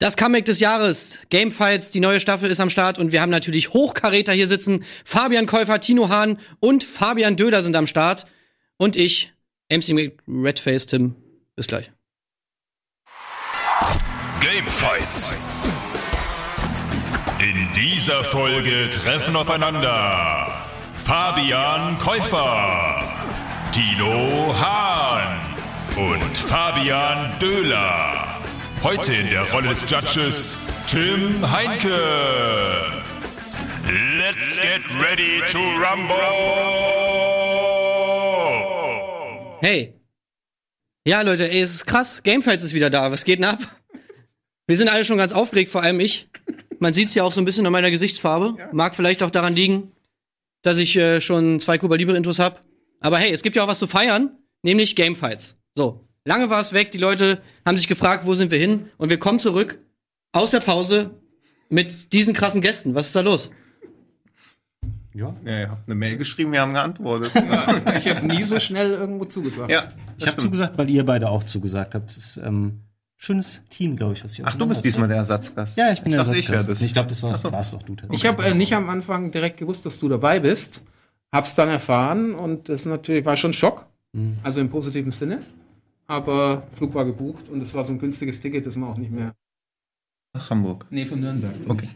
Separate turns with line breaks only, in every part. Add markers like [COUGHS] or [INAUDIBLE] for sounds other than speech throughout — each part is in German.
Das Comeback des Jahres, Gamefights, die neue Staffel ist am Start und wir haben natürlich Hochkaräter hier sitzen. Fabian Käufer, Tino Hahn und Fabian Döder sind am Start. Und ich, MC Redface Tim. Bis gleich.
Gamefights. In dieser Folge treffen aufeinander Fabian Käufer, Tino Hahn und Fabian Döhler. Heute in der Rolle des Judges Tim Heinke. Let's get ready to rumble!
Hey. Ja, Leute, ey, es ist krass. Gamefights ist wieder da. Was geht denn ab? Wir sind alle schon ganz aufgeregt, vor allem ich. Man sieht es ja auch so ein bisschen an meiner Gesichtsfarbe. Mag vielleicht auch daran liegen, dass ich äh, schon zwei Cuba Libre Intros hab. Aber hey, es gibt ja auch was zu feiern, nämlich Gamefights. So, lange war es weg. Die Leute haben sich gefragt, wo sind wir hin? Und wir kommen zurück aus der Pause mit diesen krassen Gästen. Was ist da los?
Ja.
Ja, ihr habt eine Mail geschrieben, wir haben geantwortet. [LAUGHS]
Ich habe nie so schnell irgendwo zugesagt.
ja,
Ich habe zugesagt, weil ihr beide auch zugesagt habt. Es ist ähm, schönes Team, glaube ich, was hier
Ach, du bist diesmal der Ersatzgast.
Ja, ich bin
ich
der
dachte, ich
Ersatzgast.
das.
Ich glaube, das war
so.
war's doch du.
Ich habe äh, nicht am Anfang direkt gewusst, dass du dabei bist. Hab's dann erfahren und das natürlich war schon Schock.
Mhm.
Also im positiven Sinne. Aber Flug war gebucht und es war so ein günstiges Ticket, das man auch nicht mehr.
Nach Hamburg.
Nee, von Nürnberg.
Okay.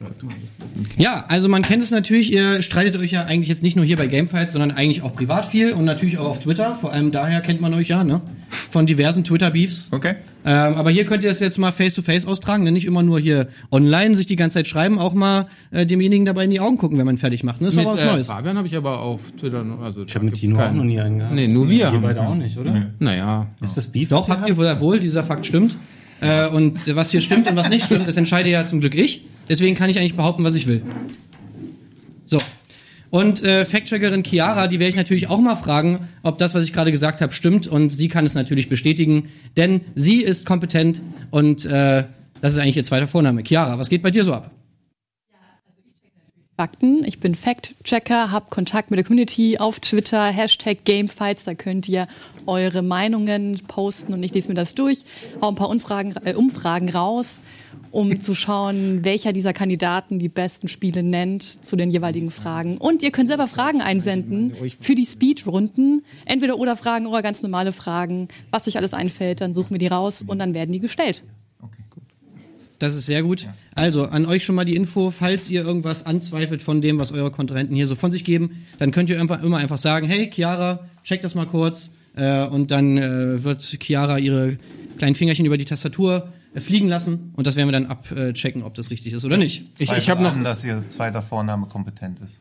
Ja, also man kennt es natürlich, ihr streitet euch ja eigentlich jetzt nicht nur hier bei Gamefights, sondern eigentlich auch privat viel und natürlich auch auf Twitter. Vor allem daher kennt man euch ja, ne? Von diversen Twitter-Beefs.
Okay.
Ähm, aber hier könnt ihr das jetzt mal face-to-face austragen, ne? nicht immer nur hier online sich die ganze Zeit schreiben, auch mal äh, demjenigen dabei in die Augen gucken, wenn man fertig macht. Ne? Das ist aber was
äh,
Neues.
Fabian habe ich aber auf Twitter. noch- Also
Ich habe mit Tino auch noch nie einen gehabt.
Nee, nur wir haben-
beide auch nicht, oder?
Naja.
Ist das Beef?
Doch, habt ihr wohl, dieser Fakt stimmt. Äh, und was hier stimmt und was nicht stimmt, das entscheide ja zum Glück ich. Deswegen kann ich eigentlich behaupten, was ich will. So. Und äh, Fact-Checkerin Chiara, die werde ich natürlich auch mal fragen, ob das, was ich gerade gesagt habe, stimmt. Und sie kann es natürlich bestätigen, denn sie ist kompetent und äh, das ist eigentlich ihr zweiter Vorname. Chiara, was geht bei dir so ab?
Fakten. Ich bin Fact-Checker, habe Kontakt mit der Community auf Twitter, Hashtag Gamefights, da könnt ihr eure Meinungen posten und ich lese mir das durch, hau ein paar Umfragen, äh, Umfragen raus, um zu schauen, welcher dieser Kandidaten die besten Spiele nennt zu den jeweiligen Fragen. Und ihr könnt selber Fragen einsenden für die Speedrunden, entweder oder Fragen oder ganz normale Fragen. Was euch alles einfällt, dann suchen wir die raus und dann werden die gestellt.
Das ist sehr gut. Also an euch schon mal die Info, falls ihr irgendwas anzweifelt von dem, was eure Kontrahenten hier so von sich geben, dann könnt ihr einfach immer einfach sagen, hey Chiara, check das mal kurz. Äh, und dann äh, wird Chiara ihre kleinen Fingerchen über die Tastatur äh, fliegen lassen und das werden wir dann abchecken, ob das richtig ist oder nicht.
Ich, ich habe noch.
an, dass ihr zweiter Vorname kompetent ist.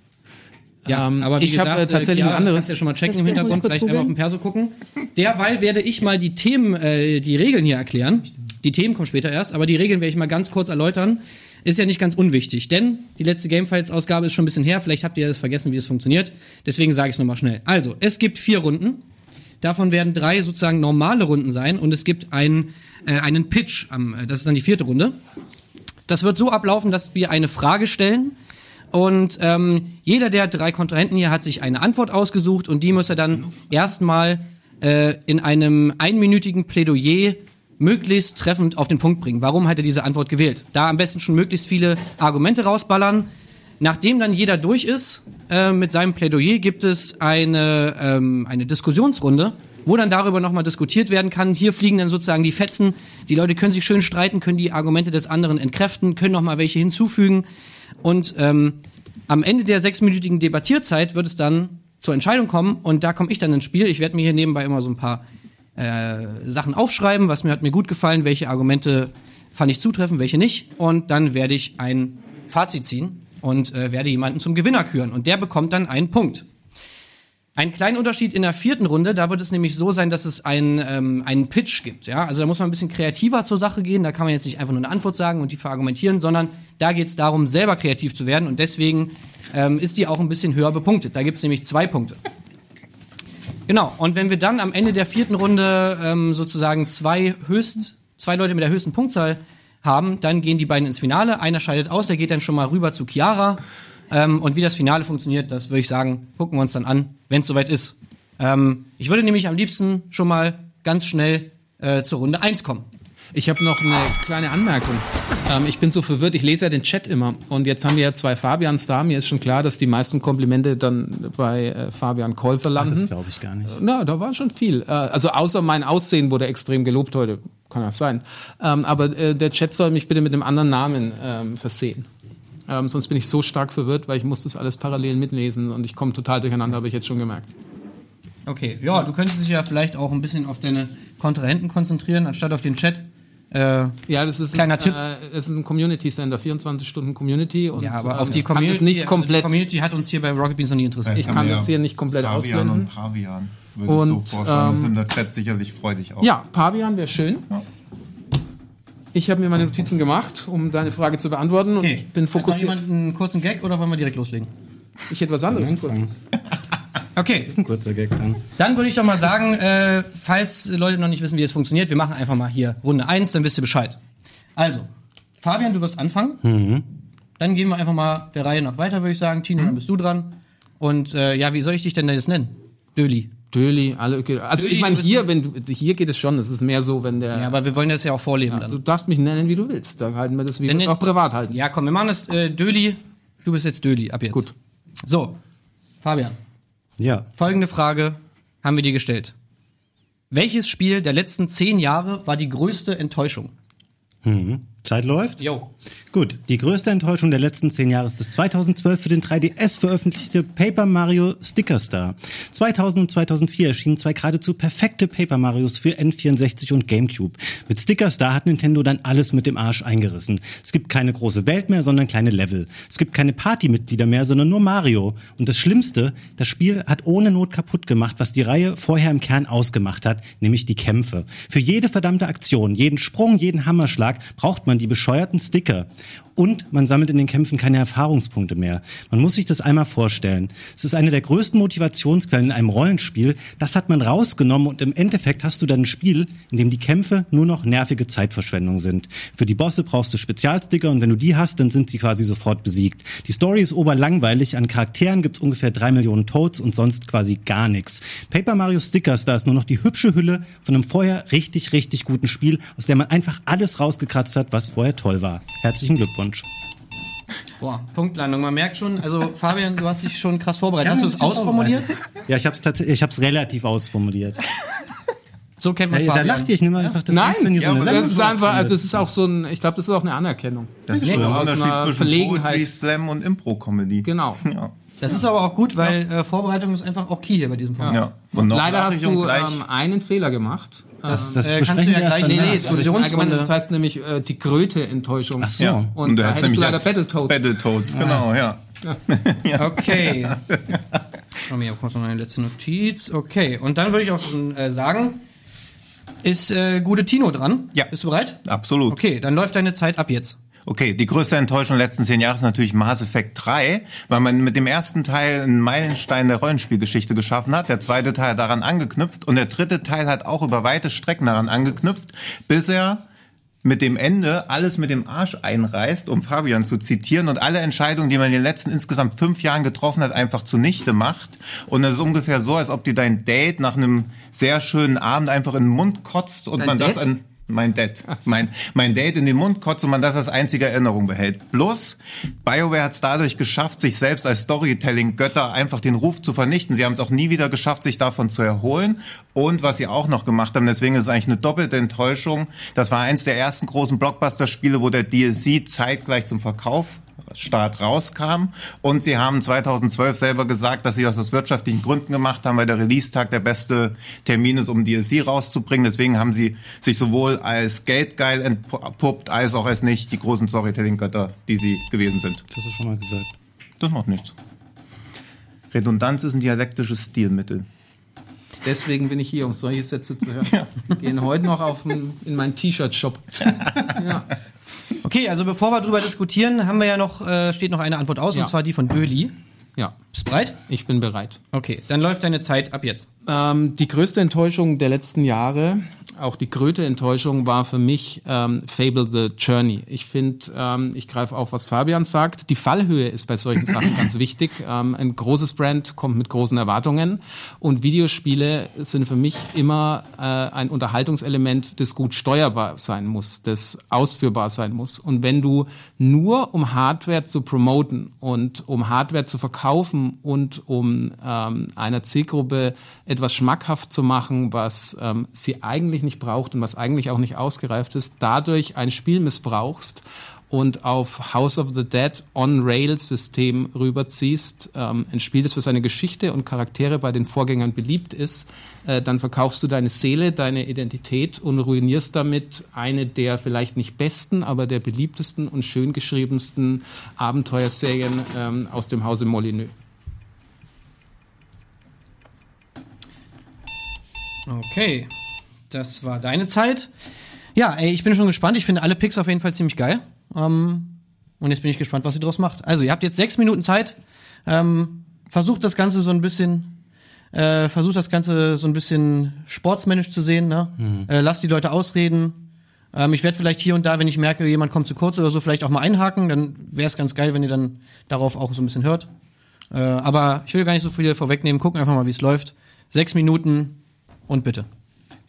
Ja,
Ähm,
aber wie
ich hab,
gesagt,
äh, tatsächlich
Chiara,
ein anderes-
Kannst ja schon mal checken
Das
im Hintergrund, vielleicht einmal auf dem
googeln.
Perso gucken. Derweil werde ich mal die Themen, äh, die Regeln hier erklären. Die Themen kommen später erst, aber die Regeln werde ich mal ganz kurz erläutern. Ist ja nicht ganz unwichtig, denn die letzte Gamefights-Ausgabe ist schon ein bisschen her. Vielleicht habt ihr das vergessen, wie es funktioniert. Deswegen sage ich es nochmal schnell. Also, es gibt vier Runden. Davon werden drei sozusagen normale Runden sein und es gibt einen, äh, einen Pitch. Am, äh, das ist dann die vierte Runde. Das wird so ablaufen, dass wir eine Frage stellen und ähm, jeder der drei Kontrahenten hier hat sich eine Antwort ausgesucht und die muss er dann erstmal äh, in einem einminütigen Plädoyer möglichst treffend auf den Punkt bringen. Warum hat er diese Antwort gewählt? Da am besten schon möglichst viele Argumente rausballern. Nachdem dann jeder durch ist äh, mit seinem Plädoyer, gibt es eine, ähm, eine Diskussionsrunde, wo dann darüber nochmal diskutiert werden kann. Hier fliegen dann sozusagen die Fetzen. Die Leute können sich schön streiten, können die Argumente des anderen entkräften, können nochmal welche hinzufügen. Und ähm, am Ende der sechsminütigen Debattierzeit wird es dann zur Entscheidung kommen und da komme ich dann ins Spiel. Ich werde mir hier nebenbei immer so ein paar äh, Sachen aufschreiben, was mir hat mir gut gefallen, welche Argumente fand ich zutreffend, welche nicht. Und dann werde ich ein Fazit ziehen und äh, werde jemanden zum Gewinner küren. Und der bekommt dann einen Punkt. Einen kleinen Unterschied in der vierten Runde, da wird es nämlich so sein, dass es einen, ähm, einen Pitch gibt. Ja? Also da muss man ein bisschen kreativer zur Sache gehen. Da kann man jetzt nicht einfach nur eine Antwort sagen und die verargumentieren, sondern da geht es darum, selber kreativ zu werden. Und deswegen ähm, ist die auch ein bisschen höher bepunktet. Da gibt es nämlich zwei Punkte. Genau, und wenn wir dann am Ende der vierten Runde ähm, sozusagen zwei höchst, zwei Leute mit der höchsten Punktzahl haben, dann gehen die beiden ins Finale. Einer scheidet aus, der geht dann schon mal rüber zu Chiara. Ähm, und wie das Finale funktioniert, das würde ich sagen, gucken wir uns dann an, wenn es soweit ist. Ähm, ich würde nämlich am liebsten schon mal ganz schnell äh, zur Runde 1 kommen.
Ich habe noch eine kleine Anmerkung. Ähm, ich bin so verwirrt, ich lese ja den Chat immer. Und jetzt haben wir ja zwei Fabians da. Mir ist schon klar, dass die meisten Komplimente dann bei äh, Fabian Käufer
Das
landen.
glaube ich gar nicht.
Na, da war schon viel. Äh, also außer mein Aussehen wurde extrem gelobt heute. Kann das sein. Ähm, aber äh, der Chat soll mich bitte mit einem anderen Namen ähm, versehen. Ähm, sonst bin ich so stark verwirrt, weil ich muss das alles parallel mitlesen und ich komme total durcheinander, habe ich jetzt schon gemerkt.
Okay, ja, du könntest dich ja vielleicht auch ein bisschen auf deine Kontrahenten konzentrieren, anstatt auf den Chat. Äh,
Ja, das ist
Kleiner
ein,
Tipp.
Äh, es ist ein Community-Sender, 24 Stunden Community. Und,
ja, aber
ähm,
auf die Community,
nicht komplett.
die Community hat uns hier bei Rocket Beans noch nie interessiert.
Ich kann das hier nicht komplett
Fabian
ausblenden.
und Pavian. Würde
Und,
ich so vorstellen. das
ähm,
in der Chat sicherlich freudig auch.
Ja, Pavian wäre schön.
Ja.
Ich habe mir meine Notizen gemacht, um deine Frage zu beantworten
Okay,
und bin
Hat noch
fokussiert.
jemand einen kurzen Gag oder wollen wir direkt loslegen?
Ich hätte was anderes kurzes.
Okay,
Das ist ein kurzer Gag dann.
dann würde ich doch mal sagen, äh, falls Leute noch nicht wissen, wie es funktioniert, wir machen einfach mal hier Runde 1, dann wisst ihr Bescheid. Also, Fabian, du wirst anfangen. Dann gehen wir einfach mal der Reihe nach weiter, würde ich sagen. Tino, dann bist du dran. Und äh, ja, wie soll ich dich denn jetzt nennen? Döli.
Döli, alle. okay. Also
Döli,
ich meine
du
hier, wenn du, hier geht es schon. Es ist mehr so, wenn der.
Ja, aber wir wollen das ja auch vorleben
du
dann.
darfst mich nennen, wie du willst. Da halten wir das, wie wir
Dann
auch privat halten.
Ja, komm, wir machen das äh, Döli. Du bist jetzt Döli ab jetzt.
Gut.
So, Fabian,
Ja.
folgende Frage haben wir dir gestellt. Welches Spiel der letzten zehn Jahre war die größte Enttäuschung?
Zeit läuft?
Jo.
Gut, die größte Enttäuschung der letzten zehn Jahre ist das 2012 für den 3DS veröffentlichte Paper Mario Sticker Star. 2000 und 2004 erschienen zwei geradezu perfekte Paper Marios für N64 und GameCube. Mit Sticker Star hat Nintendo dann alles mit dem Arsch eingerissen. Es gibt keine große Welt mehr, sondern kleine Level. Es gibt keine Partymitglieder mehr, sondern nur Mario. Und das Schlimmste, das Spiel hat ohne Not kaputt gemacht, was die Reihe vorher im Kern ausgemacht hat, nämlich die Kämpfe. Für jede verdammte Aktion, jeden Sprung, jeden Hammerschlag braucht man die bescheuerten Sticker. Und man sammelt in den Kämpfen keine Erfahrungspunkte mehr. Man muss sich das einmal vorstellen. Es ist eine der größten Motivationsquellen in einem Rollenspiel. Das hat man rausgenommen und im Endeffekt hast du dann ein Spiel, in dem die Kämpfe nur noch nervige Zeitverschwendung sind. Für die Bosse brauchst du Spezialsticker und wenn du die hast, dann sind sie quasi sofort besiegt. Die Story ist oberlangweilig. An Charakteren gibt's ungefähr drei Millionen Toads und sonst quasi gar nichts. Paper Mario Stickers, da ist nur noch die hübsche Hülle von einem vorher richtig, richtig guten Spiel, aus der man einfach alles rausgekratzt hat, was vorher toll war. Herzlichen Glückwunsch.
Boah, Punktlandung. Man merkt schon, also Fabian, du hast dich schon krass vorbereitet. hast du es ausformuliert?
Ja, ich habe es tatsächlich, ich habe es relativ ausformuliert. [LAUGHS]
So kennt man
Ja, da
Fabian.
lacht ihr, ich nehme einfach das
Nein,
ernst, wenn ihr so
ja,
eine Sendung
Das ist einfach,
findet.
das ist auch so ein, ich glaube, das ist auch eine Anerkennung.
Das ist
Ja,
schon ein Unterschied zwischen
Verlegenheit.
Poetry, Slam und Impro-Comedy.
Genau. [LAUGHS]
Ja.
Das ist aber auch gut, weil äh, Vorbereitung ist einfach auch key hier bei diesem Format.
ja. Und noch
Leider hast
und
du ähm, einen Fehler gemacht.
Das, das
Äh, kannst
besprechen
du ja
wir
gleich- nee, nee, es- Diskussionsrunde.
Das heißt nämlich äh, die Kröte-Enttäuschung.
Ach so.
ja.
Und
du
da
hättest
du
nämlich
leider Battletoads.
Battletoads, genau, ja.
Okay. [LAUGHS] Schau mir, kommt noch eine letzte Notiz. Okay, und dann würde ich auch schon äh, sagen, ist äh, gute Tino dran.
Ja.
Bist du bereit?
Absolut.
Okay, dann läuft deine Zeit ab jetzt.
Okay, die größte Enttäuschung der letzten zehn Jahre ist natürlich Mass Effect 3, weil man mit dem ersten Teil einen Meilenstein der Rollenspielgeschichte geschaffen hat, der zweite Teil hat daran angeknüpft und der dritte Teil hat auch über weite Strecken daran angeknüpft, bis er mit dem Ende alles mit dem Arsch einreißt, um Fabian zu zitieren, und alle Entscheidungen, die man in den letzten insgesamt fünf Jahren getroffen hat, einfach zunichte macht. Und es ist ungefähr so, als ob dir dein Date nach einem sehr schönen Abend einfach in den Mund kotzt und
Dein
man das
Date?
an mein Date. Mein, mein Date in den Mund kotzt und man das als einzige Erinnerung behält. Plus, BioWare hat es dadurch geschafft, sich selbst als Storytelling-Götter einfach den Ruf zu vernichten. Sie haben es auch nie wieder geschafft, sich davon zu erholen. Und was sie auch noch gemacht haben, deswegen ist es eigentlich eine doppelte Enttäuschung. Das war eins der ersten großen Blockbuster-Spiele, wo der DLC zeitgleich zum Verkauf Start rauskam. Und sie haben 2012 selber gesagt, dass sie das aus wirtschaftlichen Gründen gemacht haben, weil der Release-Tag der beste Termin ist, um DLC rauszubringen. Deswegen haben sie sich sowohl als geldgeil entpuppt, als auch als nicht die großen Storytelling-Götter, die sie gewesen sind.
Das hast du schon mal gesagt.
Das macht nichts. Redundanz ist ein dialektisches Stilmittel.
Deswegen bin ich hier, um solche Sätze zu hören. [LAUGHS] Gehen heute noch auf ein, in meinen T-Shirt-Shop. [LAUGHS] ja.
Okay, also bevor wir drüber diskutieren, haben wir ja noch, äh, steht noch eine Antwort aus,
Ja.
und zwar die von Döli.
ja,
Bist du bereit?
ich bin bereit.
Okay, dann läuft deine Zeit ab jetzt.
Ähm, die größte Enttäuschung der letzten Jahre, auch die größte Enttäuschung war für mich ähm, Fable the Journey. Ich finde, ähm, ich greife auf, was Fabian sagt. Die Fallhöhe ist bei solchen [COUGHS] Sachen ganz wichtig. Ähm, ein großes Brand kommt mit großen Erwartungen und Videospiele sind für mich immer äh, ein Unterhaltungselement, das gut steuerbar sein muss, das ausführbar sein muss. Und wenn du nur um Hardware zu promoten und um Hardware zu verkaufen und um ähm, einer Zielgruppe etwas schmackhaft zu machen, was ähm, sie eigentlich nicht braucht und was eigentlich auch nicht ausgereift ist, dadurch ein Spiel missbrauchst und auf House of the Dead On-Rail-System rüberziehst, ähm, ein Spiel, das für seine Geschichte und Charaktere bei den Vorgängern beliebt ist, äh, dann verkaufst du deine Seele, deine Identität und ruinierst damit eine der vielleicht nicht besten, aber der beliebtesten und schön geschriebensten Abenteuerserien ähm, aus dem Hause Molyneux.
Okay, das war deine Zeit. Ja, ey, ich bin schon gespannt. Ich finde alle Picks auf jeden Fall ziemlich geil. Ähm, und jetzt bin ich gespannt, was sie daraus macht. Also, ihr habt jetzt sechs Minuten Zeit. Ähm, versucht das Ganze so ein bisschen, äh, versucht das Ganze so ein bisschen sportsmännisch zu sehen. Ne? Äh, lasst die Leute ausreden. Ähm, ich werde vielleicht hier und da, wenn ich merke, jemand kommt zu kurz oder so, vielleicht auch mal einhaken. Dann wäre es ganz geil, wenn ihr dann darauf auch so ein bisschen hört. Äh, aber ich will gar nicht so viel vorwegnehmen. Gucken einfach mal, wie es läuft. Sechs Minuten und bitte.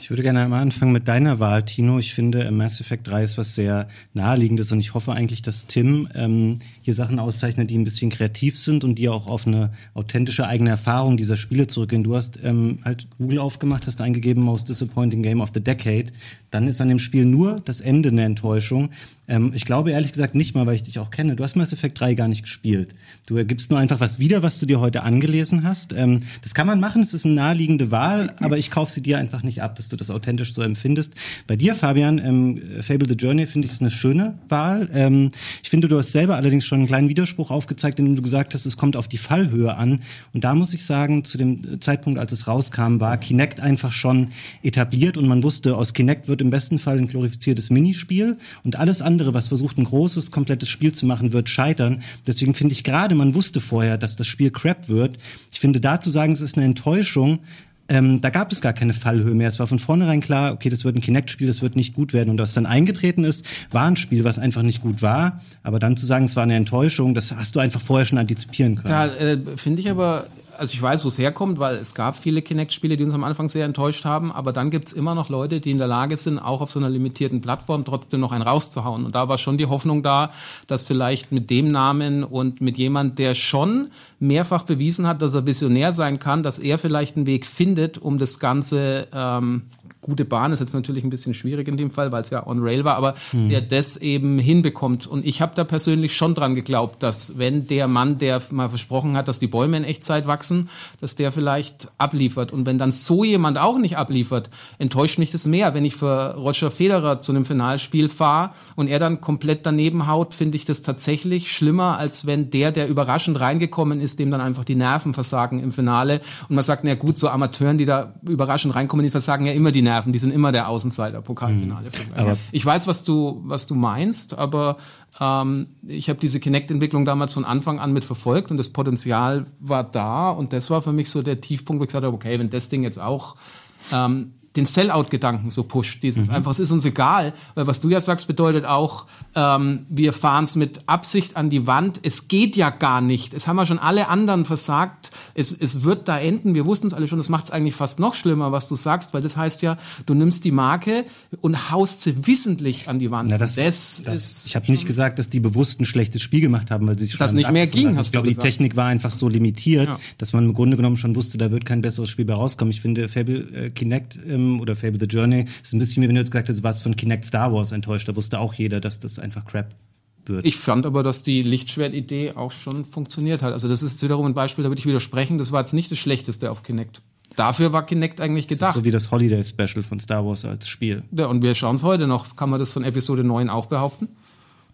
Ich würde gerne mal anfangen mit deiner Wahl, Tino. Ich finde, äh, Mass Effect 3 ist was sehr naheliegendes und ich hoffe eigentlich, dass Tim ähm, hier Sachen auszeichnet, die ein bisschen kreativ sind und die auch auf eine authentische eigene Erfahrung dieser Spiele zurückgehen. Du hast ähm, halt Google aufgemacht, hast eingegeben Most Disappointing Game of the Decade. Dann ist an dem Spiel nur das Ende eine Enttäuschung. Ähm, ich glaube ehrlich gesagt nicht mal, weil ich dich auch kenne. Du hast Mass Effect 3 gar nicht gespielt. Du gibst nur einfach was wieder, was du dir heute angelesen hast. Ähm, das kann man machen, es ist eine naheliegende Wahl, aber ich kaufe sie dir einfach nicht ab, du das authentisch so empfindest. Bei dir, Fabian, ähm, Fable the Journey finde ich ist eine schöne Wahl. Ähm, ich finde, du hast selber allerdings schon einen kleinen Widerspruch aufgezeigt, indem du gesagt hast, es kommt auf die Fallhöhe an. Und da muss ich sagen, zu dem Zeitpunkt, als es rauskam, war Kinect einfach schon etabliert und man wusste, aus Kinect wird im besten Fall ein glorifiziertes Minispiel und alles andere, was versucht, ein großes, komplettes Spiel zu machen, wird scheitern. Deswegen finde ich gerade, man wusste vorher, dass das Spiel Crap wird. Ich finde, da zu sagen, es ist eine Enttäuschung, ähm, da gab es gar keine Fallhöhe mehr. Es war von vornherein klar, okay, das wird ein Kinect-Spiel, das wird nicht gut werden. Und was dann eingetreten ist, war ein Spiel, was einfach nicht gut war. Aber dann zu sagen, es war eine Enttäuschung, das hast du einfach vorher schon antizipieren können.
Da äh, finde ich aber, also ich weiß, wo es herkommt, weil es gab viele Kinect-Spiele, die uns am Anfang sehr enttäuscht haben, aber dann gibt es immer noch Leute, die in der Lage sind, auch auf so einer limitierten Plattform trotzdem noch einen rauszuhauen. Und da war schon die Hoffnung da, dass vielleicht mit dem Namen und mit jemand, der schon mehrfach bewiesen hat, dass er visionär sein kann, dass er vielleicht einen Weg findet, um das Ganze ähm, gute Bahn ist jetzt natürlich ein bisschen schwierig in dem Fall, weil es ja on Rail war, aber der das eben hinbekommt. Und ich habe da persönlich schon dran geglaubt, dass wenn der Mann, der mal versprochen hat, dass die Bäume in Echtzeit wachsen, dass der vielleicht abliefert. Und wenn dann so jemand auch nicht abliefert, enttäuscht mich das mehr. Wenn ich für Roger Federer zu einem Finalspiel fahre und er dann komplett daneben haut, finde ich das tatsächlich schlimmer, als wenn der, der überraschend reingekommen ist, dem dann einfach die Nerven versagen im Finale. Und man sagt, na gut, so Amateuren, die da überraschend reinkommen, die versagen ja immer die Nerven. Die sind immer der Außenseiter, Pokalfinale.
Aber-
ich weiß, was du, was du meinst, aber ähm, ich habe diese Kinect-Entwicklung damals von Anfang an mit verfolgt und das Potenzial war da und das war für mich so der Tiefpunkt, wo ich gesagt habe, okay, wenn das Ding jetzt auch ähm, den Sell-out-Gedanken so pusht, dieses einfach, es ist uns egal, weil was du ja sagst, bedeutet auch, ähm, wir fahren es mit Absicht an die Wand, es geht ja gar nicht, es haben ja schon alle anderen versagt, es, es wird da enden, wir wussten es alle schon, das macht es eigentlich fast noch schlimmer, was du sagst, weil das heißt ja, du nimmst die Marke und haust sie wissentlich an die Wand.
Na, das,
das,
das,
ist
ich habe nicht gesagt, dass die bewusst ein schlechtes Spiel gemacht haben, weil sie schon
Dass nicht mehr ging, hast
Ich glaube, die. Technik war einfach so limitiert,
Ja.
dass man im Grunde genommen schon wusste, da wird kein besseres Spiel bei rauskommen. Ich finde, Fable äh, Kinect ähm, oder Fable the Journey ist ein bisschen wie wenn du jetzt gesagt hast, du warst von Kinect Star Wars enttäuscht. Da wusste auch jeder, dass das einfach Crap wird.
Ich fand aber, dass die Lichtschwert-Idee auch schon funktioniert hat. Also das ist wiederum ein Beispiel, da würde ich widersprechen, das war jetzt nicht das Schlechteste auf Kinect. Dafür war Kinect eigentlich gedacht.
so wie das Holiday Special von Star Wars als Spiel.
Ja, und wir schauen es heute noch. Kann man das von Episode 9 auch behaupten?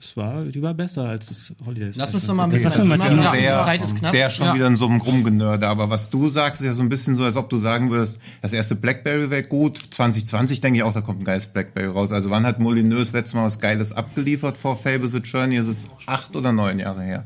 Es war, die war besser als das Holiday Special.
Lass uns doch mal ein
Okay,
bisschen
lass uns
sehr,
Zeit ist knapp.
sehr schon
Ja.
wieder in so einem Rumgenörde. Aber was du sagst, ist ja so ein bisschen so, als ob du sagen würdest, das erste Blackberry wäre gut. 2020 denke ich auch, da kommt ein geiles Blackberry raus. Also wann hat Molyneux das letzte Mal was Geiles abgeliefert vor Fable the Journey? Ist es acht oder neun Jahre her?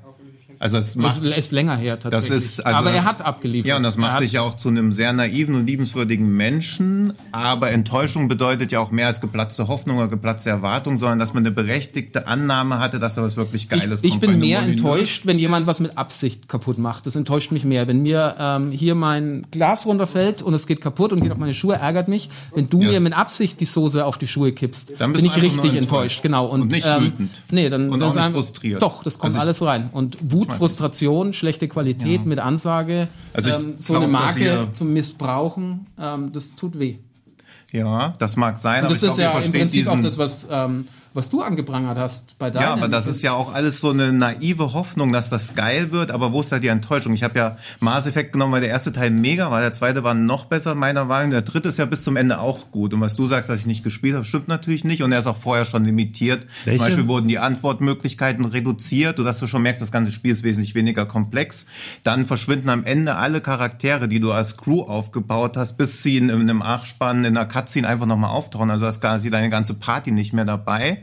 Also es
Das
macht,
ist länger her
das
tatsächlich.
ist, also
aber
das,
er hat abgeliefert.
Ja, und das
Er
macht
hat,
dich ja auch zu einem sehr naiven und liebenswürdigen Menschen. Aber Enttäuschung bedeutet ja auch mehr als geplatzte Hoffnung oder geplatzte Erwartung, sondern dass man eine berechtigte Annahme hatte, dass da was wirklich Geiles
Ich, ich
kommt. Bei
bin mehr
Molyneux.
enttäuscht, wenn jemand was mit Absicht kaputt macht. Das enttäuscht mich mehr. Wenn mir ähm, hier mein Glas runterfällt und es geht kaputt und geht auf meine Schuhe, ärgert mich. Wenn du
Ja.
mir mit Absicht die Soße auf die Schuhe kippst,
Dann
bin ich richtig enttäuscht.
enttäuscht.
Genau. Und,
Und nicht
ähm,
wütend.
Nee, dann
Und
dann
auch nicht
sagen-
frustriert.
Doch, das kommt
Also ich-
alles rein. Und Wut, Frustration, schlechte Qualität mit Ansage,
Also
ähm, so
glaub,
eine Marke zum Missbrauchen, ähm, das tut weh.
Ja, das mag sein,
Und
aber
das
ich
ist ja im Prinzip auch das, was, ähm, was du angeprangert hast bei deinem.
Ja, aber das ist ja auch alles so eine naive Hoffnung, dass das geil wird, aber wo ist da die Enttäuschung? Ich habe ja Mass Effect genommen, weil der erste Teil mega war, der zweite war noch besser meiner Meinung, der dritte ist ja bis zum Ende auch gut. Und was du sagst, dass ich nicht gespielt habe, stimmt natürlich nicht und er ist auch vorher schon limitiert.
Welche?
Zum Beispiel wurden die Antwortmöglichkeiten reduziert, sodass du schon merkst, das ganze Spiel ist wesentlich weniger komplex. Dann verschwinden am Ende alle Charaktere, die du als Crew aufgebaut hast, bis sie in, in einem Achspann, in einer Cutscene einfach nochmal auftauchen. Also hast quasi deine ganze Party nicht mehr dabei.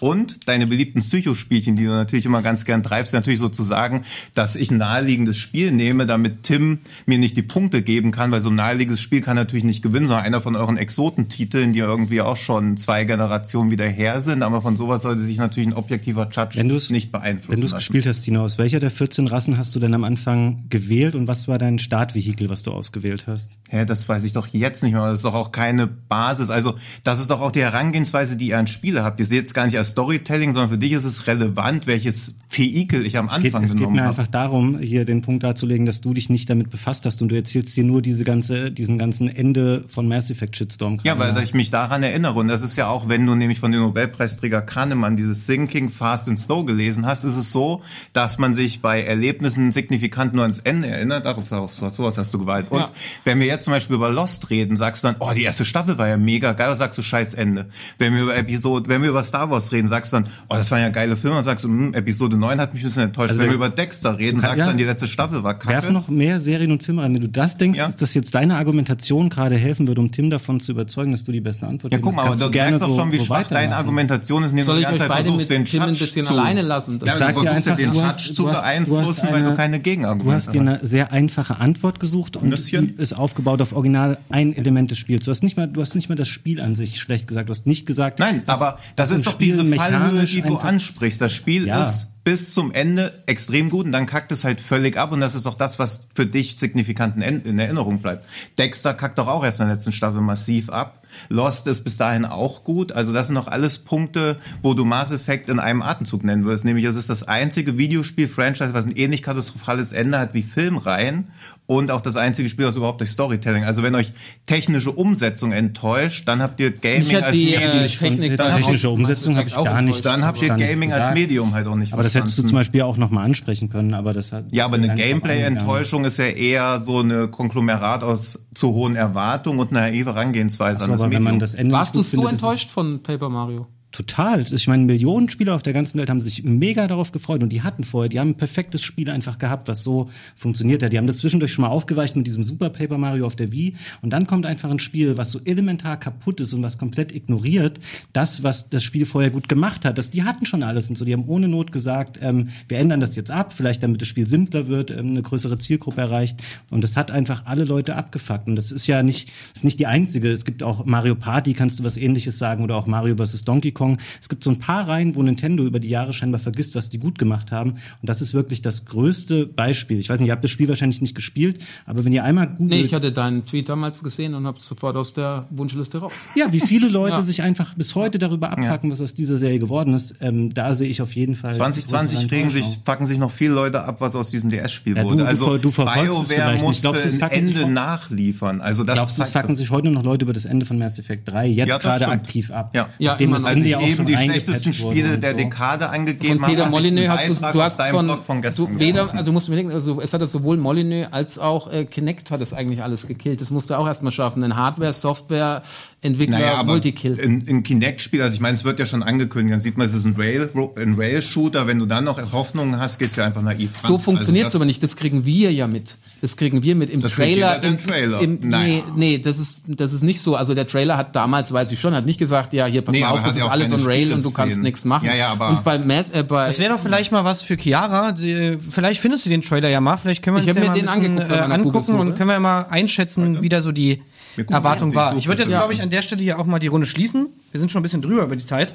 Und deine beliebten Psychospielchen, die du natürlich immer ganz gern treibst, natürlich sozusagen, dass ich ein naheliegendes Spiel nehme, damit Tim mir nicht die Punkte geben kann, weil so ein naheliegendes Spiel kann natürlich nicht gewinnen, sondern einer von euren Exotentiteln, die irgendwie auch schon zwei Generationen wieder her sind. Aber von sowas sollte sich natürlich ein objektiver Judge nicht beeinflussen
Wenn du es gespielt hast, Tino, aus welcher der 14 Rassen hast du denn am Anfang gewählt und was war dein Startvehikel, was du ausgewählt hast?
Hä, das weiß ich doch jetzt nicht mehr. Das ist doch auch keine Basis. Also, das ist doch auch die Herangehensweise, die ihr an Spiele habt. Ihr seht es gar nicht als Storytelling, sondern für dich ist es relevant, welches Vehikel ich am
Es geht,
Anfang
es geht
genommen
mir
habe.
einfach darum, hier den Punkt darzulegen, dass du dich nicht damit befasst hast und du erzählst dir nur diese ganze, diesen ganzen Ende von Mass Effect Shitstorm.
Ja, weil ich mich daran erinnere. Und das ist ja auch, wenn du nämlich von dem Nobelpreisträger Kahnemann dieses Thinking Fast and Slow gelesen hast, ist es so, dass man sich bei Erlebnissen signifikant nur ans Ende erinnert. Darauf, auf sowas hast du gewalt. Und
Ja.
wenn wir jetzt zum Beispiel über Lost reden, sagst du dann, oh, die erste Staffel war ja mega geil, sagst du scheiß Ende. Wenn wir über Episode, wenn wir über Star Wars reden, sagst du dann, oh, das waren ja geile Filme, sagst du, hm, Episode 9 hat mich ein bisschen enttäuscht.
Also
wenn
wir-
über Dexter reden,
kann-
sagst du
ja.
dann, die letzte Staffel war kacke.
Werf noch mehr Serien und Filme rein. Wenn du das denkst,
Ja.
dass das jetzt deine Argumentation gerade helfen würde, um Tim davon zu überzeugen, dass du die beste Antwort
ja,
geben
guck mal, aber du
du
merkst doch
so,
schon, wie
so
schwach deine. Argumentation ist, indem
Soll
du
ich
die ganze Zeit versuchst, den
Tim bisschen
zu-
alleine lassen?
Ja,
Ich
du
sag dir
versuchst ja
einfach,
den
du hast-
zu
du hast- du hast
beeinflussen, weil du
eine-
keine
Du
Gegenargumente
hast dir eine sehr einfache Antwort gesucht und die ist aufgebaut auf original ein Element des Spiels. Du hast nicht mal, du hast nicht mal das Spiel an sich schlecht gesagt. Du hast nicht gesagt.
Nein,
dass-
aber das
dass
ist doch diese Fallhöhe, die du ansprichst. Das Spiel
Ja.
ist bis zum Ende extrem gut und dann kackt es halt völlig ab und das ist doch das, was für dich signifikant in in Erinnerung bleibt. Dexter kackt doch auch erst in der letzten Staffel massiv ab. Lost ist bis dahin auch gut. Also das sind doch alles Punkte, wo du Mass Effect in einem Atemzug nennen würdest. Nämlich es ist das einzige Videospiel-Franchise, was ein ähnlich katastrophales Ende hat wie Filmreihen und auch das einzige Spiel, was überhaupt durch Storytelling. Also wenn euch technische Umsetzung enttäuscht, dann habt ihr Gaming als
die, äh,
Medium.
Technik-
Die
dann
technische
auch-
Umsetzung habe ich
auch
gar nicht.
Dann habt ihr Gaming als. Medium halt auch nicht
Aber das hättest du zum Beispiel auch nochmal ansprechen können, aber das hat.
Ja, aber eine. Gameplay-Enttäuschung ist ja eher so eine Konglomerat aus zu hohen Erwartungen und einer naive Herangehensweise
So,
an das
aber wenn man das Ende
Warst du so enttäuscht von Paper Mario?
Total. Ich meine, Millionen Spieler auf der ganzen Welt haben sich mega darauf gefreut und die hatten vorher, die haben ein perfektes Spiel einfach gehabt, was so funktioniert hat. Die haben das zwischendurch schon mal aufgeweicht mit diesem Super Paper Mario auf der Wii und dann kommt einfach ein Spiel, was so elementar kaputt ist und was komplett ignoriert, das, was das Spiel vorher gut gemacht hat. Das, die hatten schon alles und so. Die haben ohne Not gesagt, ähm, wir ändern das jetzt ab, vielleicht damit das Spiel simpler wird, ähm, eine größere Zielgruppe erreicht und das hat einfach alle Leute abgefuckt und das ist ja nicht, ist nicht die einzige. Es gibt auch Mario Party, kannst du was ähnliches sagen oder auch Mario vs. Donkey Kong. Es gibt so ein paar Reihen, wo Nintendo über die Jahre scheinbar vergisst, was die gut gemacht haben. Und das ist wirklich das größte Beispiel. Ich weiß nicht, ihr habt das Spiel wahrscheinlich nicht gespielt, aber wenn ihr einmal googelt,
Nee, ich hatte deinen Tweet damals gesehen und habe sofort aus der Wunschliste raus.
ja, wie viele [LAUGHS] Leute
Ja.
sich einfach bis heute darüber abfacken, was aus dieser Serie geworden ist, ähm, da sehe ich auf jeden Fall.
2020
größere
regen sich, fucken sich noch viele Leute ab, was aus diesem DS-Spiel
Ja, du-
wurde.
du
Also
du verfolgst es
BioWare
vielleicht nicht.
musste
Glaubst du, es
ein Ende nachliefern. Also das
Glaubst du, es fucken sich heute noch Leute über das Ende von Mass Effect 3 jetzt
Ja,
gerade aktiv ab?
Ja.
Ja,
Nachdem
immer
das
noch.
Ende
Also
ja auch
eben
schon
die schlechtesten Spiele
und
der
so.
Dekade angegeben
Von Peter
haben,
Molyneux hast du, du hast von,
von gestern
du, weder, also du musst überlegen, also es hat das sowohl Molyneux als auch äh, Kinect hat es eigentlich alles gekillt. Das musst du auch erstmal schaffen. Denn Hardware, Software, Entwickler
Naja,
Multikill.
in, in Kinect-Spiel, also ich meine, es wird ja schon angekündigt, dann sieht man, es ist ein Rail- ein Rail-Shooter. Wenn du dann noch Hoffnungen hast, gehst du einfach naiv.
So funktioniert es
Also
aber nicht. Das kriegen wir ja mit. Das kriegen wir mit im
Das
Trailer.
den
im,
Trailer.
Im,
Nein.
Nee, nee, das ist, das ist nicht so. Also der Trailer hat damals, weiß ich schon, hat nicht gesagt, ja, hier, pass
Nee,
mal auf, das ist alles on Rail und du kannst nichts machen.
Ja, ja, aber-
und bei Mass, äh, bei,
Das wäre doch vielleicht mal was für Chiara. Die, vielleicht findest du den Trailer ja mal. Vielleicht können wir
Ich
uns ja
mir
mal
den
bisschen
angeguckt
äh, angucken und können wir mal einschätzen, wie da so die Erwartung war. Ich würde jetzt, glaube ich, an der Stelle hier auch mal die Runde schließen. Wir sind schon ein bisschen drüber über die Zeit.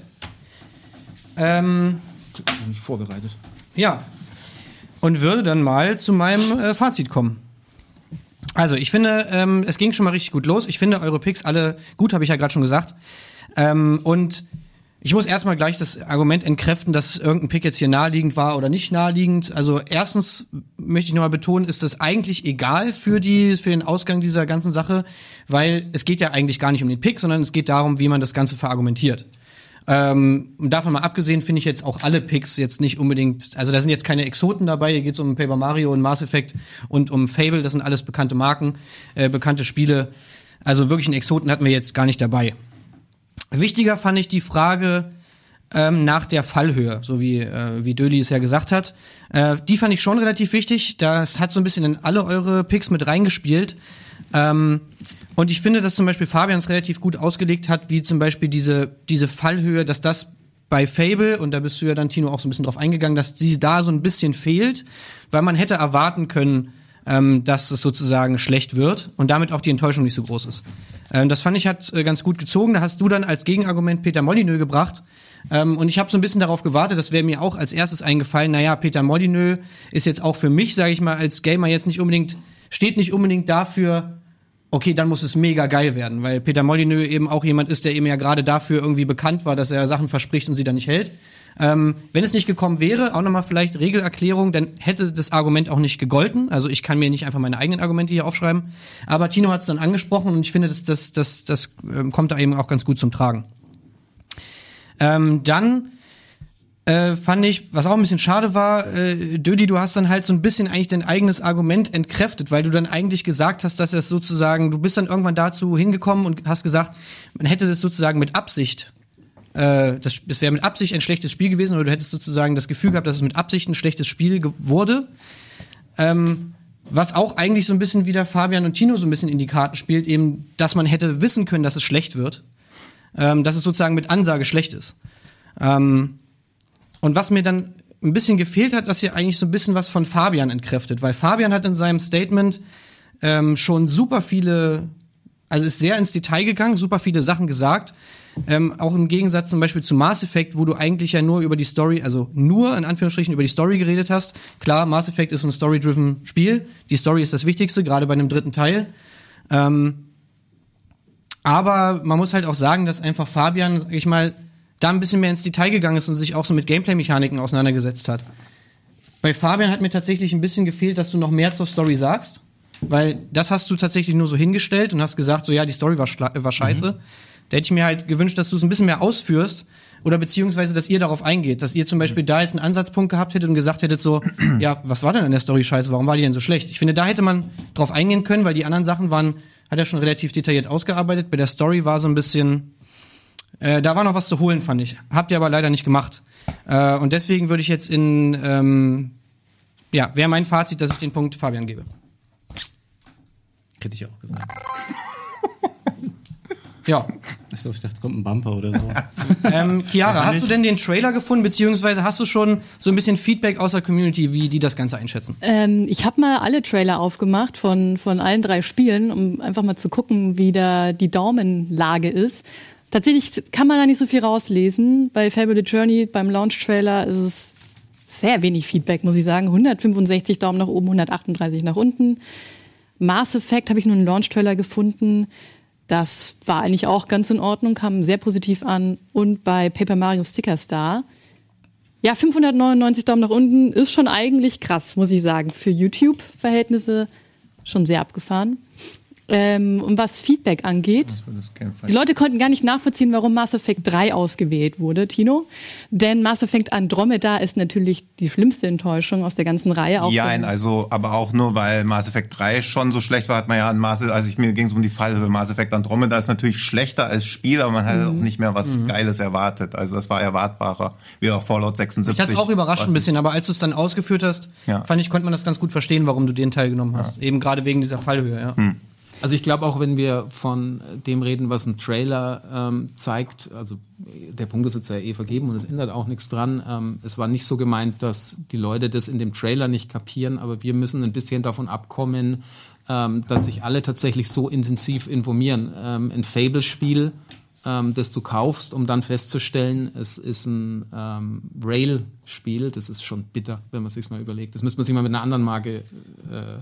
Ähm,
nicht vorbereitet.
ja. Und würde dann mal zu meinem äh, Fazit kommen. Also, ich finde, ähm, es ging schon mal richtig gut los. Ich finde eure Picks alle gut, habe ich ja gerade schon gesagt. Ähm, und ich muss erstmal gleich das Argument entkräften, dass irgendein Pick jetzt hier naheliegend war oder nicht naheliegend. Also erstens möchte ich nochmal betonen, ist das eigentlich egal für die für den Ausgang dieser ganzen Sache, weil es geht ja eigentlich gar nicht um den Pick, sondern es geht darum, wie man das Ganze verargumentiert. Ähm, davon mal abgesehen finde ich jetzt auch alle Picks jetzt nicht unbedingt, also da sind jetzt keine Exoten dabei, hier geht es um Paper Mario und Mass Effect und um Fable, das sind alles bekannte Marken, äh, bekannte Spiele. Also wirklich einen Exoten hatten wir jetzt gar nicht dabei. Wichtiger fand ich die Frage ähm, nach der Fallhöhe, so wie, äh, wie Döli es ja gesagt hat. Äh, die fand ich schon relativ wichtig. Das hat so ein bisschen in alle eure Picks mit reingespielt. Ähm, und ich finde, dass zum Beispiel Fabian es relativ gut ausgelegt hat, wie zum Beispiel diese, diese Fallhöhe, dass das bei Fable, und da bist du ja dann, Tino, auch so ein bisschen drauf eingegangen, dass sie da so ein bisschen fehlt, weil man hätte erwarten können, ähm, dass es sozusagen schlecht wird und damit auch die Enttäuschung nicht so groß ist. Ähm, das fand ich hat äh, ganz gut gezogen. Da hast du dann als Gegenargument Peter Molyneux gebracht. Ähm, und ich habe so ein bisschen darauf gewartet, das wäre mir auch als erstes eingefallen, naja, Peter Molyneux ist jetzt auch für mich, sage ich mal, als Gamer jetzt nicht unbedingt, steht nicht unbedingt dafür, okay, dann muss es mega geil werden, weil Peter Molyneux eben auch jemand ist, der eben ja gerade dafür irgendwie bekannt war, dass er Sachen verspricht und sie dann nicht hält. Ähm, wenn es nicht gekommen wäre, auch nochmal vielleicht Regelerklärung, dann hätte das Argument auch nicht gegolten. Also ich kann mir nicht einfach meine eigenen Argumente hier aufschreiben. Aber Tino hat es dann angesprochen und ich finde, das, das, das, das ähm, kommt da eben auch ganz gut zum Tragen. Ähm, dann äh, fand ich, was auch ein bisschen schade war, äh, Dödi, du hast dann halt so ein bisschen eigentlich dein eigenes Argument entkräftet, weil du dann eigentlich gesagt hast, dass es sozusagen, du bist dann irgendwann dazu hingekommen und hast gesagt, man hätte das sozusagen mit Absicht, äh, das, es wäre mit Absicht ein schlechtes Spiel gewesen, oder du hättest sozusagen das Gefühl gehabt, dass es mit Absicht ein schlechtes Spiel wurde. Ähm, was auch eigentlich so ein bisschen wieder Fabian und Tino so ein bisschen in die Karten spielt, eben, dass man hätte wissen können, dass es schlecht wird. Ähm, dass es sozusagen mit Ansage schlecht ist. Ähm, und was mir dann ein bisschen gefehlt hat, dass ihr eigentlich so ein bisschen was von Fabian entkräftet, weil Fabian hat in seinem Statement ähm, schon super viele, also ist sehr ins Detail gegangen, super viele Sachen gesagt. Ähm, auch im Gegensatz zum Beispiel zu Mass Effect, wo du eigentlich ja nur über die Story, also nur in Anführungsstrichen über die Story geredet hast. Klar, Mass Effect ist ein story-driven Spiel. Die Story ist das Wichtigste, gerade bei einem dritten Teil. Ähm, aber man muss halt auch sagen, dass einfach Fabian, sag ich mal, da ein bisschen mehr ins Detail gegangen ist und sich auch so mit Gameplay-Mechaniken auseinandergesetzt hat. Bei Fabian hat mir tatsächlich ein bisschen gefehlt, dass du noch mehr zur Story sagst, weil das hast du tatsächlich nur so hingestellt und hast gesagt, so ja, die Story war, war scheiße. Da hätte ich mir halt gewünscht, dass du es ein bisschen mehr ausführst oder beziehungsweise, dass ihr darauf eingeht, dass ihr zum Beispiel da jetzt einen Ansatzpunkt gehabt hättet und gesagt hättet so, [CLEARS THROAT] ja, was war denn an der Story scheiße, warum war die denn so schlecht? Ich finde, da hätte man drauf eingehen können, weil die anderen Sachen waren, hat er schon relativ detailliert ausgearbeitet. Bei der Story war so ein bisschen, äh, da war noch was zu holen, fand ich. Habt ihr aber leider nicht gemacht. Äh, und deswegen würde ich jetzt in, ähm, ja, wäre mein Fazit, dass ich den Punkt Fabian gebe.
Hätte ich auch gesagt. [LAUGHS]
Ja.
Achso, ich dachte, es kommt ein Bumper oder so. [LAUGHS]
Ähm, Chiara, hast du denn den Trailer gefunden, beziehungsweise hast du schon so ein bisschen Feedback aus der Community, wie die das Ganze einschätzen?
Ähm, ich habe mal alle Trailer aufgemacht von, von allen drei Spielen, um einfach mal zu gucken, wie da die Daumenlage ist. Tatsächlich kann man da nicht so viel rauslesen. Bei the Journey, beim Launch-Trailer ist es sehr wenig Feedback, muss ich sagen. 165 Daumen nach oben, 138 nach unten. Mass Effect habe ich nur einen Launch-Trailer gefunden. Das war eigentlich auch ganz in Ordnung, kam sehr positiv an. Und bei Paper Mario Sticker Star, ja, 599 Daumen nach unten ist schon eigentlich krass, muss ich sagen. Für YouTube-Verhältnisse schon sehr abgefahren. Ähm, und was Feedback angeht, die Leute konnten gar nicht nachvollziehen, warum Mass Effect 3 ausgewählt wurde, Tino. Denn Mass Effect Andromeda ist natürlich die schlimmste Enttäuschung aus der ganzen Reihe. Auch
Ja, also, aber auch nur, weil Mass Effect 3 schon so schlecht war, hat man ja an Mass, also ich, mir ging es um die Fallhöhe. Mass Effect Andromeda ist natürlich schlechter als Spiel, aber man hat
Mhm.
auch nicht mehr was Geiles erwartet. Also das war erwartbarer. Wie auch Fallout 76.
Ich hatte es auch überrascht ein bisschen, aber als du es dann ausgeführt hast,
Ja.
fand ich, konnte man das ganz gut verstehen, warum du den teilgenommen hast. Eben gerade wegen dieser Fallhöhe, ja.
Hm.
Also ich glaube auch, wenn wir von dem reden, was ein Trailer ähm, zeigt, also der Punkt ist jetzt ja eh vergeben und es ändert auch nichts dran. Ähm, es war nicht so gemeint, dass die Leute das in dem Trailer nicht kapieren, aber wir müssen ein bisschen davon abkommen, ähm, dass sich alle tatsächlich so intensiv informieren. Ähm, ein Fable-Spiel, ähm, das du kaufst, um dann festzustellen, es ist ein ähm, Rail-Spiel, das ist schon bitter, wenn man sich mal überlegt. Das müsste man sich mal mit einer anderen Marke äh,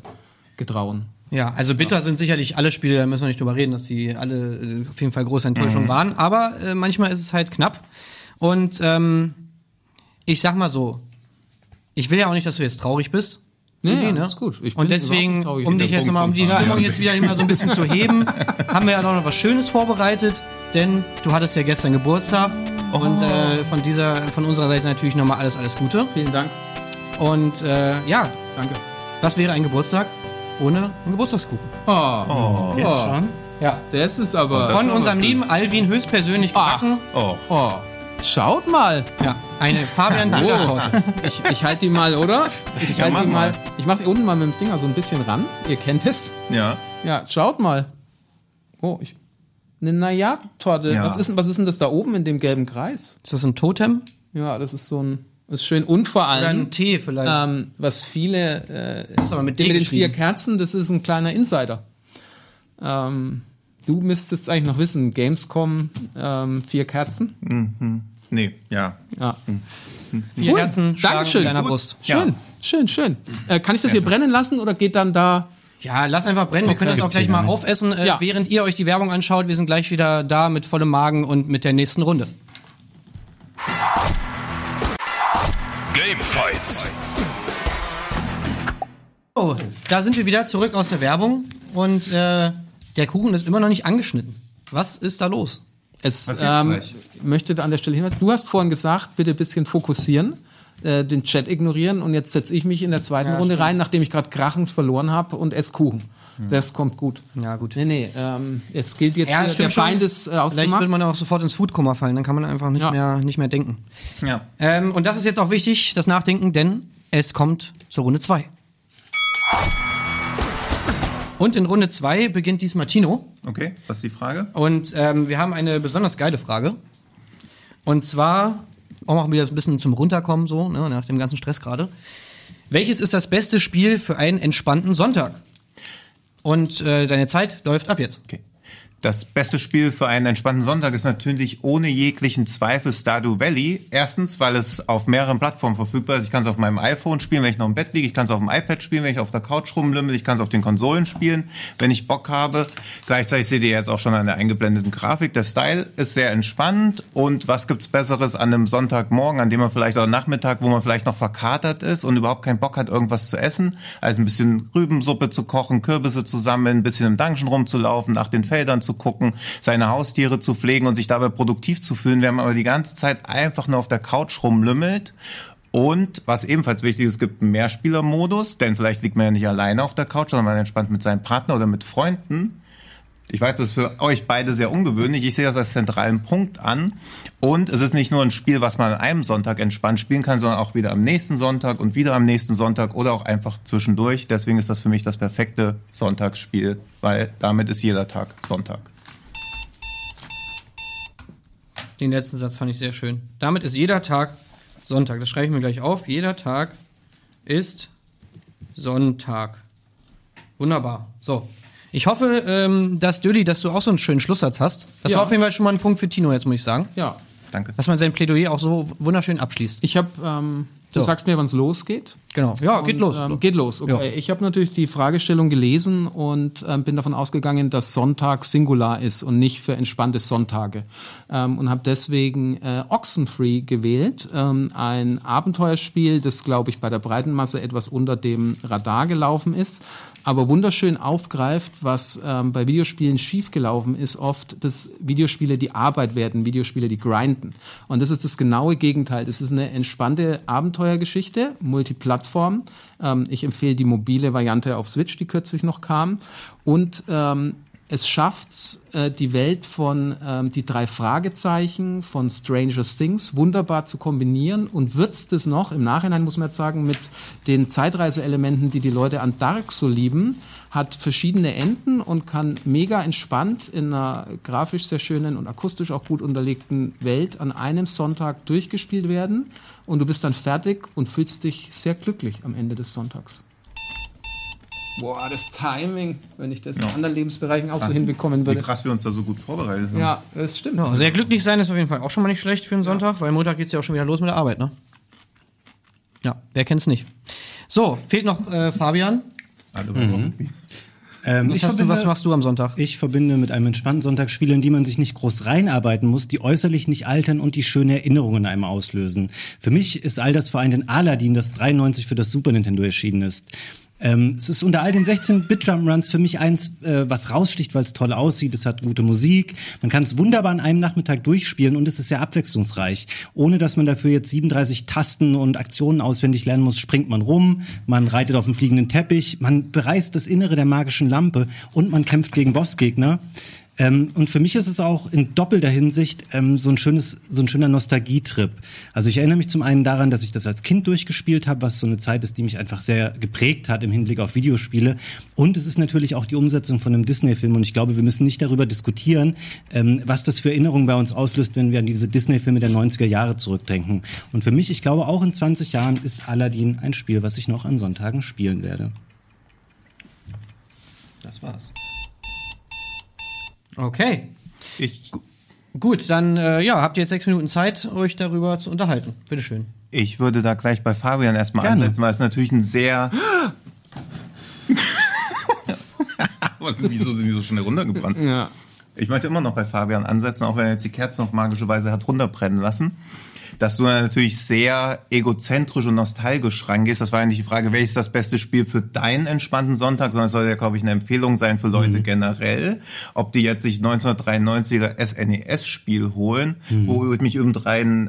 getrauen.
Ja, also bitter sind sicherlich alle Spiele, da müssen wir nicht drüber reden, dass die alle äh, auf jeden Fall große Enttäuschung waren. Aber äh, manchmal ist es halt knapp. Und ähm, ich sag mal so, ich will ja auch nicht, dass du jetzt traurig bist.
Nee,
Irgendwie,
ja, ist gut. Ich
Und deswegen, um dich jetzt mal, um die Stimmung [LAUGHS] jetzt wieder immer so ein bisschen zu heben, haben wir ja noch was Schönes vorbereitet, denn du hattest ja gestern Geburtstag und äh, von dieser, von unserer Seite natürlich nochmal alles, alles Gute.
Vielen Dank.
Und äh, ja,
Danke.
was wäre ein Geburtstag ohne einen Geburtstagskuchen?
Oh,
Jetzt schon?
Ja.
das ist aber.
Von
ist
unserem lieben. Alvin höchstpersönlich
Ach.
gebacken.
Oh,
Oh, schaut mal.
Ja, eine Fabian [LAUGHS] Bieler Torte.
Ich, ich halte die mal, oder? Ich
Ja,
halte die mal.
mal.
Ich mache sie unten mal mit dem Finger so ein bisschen ran. Ihr kennt es.
ja.
Ja, schaut mal. Oh, ich. Eine Naja-Torte.
Ja.
Was, ist, was ist denn das da oben in dem gelben Kreis?
Ist das ein Totem?
Ja, das ist so ein. Ist schön. Und vor
Oder
allem.
ein Tee vielleicht?
Ähm, was viele, äh,
aber mit
mit den vier. Kerzen, das ist ein kleiner Insider. Ähm, du müsstest eigentlich noch wissen, Gamescom, ähm, vier Kerzen.
Nee, ja.
Ja.
Vier Herzen schlagen
Dankeschön.
in deiner
Gut.
Brust.
Schön, schön, schön. Äh, kann ich das hier brennen lassen oder geht dann da?
Ja, lass einfach brennen. Wir können das auch gleich mal aufessen, äh,
Ja.
während ihr euch die Werbung anschaut. Wir sind gleich wieder da mit vollem Magen und mit der nächsten Runde.
Gamefights.
Oh, da sind wir wieder zurück aus der Werbung und äh, der Kuchen ist immer noch nicht angeschnitten. Was ist da los?
Es ähm, möchte an der Stelle hinweisen. Du hast vorhin gesagt, bitte ein bisschen fokussieren, äh, den Chat ignorieren und jetzt setze ich mich in der zweiten Runde rein, nachdem ich gerade krachend verloren habe und esse Kuchen. Das kommt gut.
Ja, gut.
Nee, nee, ähm, jetzt gilt jetzt
Ja,
der
stimmt.
Feind ist äh,
Vielleicht
ausgemacht.
wird man auch sofort ins Foodkoma fallen, dann kann man einfach nicht,
Ja.
mehr, nicht mehr denken.
Ja.
Ähm, und das ist jetzt auch wichtig, das Nachdenken, denn es kommt zur Runde 2. Und in Runde 2 beginnt diesmal Tino.
Okay, was ist die Frage?
Und ähm, wir haben eine besonders geile Frage. Und zwar, auch mal wieder ein bisschen zum Runterkommen, so, ne, nach dem ganzen Stress gerade. Welches ist das beste Spiel für einen entspannten Sonntag? Und äh, deine Zeit läuft ab jetzt.
Okay. Das beste Spiel für einen entspannten Sonntag ist natürlich ohne jeglichen Zweifel Stardew Valley. Erstens, weil es auf mehreren Plattformen verfügbar ist. Ich kann es auf meinem iPhone spielen, wenn ich noch im Bett liege. Ich kann es auf dem iPad spielen, wenn ich auf der Couch rumlümmel. Ich kann es auf den Konsolen spielen, wenn ich Bock habe. Gleichzeitig seht ihr jetzt auch schon an der eingeblendeten Grafik. Der Style ist sehr entspannt. Und was gibt's Besseres an einem Sonntagmorgen, an dem man vielleicht auch Nachmittag, wo man vielleicht noch verkatert ist und überhaupt keinen Bock hat, irgendwas zu essen, als ein bisschen Rübensuppe zu kochen, Kürbisse zu sammeln, ein bisschen im Dungeon rumzulaufen, nach den Feldern zu gucken, seine Haustiere zu pflegen und sich dabei produktiv zu fühlen, während man aber die ganze Zeit einfach nur auf der Couch rumlümmelt. Und was ebenfalls wichtig ist, es gibt einen Mehrspielermodus, denn vielleicht liegt man ja nicht alleine auf der Couch, sondern man entspannt mit seinem Partner oder mit Freunden. Ich weiß, das ist für euch beide sehr ungewöhnlich. Ich sehe das als zentralen Punkt an. Und es ist nicht nur ein Spiel, was man an einem Sonntag entspannt spielen kann, sondern auch wieder am nächsten Sonntag und wieder am nächsten Sonntag oder auch einfach zwischendurch. Deswegen ist das für mich das perfekte Sonntagsspiel, weil damit ist jeder Tag Sonntag.
Den letzten Satz fand ich sehr schön. Damit ist jeder Tag Sonntag. Das schreibe ich mir gleich auf. Jeder Tag ist Sonntag. Wunderbar. So. Ich hoffe, ähm, dass Dödi, dass du auch so einen schönen Schlusssatz hast. Das
Ja.
war auf jeden Fall schon mal ein Punkt für Tino, jetzt muss ich sagen.
Ja.
Danke.
Dass man sein Plädoyer auch so wunderschön abschließt.
Ich habe ähm, Du
So.
sagst mir, wann es losgeht.
Genau. Ja, geht
Und,
los.
Ähm, geht los, okay.
Ja.
Ich habe natürlich die Fragestellung gelesen und ähm, bin davon ausgegangen, dass Sonntag Singular ist und nicht für entspannte Sonntage. Ähm, und habe deswegen äh, Oxenfree gewählt. Ähm, ein Abenteuerspiel, das, glaube ich, bei der breiten Masse etwas unter dem Radar gelaufen ist, aber wunderschön aufgreift, was ähm, bei Videospielen schiefgelaufen ist, oft, dass Videospiele die Arbeit werden, Videospiele die grinden. Und das ist das genaue Gegenteil. Das ist eine entspannte Abenteuergeschichte, Multiplattform. Ähm, ich empfehle die mobile Variante auf Switch, die kürzlich noch kam. Und ähm, es schafft äh, die Welt von ähm, die drei Fragezeichen von Stranger Things wunderbar zu kombinieren und würzt es noch, im Nachhinein muss man jetzt sagen, mit den Zeitreiseelementen, die die Leute an Dark so lieben, hat verschiedene Enden und kann mega entspannt in einer grafisch sehr schönen und akustisch auch gut unterlegten Welt an einem Sonntag durchgespielt werden und du bist dann fertig und fühlst dich sehr glücklich am Ende des Sonntags. Boah, das Timing, wenn ich das in anderen Lebensbereichen auch so hinbekommen
Wie
würde.
krass wir uns da so gut vorbereitet haben.
Ja, das stimmt.
Ja, sehr glücklich sein ist auf jeden Fall auch schon mal nicht schlecht für einen Sonntag, weil Montag geht's ja auch schon wieder los mit der Arbeit, ne? Ja, wer kennt's nicht. So, fehlt noch äh, Fabian.
Bei Rugby.
Ähm,
Was,
ich
hast du, was
verbinde-
machst du am Sonntag?
Ich verbinde mit einem entspannten Sonntag Spiele, in die man sich nicht groß reinarbeiten muss, die äußerlich nicht altern und die schöne Erinnerungen in einem auslösen. Für mich ist all das vereint in Aladdin, das 93 für das Super Nintendo erschienen ist. Ähm, es ist unter all den 16-Bit-Jump-Runs für mich eins, äh, was raussticht, weil es toll aussieht. Es hat gute Musik. Man kann es wunderbar an einem Nachmittag durchspielen und es ist sehr abwechslungsreich. Ohne dass man dafür jetzt 37 Tasten und Aktionen auswendig lernen muss, springt man rum, man reitet auf dem fliegenden Teppich, man bereist das Innere der magischen Lampe und man kämpft gegen Bossgegner. Ähm, und für mich ist es auch in doppelter Hinsicht ähm, so ein schönes, so ein schöner Nostalgietrip. Also ich erinnere mich zum einen daran, dass ich das als Kind durchgespielt habe, was so eine Zeit ist, die mich einfach sehr geprägt hat im Hinblick auf Videospiele. Und es ist natürlich auch die Umsetzung von einem Disney-Film. Und ich glaube, wir müssen nicht darüber diskutieren, ähm, was das für Erinnerungen bei uns auslöst, wenn wir an diese Disney-Filme der 90er Jahre zurückdenken. Und für mich, ich glaube, auch in 20 Jahren ist Aladdin ein Spiel, was ich noch an Sonntagen spielen werde.
Das war's.
Okay.
Ich,
Gut, dann äh, ja, habt ihr jetzt sechs Minuten Zeit, euch darüber zu unterhalten. Bitteschön.
ich würde da gleich bei Fabian erstmal
Gerne.
ansetzen, weil es natürlich ein sehr. [GASPS] [LAUGHS] Was, wieso sind die so schnell runtergebrannt?
Ja.
Ich möchte immer noch bei Fabian ansetzen, auch wenn er jetzt die Kerze noch magischerweise hat runterbrennen lassen. Dass du natürlich sehr egozentrisch und nostalgisch rangehst. Das war ja nicht die Frage, welches ist das beste Spiel für deinen entspannten Sonntag, sondern es soll ja, glaube ich, eine Empfehlung sein für Leute generell. Ob die jetzt sich 1993er SNES-Spiel holen, wo würde mich übrigens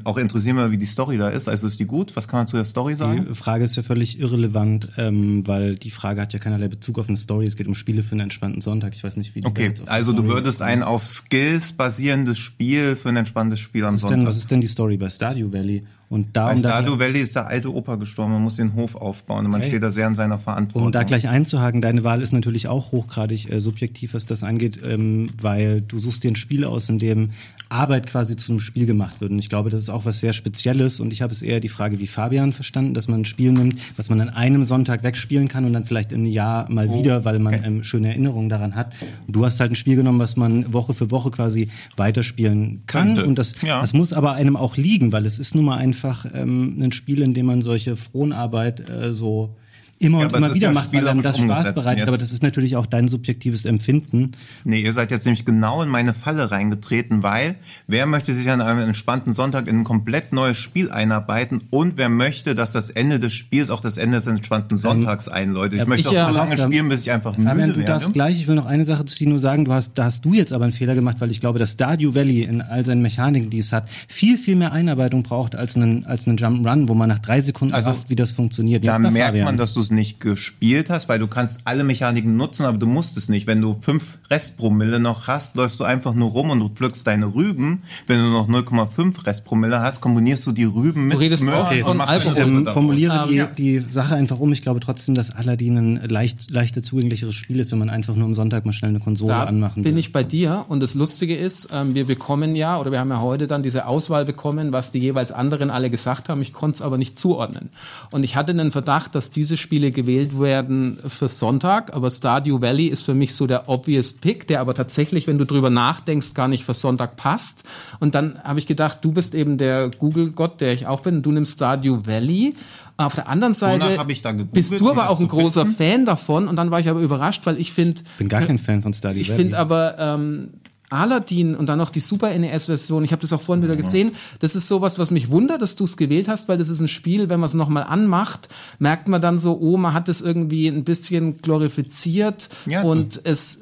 auch interessieren, würde, wie die Story da ist. Also ist die gut? Was kann man zu der Story sagen?
Die Frage ist ja völlig irrelevant, ähm, weil die Frage hat ja keinerlei Bezug auf eine Story. Es geht um Spiele für einen entspannten Sonntag. Ich weiß nicht, wie die
Okay, also du
Story
würdest ein auf Skills basierendes Spiel für ein entspanntes Spiel am
was ist, denn,
Sonntag.
was ist denn die Story bei Stardew Valley? Und da,
Bei
da,
Stardew Valley ist der alte Opa gestorben, man muss den Hof aufbauen und man
Okay.
steht da sehr in seiner Verantwortung.
um da gleich einzuhaken, deine Wahl ist natürlich auch hochgradig äh, subjektiv, was das angeht, ähm, weil du suchst dir ein Spiel aus, in dem Arbeit quasi zu einem Spiel gemacht wird. Und ich glaube, das ist auch was sehr Spezielles. Und ich habe es eher die Frage wie Fabian verstanden, dass man ein Spiel nimmt, was man an einem Sonntag wegspielen kann und dann vielleicht im Jahr mal
Oh,
wieder, weil man ähm, schöne Erinnerungen daran hat. Und du hast halt ein Spiel genommen, was man Woche für Woche quasi weiterspielen kann.
Könnte.
Und das,
Ja.
das muss aber einem auch liegen, weil es ist nun mal einfach ähm, ein Spiel, in dem man solche Fronarbeit äh, so immer
Ja,
und
aber
immer wieder
ja
macht, weil einem das Spaß bereitet. Aber
Jetzt-
das ist natürlich auch dein subjektives Empfinden.
Nee, ihr seid jetzt nämlich genau in meine Falle reingetreten, weil wer möchte sich an einem entspannten Sonntag in ein komplett neues Spiel einarbeiten und wer möchte, dass das Ende des Spiels auch das Ende des entspannten Sonntags einläutet. Ich möchte
ich,
auch so lange
da-
spielen, bis ich einfach
Fabian,
müde
du
werde.
darfst gleich, ich will noch eine Sache zu dir nur sagen, du hast, da hast du jetzt aber einen Fehler gemacht, weil ich glaube, dass Stardew Valley in all seinen Mechaniken, die es hat, viel, viel mehr Einarbeitung braucht als einen, als einen Jump'n'Run, wo man nach drei Sekunden
Also,
rafft, wie das funktioniert.
Da
Jetzt nach
merkt
Fabian.
man, dass du es nicht gespielt hast, weil du kannst alle Mechaniken nutzen, aber du musst es nicht. Wenn du fünf Restpromille noch hast, läufst du einfach nur rum und du pflückst deine Rüben. Wenn du noch 0,5 Restpromille hast, kombinierst du die Rüben mit
Du redest
Möhren
okay,
und machst
Alkohol.
ähm, formuliere die,
ja.
die Sache einfach um. Ich glaube trotzdem, dass Aladdin ein leicht, leichter zugänglicheres Spiel ist, wenn man einfach nur am Sonntag mal schnell eine Konsole
Da
anmachen
bin
will.
ich bei dir und das Lustige ist, ähm, wir bekommen ja, oder wir haben ja heute dann diese Auswahl bekommen, was die jeweils anderen alle gesagt haben. Ich konnte es aber nicht zuordnen. Und ich hatte den Verdacht, dass dieses Spiele gewählt werden für Sonntag, aber Stardew Valley ist für mich so der obvious Pick, der aber tatsächlich, wenn du drüber nachdenkst, gar nicht für Sonntag passt. Und dann habe ich gedacht, du bist eben der Google-Gott, der ich auch bin, du nimmst Stardew Valley. Auf der anderen Seite
ich gegoogelt,
bist du aber auch ein großer
finden?
Fan davon und dann war ich aber überrascht, weil ich finde,
bin gar kein Fan von Stardew
ich
Valley.
finde aber ähm, Aladdin und dann noch die Super NES-Version, ich habe das auch vorhin wieder gesehen, das ist sowas, was mich wundert, dass du es gewählt hast, weil das ist ein Spiel, wenn man es nochmal anmacht, merkt man dann so, oh, man hat es irgendwie ein bisschen glorifiziert
Ja.
und es, äh,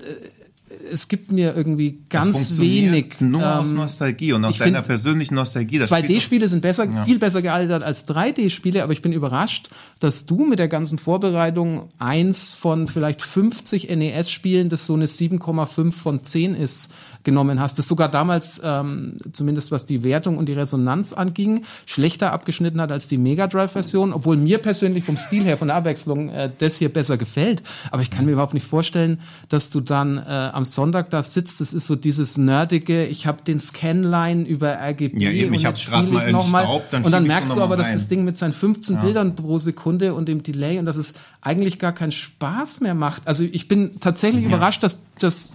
es gibt mir irgendwie ganz wenig.
Nur aus
ähm,
Nostalgie und aus deiner persönlichen Nostalgie. Das spielt
2D-Spiele sind besser, viel besser gealtert als 3D-Spiele, aber ich bin überrascht, dass du mit der ganzen Vorbereitung eins von vielleicht 50 NES-Spielen, das so eine 7,5 von 10 ist, genommen hast, das sogar damals, ähm, zumindest was die Wertung und die Resonanz anging, schlechter abgeschnitten hat als die Mega Drive-Version, obwohl mir persönlich vom Stil her, von der Abwechslung, äh, das hier besser gefällt. Aber ich kann mir überhaupt nicht vorstellen, dass du dann äh, am Sonntag da sitzt. Das ist so dieses nerdige, ich habe den Scanline über RGB
Ja, eben, ich
und
hab's
jetzt spiele ich noch mal.
entstaubt, dann
Und dann merkst du aber, dass das Ding mit seinen 15 Bildern pro Sekunde und dem Delay und dass es eigentlich gar keinen Spaß mehr macht. Also ich bin tatsächlich überrascht, dass, dass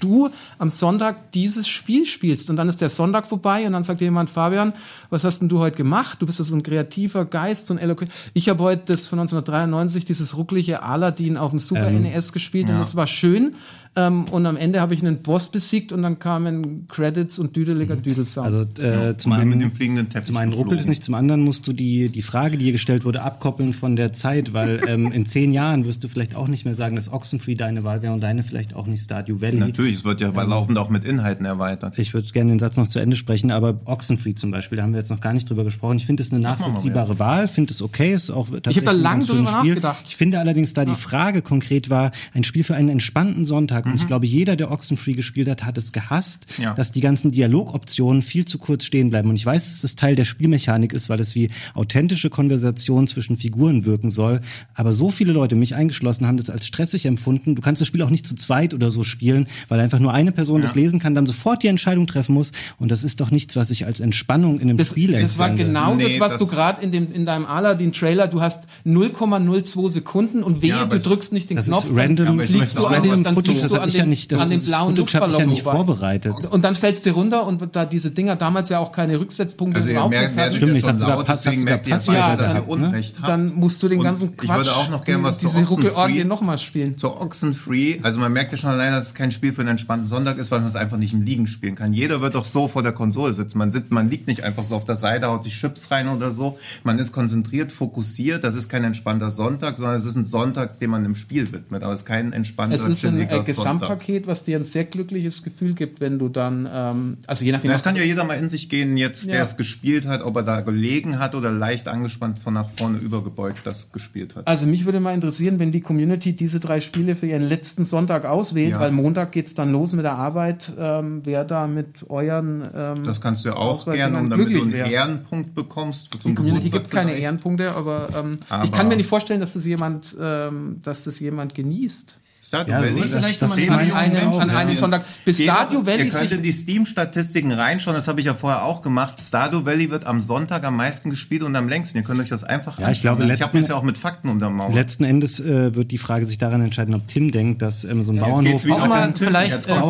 du am Sonntag dieses Spiel spielst und dann ist der Sonntag vorbei und dann sagt dir jemand, Fabian, was hast denn du heute gemacht? Du bist ja so ein kreativer Geist, so ein eloquent. Ich habe heute das von 1993, dieses rucklige Aladdin auf dem Super NES gespielt und es war schön. Ähm, und am Ende habe ich einen Boss besiegt und dann kamen Credits und düdeliger Düdelsound.
Also äh, zum
und dann
einen,
mit dem fliegenden Teppich
zum einen ruppelt es nicht, zum anderen musst du die, die Frage, die hier gestellt wurde, abkoppeln von der Zeit, weil [LAUGHS] ähm, in zehn Jahren wirst du vielleicht auch nicht mehr sagen, dass Oxenfree deine Wahl wäre und deine vielleicht auch nicht Stardew Valley.
Natürlich, es wird ja bei laufend auch mit Inhalten erweitert.
Ich würde gerne den Satz noch zu Ende sprechen, aber Oxenfree zum Beispiel, da haben wir jetzt noch gar nicht drüber gesprochen. Ich finde es eine nachvollziehbare Wahl, finde es okay, ist auch tatsächlich
da
ein
lang
ganz schönes
drüber
Spiel.
nachgedacht.
Ich finde allerdings, da die Frage konkret war, ein Spiel für einen entspannten Sonntag,
Mhm.
und ich glaube, jeder, der Oxenfree gespielt hat, hat es gehasst,
Ja.
dass die ganzen Dialogoptionen viel zu kurz stehen bleiben. Und ich weiß, dass das Teil der Spielmechanik ist, weil es wie authentische Konversation zwischen Figuren wirken soll. Aber so viele Leute, mich eingeschlossen, haben das als stressig empfunden. Du kannst das Spiel auch nicht zu zweit oder so spielen, weil einfach nur eine Person das lesen kann, dann sofort die Entscheidung treffen muss. Und das ist doch nichts, was ich als Entspannung in einem
Das,
Spiel
das war genau
Nee,
das, was
das-
du gerade in, dem- in deinem Aladdin-Trailer, du hast 0,02 Sekunden und wehe,
Ja,
du drückst nicht den
Das
Knopf,
ist random,
dann fliegst du an
was
dann fliegst
das
du
hab
an
ich ja
dem,
nicht, das
an
ist
blauen
Footage hab ich ja
Luftballon
nicht vorbereitet.
Und dann fällst du runter und da diese Dinger damals ja auch keine Rücksetzpunkte
Also ihr
überhaupt
merkt,
nichts
wer
hatten.
Stimmt, ich sogar Pass-
deswegen merkt ihr
Pass-
dass
Ja,
ihr Unrecht habt.
Dann musst du den
Und
ganzen Quatsch,
Ich würde auch noch gerne was zu
diese Ruckelorgie nochmal spielen.
Zur Oxenfree, also man merkt ja schon alleine, dass es kein Spiel für einen entspannten Sonntag ist, weil man es einfach nicht im Liegen spielen kann. Jeder wird doch so vor der Konsole sitzen. Man sitzt, man liegt nicht einfach so auf der Seite, haut sich Chips rein oder so. Man ist konzentriert, fokussiert. Das ist kein entspannter Sonntag, sondern es ist ein Sonntag, den man im Spiel widmet. Aber es ist kein entspannter,
Es ist ein äh, Gesamtpaket, was dir ein sehr glückliches Gefühl gibt, wenn du dann, ähm, also je nachdem,
Ja, es kann ja jeder mal in sich gehen, jetzt, der
Ja.
es gespielt hat, ob er da gelegen hat oder leicht angespannt von nach vorne übergebeugt das gespielt hat.
Also mich würde mal interessieren, wenn die Community diese drei Spiele für ihren letzten Sonntag auswählt,
Ja.
weil Montag geht's dann los mit der Arbeit, ähm, wer da mit euren ähm,
Das kannst du ja auch gerne, um damit du einen
wär.
Ehrenpunkt bekommst.
Die Community
Geburtstag
gibt keine
vielleicht.
Ehrenpunkte, aber, ähm,
Aber-
ich kann mir nicht vorstellen, dass das jemand, ähm, dass das jemand genießt.
Stardew
Ja, so
Valley.
das-
Vielleicht
das
mal
ist
an einem, an einem
ja.
Sonntag. Bis
doch-
Valley
Ihr könnt
sich
in die Steam-Statistiken reinschauen, das habe ich ja vorher auch gemacht. Stardew Valley wird am Sonntag am meisten gespielt und am längsten. Ihr könnt euch das einfach
Ja, ich glaube,
anschauen. Ich habe
letzten-
das ja auch mit Fakten untermauert.
Letzten Endes äh, wird die Frage sich daran entscheiden, ob Tim denkt, dass ähm, so ein
jetzt
Bauernhof
Auch mal
Tim,
vielleicht äh,
am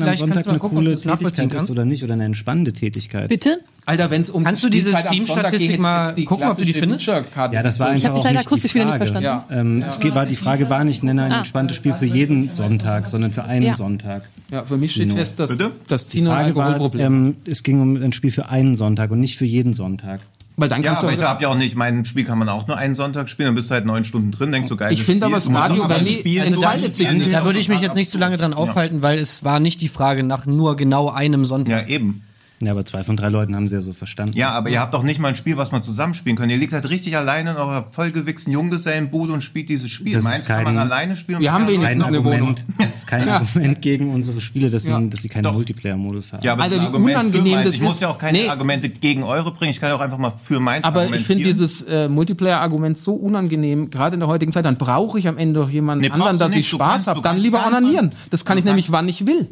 vielleicht
Sonntag
kannst du mal
eine
gucken, ob
coole
du das nachvollziehen
Tätigkeit ist
kannst.
oder nicht oder eine entspannende Tätigkeit.
Bitte?
Alter, wenn es um
Kannst du diese Steam-Statistik
geht,
mal
die
gucken, ob du die findest?
Ja, das war einfach
Ich hab dich
auch
leider akustisch
die
wieder nicht
Frage.
verstanden.
Ähm, es geht, war, die Frage war nicht, nenne ein
Ah.
entspanntes Spiel für jeden Sonntag, sondern für einen
Ja.
Sonntag.
Ja, für mich steht fest, dass,
Bitte?
dass Tino ein
Frage war,
Alkoholproblem
ähm, es ging um ein Spiel für einen Sonntag und nicht für jeden Sonntag.
Weil dann
Ja,
kannst
aber
du
ich habe ja auch nicht, mein Spiel kann man auch nur einen Sonntag spielen, dann bist du halt neun Stunden drin, denkst du geil.
Ich finde aber
aber
Valley
Spiel
also
so
da-
nicht
da-
Ende.
Da würde ich mich jetzt nicht zu lange dran aufhalten, weil es war nicht die Frage nach nur genau einem Sonntag.
Ja, eben.
Ja, aber zwei von drei Leuten haben sie ja so verstanden.
Ja, aber ihr habt doch nicht mal ein Spiel, was man zusammenspielen könnt. Ihr liegt halt richtig alleine in eurer vollgewichsten Junggesellenbude und spielt dieses Spiel.
Das ist
Meins kann
kein-
man alleine spielen.
Wir haben
Ja,
wenigstens eine Wohnung.
Argument, [LAUGHS] das ist kein Argument gegen unsere Spiele, dass, man, dass sie keinen. Multiplayer-Modus haben.
Ja, aber
Alter,
das
wie
Argument für
unangenehm
meins.
das
Ich muss
ist.
ja auch keine
Nee.
Argumente gegen eure bringen. Ich kann ja auch einfach mal für meins
Aber ich finde dieses äh, Multiplayer-Argument so unangenehm, gerade in der heutigen Zeit, dann brauche ich am Ende doch jemanden
Nee,
anderen,
du
dass ich
nicht. Du
Spaß habe.
du
Dann lieber onanieren.
an-
Das kann
du
ich nämlich, wann ich will.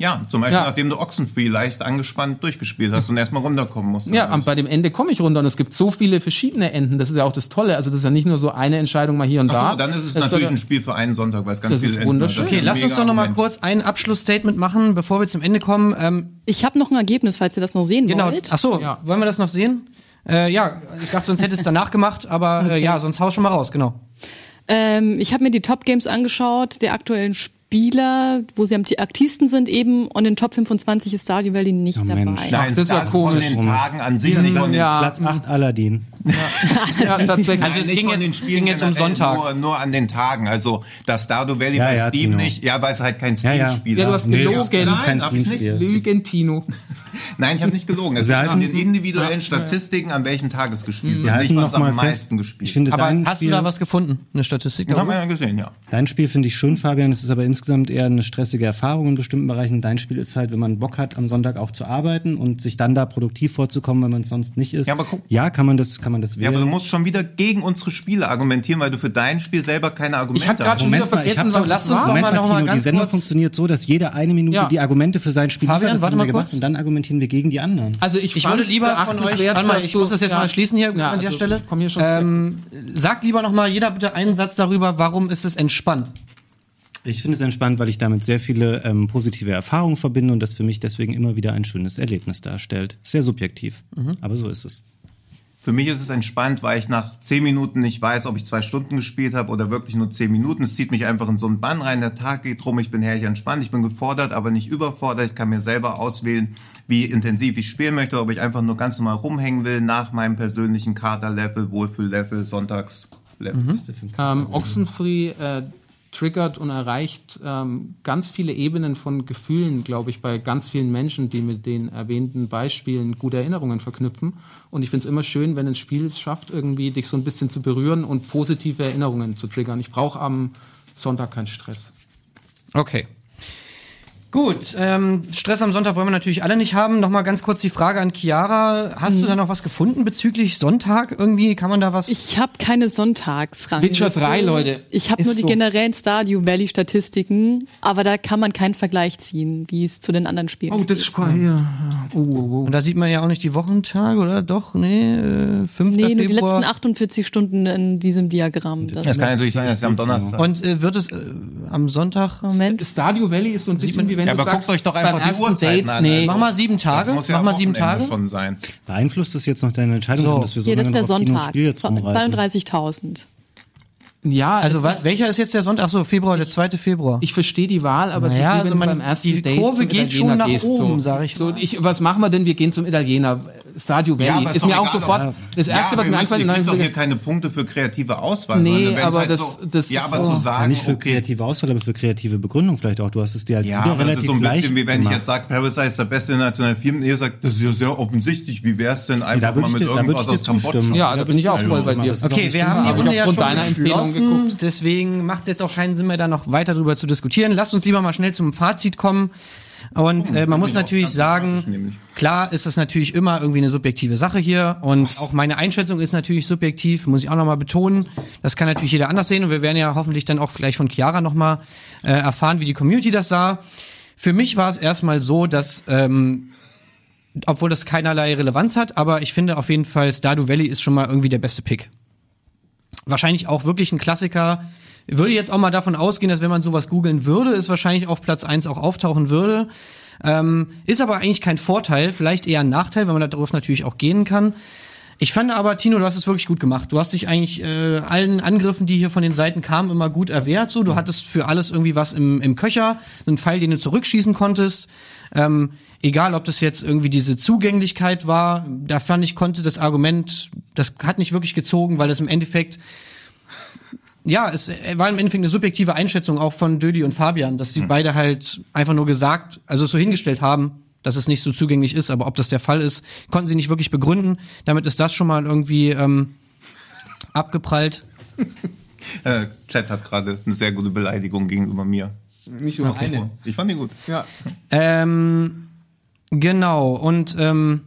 Ja, zum Beispiel
Ja.
nachdem du Oxenfree leicht angespannt durchgespielt hast und erstmal runterkommen musst.
Ja, und bei dem Ende komme ich runter und es gibt so viele verschiedene Enden. Das ist ja auch das Tolle. Also das ist ja nicht nur so eine Entscheidung mal hier und da.
Ach so, dann ist es
Das
natürlich
soll-
ein Spiel für einen Sonntag, weil es ganz
Das
viele
ist
Enden hat.
wunderschön.
Das ist
Okay, lass uns doch noch mal kurz ein Abschlussstatement machen, bevor wir zum Ende kommen. Ähm,
Ich habe noch ein Ergebnis, falls ihr das noch sehen
genau.
wollt.
Ach so,
Ja.
wollen wir das noch sehen? Äh, ja, ich dachte, sonst hätte es danach gemacht, aber äh, ja, sonst hau schon mal raus, genau.
Ähm, ich habe mir die Top Games angeschaut, der aktuellen Spieler, wo sie am aktivsten sind eben. Und in Top 25 ist Stardew Valley nicht
Oh,
dabei.
Mensch.
Nein,
das ist ja
das von
komisch.
den Tagen an sich, nicht von den
ja,
Platz 8 Aladdin.
ja, tatsächlich.
Also es ging jetzt-
den
es
Spielen
ging jetzt um Sonntag.
Nur, nur an den Tagen. Also das Stardew Valley
Ja,
bei
ja,
Steam
Tino.
nicht. Ja, weil es halt kein
Ja, ja.
Steam-Spiel
Ja, du
ist.
hast
Nee,
gelogen.
ist kein
Nein, hab ich nicht.
Steam-Spiel.
Lügentino.
Nein, ich habe nicht gelogen. Es
halten-
den individuellen Statistiken, an welchem Tag es gespielt wird.
Wir halten
Nicht,
noch
was am
mal
meisten
fest.
gespielt
Ich finde,
Aber
dein
hast
Spiel,
du da was gefunden? Eine Statistik?
Das haben wir ja gesehen, ja.
Dein Spiel finde ich schön, Fabian. Es ist aber insgesamt eher eine stressige Erfahrung in bestimmten Bereichen. Dein Spiel ist halt, wenn man Bock hat, am Sonntag auch zu arbeiten und sich dann da produktiv vorzukommen, wenn man es sonst nicht ist.
Ja, aber guck-
Ja, kann man das, kann man das
Ja,
wählen.
aber du musst schon wieder gegen unsere Spiele argumentieren, weil du für dein Spiel selber keine Argumente
Ich hab grad
hast.
schon wieder
mal, ich
vergessen,
doch-
das war.
Moment
Moment
mal,
mal,
noch mal
Tino, die
ganz
Sendung
kurz.
funktioniert so, dass jede eine Minute
Ja.
die Argumente für sein Spiel
Fabian, warte mal
gemacht,
kurz.
und dann argumentieren wir gegen die anderen.
Also ich,
Ich würde lieber von euch, warte mal, ich
du-
muss das jetzt
ja.
mal schließen hier
Ja,
an der
also,
Stelle.
Komm hier schon
ähm, sagt lieber noch mal jeder bitte einen Satz darüber, warum ist es entspannt?
Ich finde es entspannt, weil ich damit sehr viele ähm, positive Erfahrungen verbinde und das für mich deswegen immer wieder ein schönes Erlebnis darstellt. Sehr subjektiv, aber so ist es.
Für mich ist es entspannt, weil ich nach zehn Minuten nicht weiß, ob ich zwei Stunden gespielt habe oder wirklich nur zehn Minuten. Es zieht mich einfach in so einen Bann rein. Der Tag geht rum, ich bin herrlich entspannt, ich bin gefordert, aber nicht überfordert. Ich kann mir selber auswählen, wie intensiv ich spielen möchte, ob ich einfach nur ganz normal rumhängen will nach meinem persönlichen Kater-Level, Wohlfühl-Level, Sonntags-Level.
Ähm, Oxenfree äh, triggert und erreicht ähm, ganz viele Ebenen von Gefühlen, glaube ich, bei ganz vielen Menschen, die mit den erwähnten Beispielen gute Erinnerungen verknüpfen. Und ich finde es immer schön, wenn ein Spiel es schafft, irgendwie dich so ein bisschen zu berühren und positive Erinnerungen zu triggern. Ich brauche am Sonntag keinen Stress.
Okay. Gut, ähm, Stress am Sonntag wollen wir natürlich alle nicht haben. Nochmal ganz kurz die Frage an Chiara. Hast du da noch was gefunden bezüglich Sonntag? Irgendwie kann man da was...
Ich habe keine Sonntagsrangliste.
Witcher 3, Leute.
Ich habe nur die
so.
generellen Stardew Valley Statistiken, aber da kann man keinen Vergleich ziehen, wie es zu den anderen Spielen
Oh, das ist hier. Oh, oh, oh.
Und da sieht man ja auch nicht die Wochentage, oder? Doch, nee, äh, 5.
Nee, nur die letzten 48 Stunden in diesem Diagramm. Das
Das kann natürlich sein, dass es am Donnerstag.
Und äh, wird es äh, am Sonntag...
Moment.
Stardew Valley ist so ein bisschen wie wenn
Ja,
du
aber
sagst,
guckt euch doch einfach
beim
die
ersten
Uhrzeiten
Date,
an.
nee,
Mach mal sieben
Das
Tage.
muss ja
Mach mal sieben Tage.
schon sein.
Beeinflusst das jetzt noch deine Entscheidung,
So.
dass wir so
Hier, das
lange
ist der
noch auf Kinos
Sonntag.
Spiel jetzt rumreiten?
32.000.
ja,
Also
es
was,
ist-
welcher ist jetzt der Sonntag? Ach so, Februar, der 2. Februar.
Ich verstehe die Wahl, aber
Naja,
es ist
also man-
beim ersten
die
Date
Kurve geht schon nach
gehst,
oben,
so.
sag ich
So,
mal.
ich. Was machen wir denn? Wir gehen zum Italiener. Stardew Valley.
Ja, aber
ist mir auch sofort
aber-
das erste,
ja,
was mir ist.
ihr kriegt doch hier keine Punkte für kreative Auswahl.
Nee, aber
halt
das-
so,
das
Ja,
ist
aber
so-
zu
Ja,
sagen,
nicht für
okay,
kreative Auswahl, aber für kreative Begründung vielleicht auch. Du hast es dir halt
Ja,
wieder relativ
ist so ein
leicht
bisschen wie wenn
gemacht.
ich jetzt sage, Parasite ist der beste internationale Film und ihr sagt, das ist ja sehr offensichtlich, wie wär's denn einfach mal
ich
mit irgendwas
ich
aus Kambodscha?
Ja, da bin ich auch voll bei dir.
Ist
Okay, wir haben die Runde
ich
ja
aufgrund
schon
deiner Empfehlung
geschlossen,
geguckt.
deswegen macht es jetzt auch keinen Sinn mehr, da noch weiter drüber zu diskutieren. Lasst uns lieber mal schnell zum Fazit kommen. Und äh, man muss
auch
natürlich sagen, klar ist es natürlich immer irgendwie eine subjektive Sache hier und auch meine Einschätzung ist natürlich subjektiv, muss ich auch nochmal betonen. Das kann natürlich jeder anders sehen und wir werden ja hoffentlich dann auch gleich von Chiara nochmal äh, erfahren, wie die Community das sah. Für mich war es erstmal so, dass ähm, obwohl das keinerlei Relevanz hat, aber ich finde auf jeden Fall Stardew Valley ist schon mal irgendwie der beste Pick. Wahrscheinlich auch wirklich ein Klassiker. Würde jetzt auch mal davon ausgehen, dass wenn man sowas googeln würde, es wahrscheinlich auf Platz eins auch auftauchen würde. Ähm, ist aber eigentlich kein Vorteil, vielleicht eher ein Nachteil, weil man darauf natürlich auch gehen kann. Ich fand aber, Tino, du hast es wirklich gut gemacht. Du hast dich eigentlich äh, allen Angriffen, die hier von den Seiten kamen, immer gut erwehrt. So, du hattest für alles irgendwie was im, im Köcher, einen Pfeil, den du zurückschießen konntest. Ähm, egal, ob das jetzt irgendwie diese Zugänglichkeit war, da fand ich, konnte das Argument, das hat nicht wirklich gezogen, weil das im Endeffekt ja, es war im Endeffekt eine subjektive Einschätzung auch von Dödi und Fabian, dass sie beide halt einfach nur gesagt, also so hingestellt haben, dass es nicht so zugänglich ist, aber ob das der Fall ist, konnten sie nicht wirklich begründen. Damit ist das schon mal irgendwie ähm, abgeprallt. [LAUGHS]
Äh, Chat hat gerade eine sehr gute Beleidigung gegenüber mir.
Nicht nur eine.
Ich fand die gut.
Ja.
Ähm, genau, und ähm,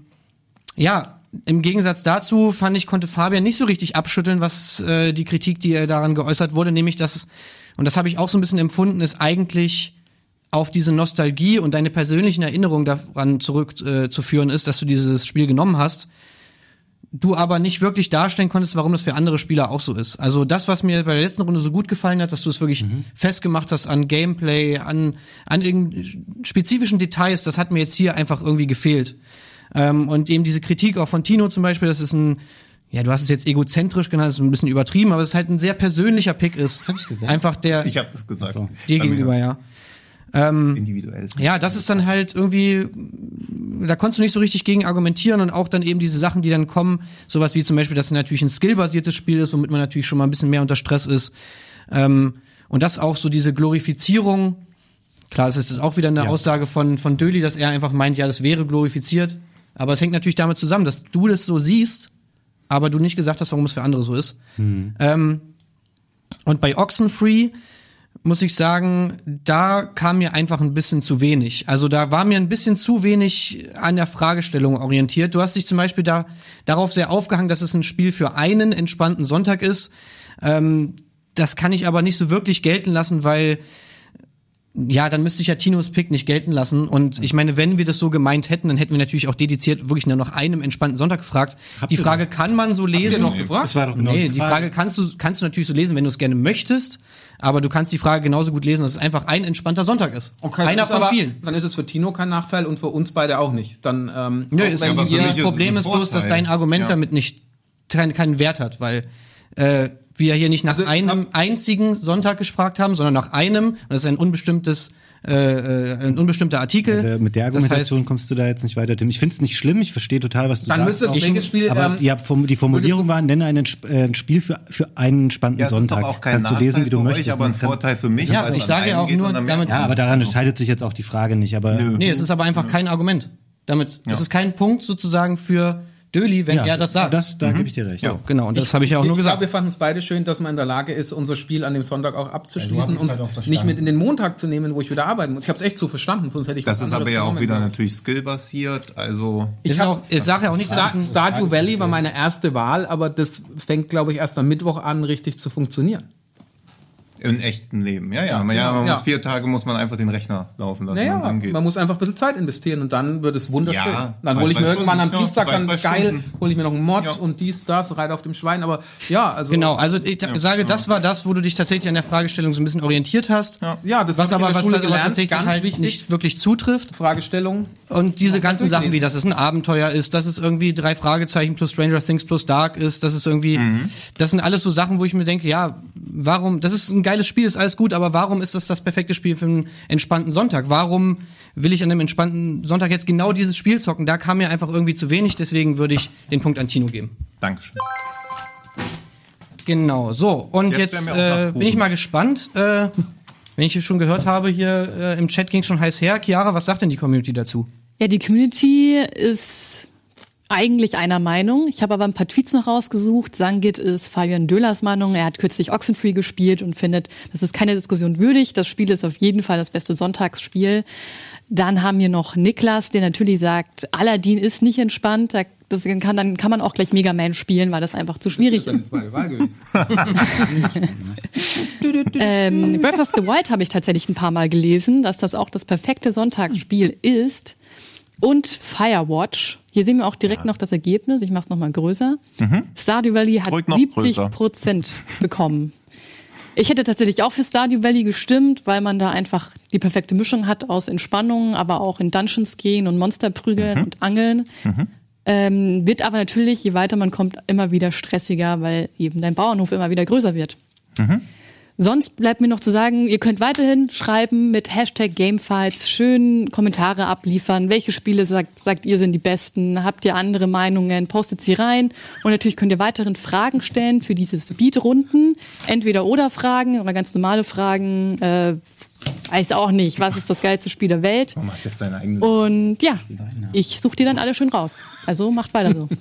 ja, im Gegensatz dazu fand ich, konnte Fabian nicht so richtig abschütteln, was äh, die Kritik, die er daran geäußert wurde, nämlich dass, und das habe ich auch so ein bisschen empfunden, ist eigentlich auf diese Nostalgie und deine persönlichen Erinnerungen daran zurückzuführen äh, ist, dass du dieses Spiel genommen hast, du aber nicht wirklich darstellen konntest, warum das für andere Spieler auch so ist. Also das, was mir bei der letzten Runde so gut gefallen hat, dass du es wirklich festgemacht hast an Gameplay, an, an irgendeinen spezifischen Details, das hat mir jetzt hier einfach irgendwie gefehlt. Ähm, und eben diese Kritik auch von Tino zum Beispiel, das ist ein, ja, du hast es jetzt egozentrisch genannt, das ist ein bisschen übertrieben, aber es ist halt ein sehr persönlicher Pick ist.
hab ich gesagt.
Einfach der
Ich habe das gesagt.
so.
dir
Bei
gegenüber, ja.
Individuell.
Ja, das ist dann halt irgendwie, da konntest du nicht so richtig gegen argumentieren und auch dann eben diese Sachen, die dann kommen, sowas wie zum Beispiel, dass es natürlich ein skillbasiertes Spiel ist, womit man natürlich schon mal ein bisschen mehr unter Stress ist. Ähm, und das auch so diese Glorifizierung, klar, es ist auch wieder eine Aussage von, von Döli, dass er einfach meint, ja, das wäre glorifiziert. Aber es hängt natürlich damit zusammen, dass du das so siehst, aber du nicht gesagt hast, warum es für andere so ist. Ähm, und bei Oxenfree muss ich sagen, da kam mir einfach ein bisschen zu wenig. Also da war mir ein bisschen zu wenig an der Fragestellung orientiert. Du hast dich zum Beispiel da darauf sehr aufgehangen, dass es ein Spiel für einen entspannten Sonntag ist. Ähm, das kann ich aber nicht so wirklich gelten lassen, weil ja, dann müsste ich ja Tinos Pick nicht gelten lassen. Und ich meine, wenn wir das so gemeint hätten, dann hätten wir natürlich auch dediziert wirklich nur nach einem entspannten Sonntag gefragt. die Frage kann man so lesen.
noch gefragt?
Das war doch genau
Nee, die Frage kannst du, kannst du natürlich so lesen, wenn du es gerne möchtest, aber du kannst die Frage genauso gut lesen, dass es einfach ein entspannter Sonntag ist.
Okay,
Einer
ist
von
aber,
vielen.
Dann ist es für Tino kein Nachteil und für uns beide auch nicht. Dann, ähm,
Nö,
auch
ist, das Problem ist bloß, dass dein Argument
Ja.
damit nicht keinen keinen Wert hat, weil äh, wir hier nicht nach
Also,
einem einzigen Sonntag gefragt haben, sondern nach einem, und das ist ein unbestimmtes, äh, äh, ein unbestimmter Artikel.
Der, mit der
Das
Argumentation
heißt,
kommst du da jetzt nicht weiter, Tim. Ich finde es nicht schlimm, ich verstehe total, was du
dann
sagst.
müsste es
auch.
welches Spiel,
aber
ähm,
die, Form- die Formulierung war, nenne äh, ein Spiel für, für einen entspannten
Ja, ist
Sonntag.
doch auch kein
Kannst du
Nachteil
lesen, wie du
für
möchtest.
euch, aber ein
Das
Vorteil für mich.
Ja,
es
ich sage ja auch
geht
nur damit-
ja, aber daran entscheidet sich jetzt auch die Frage nicht. Aber
Nö.
nee, es ist aber einfach kein Argument. Damit, es ist kein Punkt sozusagen für Döli, wenn
ja,
er das sagt.
Das, da gebe ich dir recht.
so, genau, und das habe ich ja auch nur
ich glaube,
gesagt.
wir fanden es beide schön, dass man in der Lage ist, unser Spiel an dem Sonntag auch abzuschließen
Also,
und
halt
nicht mit in den Montag zu nehmen, wo ich wieder arbeiten muss. Ich habe es echt so verstanden, sonst hätte ich
Das
was
ist aber ja auch wieder
glaub ich.
natürlich skillbasiert. Also
Ich, ist
hab-
auch, ich sage ja auch nicht, dass
Star
ein,
Stardew Valley war meine erste Wahl, aber das fängt, glaube ich, erst am Mittwoch an, richtig zu funktionieren.
Im echten Leben. Ja, ja.
Ja,
man, ja, man
ja.
muss vier Tage muss man einfach den Rechner laufen lassen.
Naja,
und dann geht's.
man muss einfach ein bisschen Zeit investieren und dann wird es wunderschön.
Ja,
dann hole ich mir irgendwann am Dienstag dann geil, hole ich mir noch einen Mod
Ja.
und dies, das, reite auf dem Schwein, aber ja, also.
Genau, also ich sage, das war das, wo du dich tatsächlich an der Fragestellung so ein bisschen orientiert hast.
Ja, das
was aber, was
gelernt,
tatsächlich
ganz
halt
wichtig.
nicht wirklich zutrifft.
Fragestellung.
Und diese ganzen Sachen wie, dass es ein Abenteuer ist, dass es irgendwie drei Fragezeichen plus Stranger Things plus Dark ist, dass es irgendwie, das sind alles so Sachen, wo ich mir denke, ja, warum, das ist ein geiles Spiel, ist alles gut, aber warum ist das das perfekte Spiel für einen entspannten Sonntag? Warum will ich an einem entspannten Sonntag jetzt genau dieses Spiel zocken? Da kam mir einfach irgendwie zu wenig, deswegen würde ich den Punkt an Tino geben.
Dankeschön.
Genau, so. Und
Jetzt
jetzt, äh, bin ich mal gespannt. Äh, wenn ich schon gehört habe, hier äh, im Chat ging schon heiß her. Chiara, was sagt denn die Community dazu?
Ja, die Community ist eigentlich einer Meinung. Ich habe aber ein paar Tweets noch rausgesucht. Sangit ist Fabian Döhlers Meinung. Er hat kürzlich Oxenfree gespielt und findet, das ist keine Diskussion würdig. Das Spiel ist auf jeden Fall das beste Sonntagsspiel. Dann haben wir noch Niklas, der natürlich sagt, Aladdin ist nicht entspannt. Da- Das kann, dann kann man auch gleich Mega Man spielen, weil das einfach zu schwierig ist.
Wahl gewesen. [LAUGHS] [LAUGHS]
Ähm, Breath of the Wild habe ich tatsächlich ein paar Mal gelesen, dass das auch das perfekte Sonntagsspiel ist. Und Firewatch. Hier sehen wir auch direkt noch das Ergebnis. Ich mache es nochmal größer. Stardew Valley hat
Ruhig noch
70
größer.
Prozent [LAUGHS] bekommen. Ich hätte tatsächlich auch für Stardew Valley gestimmt, weil man da einfach die perfekte Mischung hat aus Entspannung, aber auch in Dungeons gehen und Monster prügeln und angeln. Ähm, wird aber natürlich, je weiter man kommt, immer wieder stressiger, weil eben dein Bauernhof immer wieder größer wird. Sonst bleibt mir noch zu sagen, ihr könnt weiterhin schreiben mit Hashtag Gamefights, schön Kommentare abliefern. Welche Spiele sagt, sagt ihr sind die besten? Habt ihr andere Meinungen? Postet sie rein. Und natürlich könnt ihr weiterhin Fragen stellen für diese Speedrunden. Entweder oder Fragen oder ganz normale Fragen. Äh, weiß auch nicht, was ist das geilste Spiel der Welt?
Man macht jetzt seine eigene.
Und ja, ich suche die dann alle schön raus. Also macht weiter so. [LAUGHS]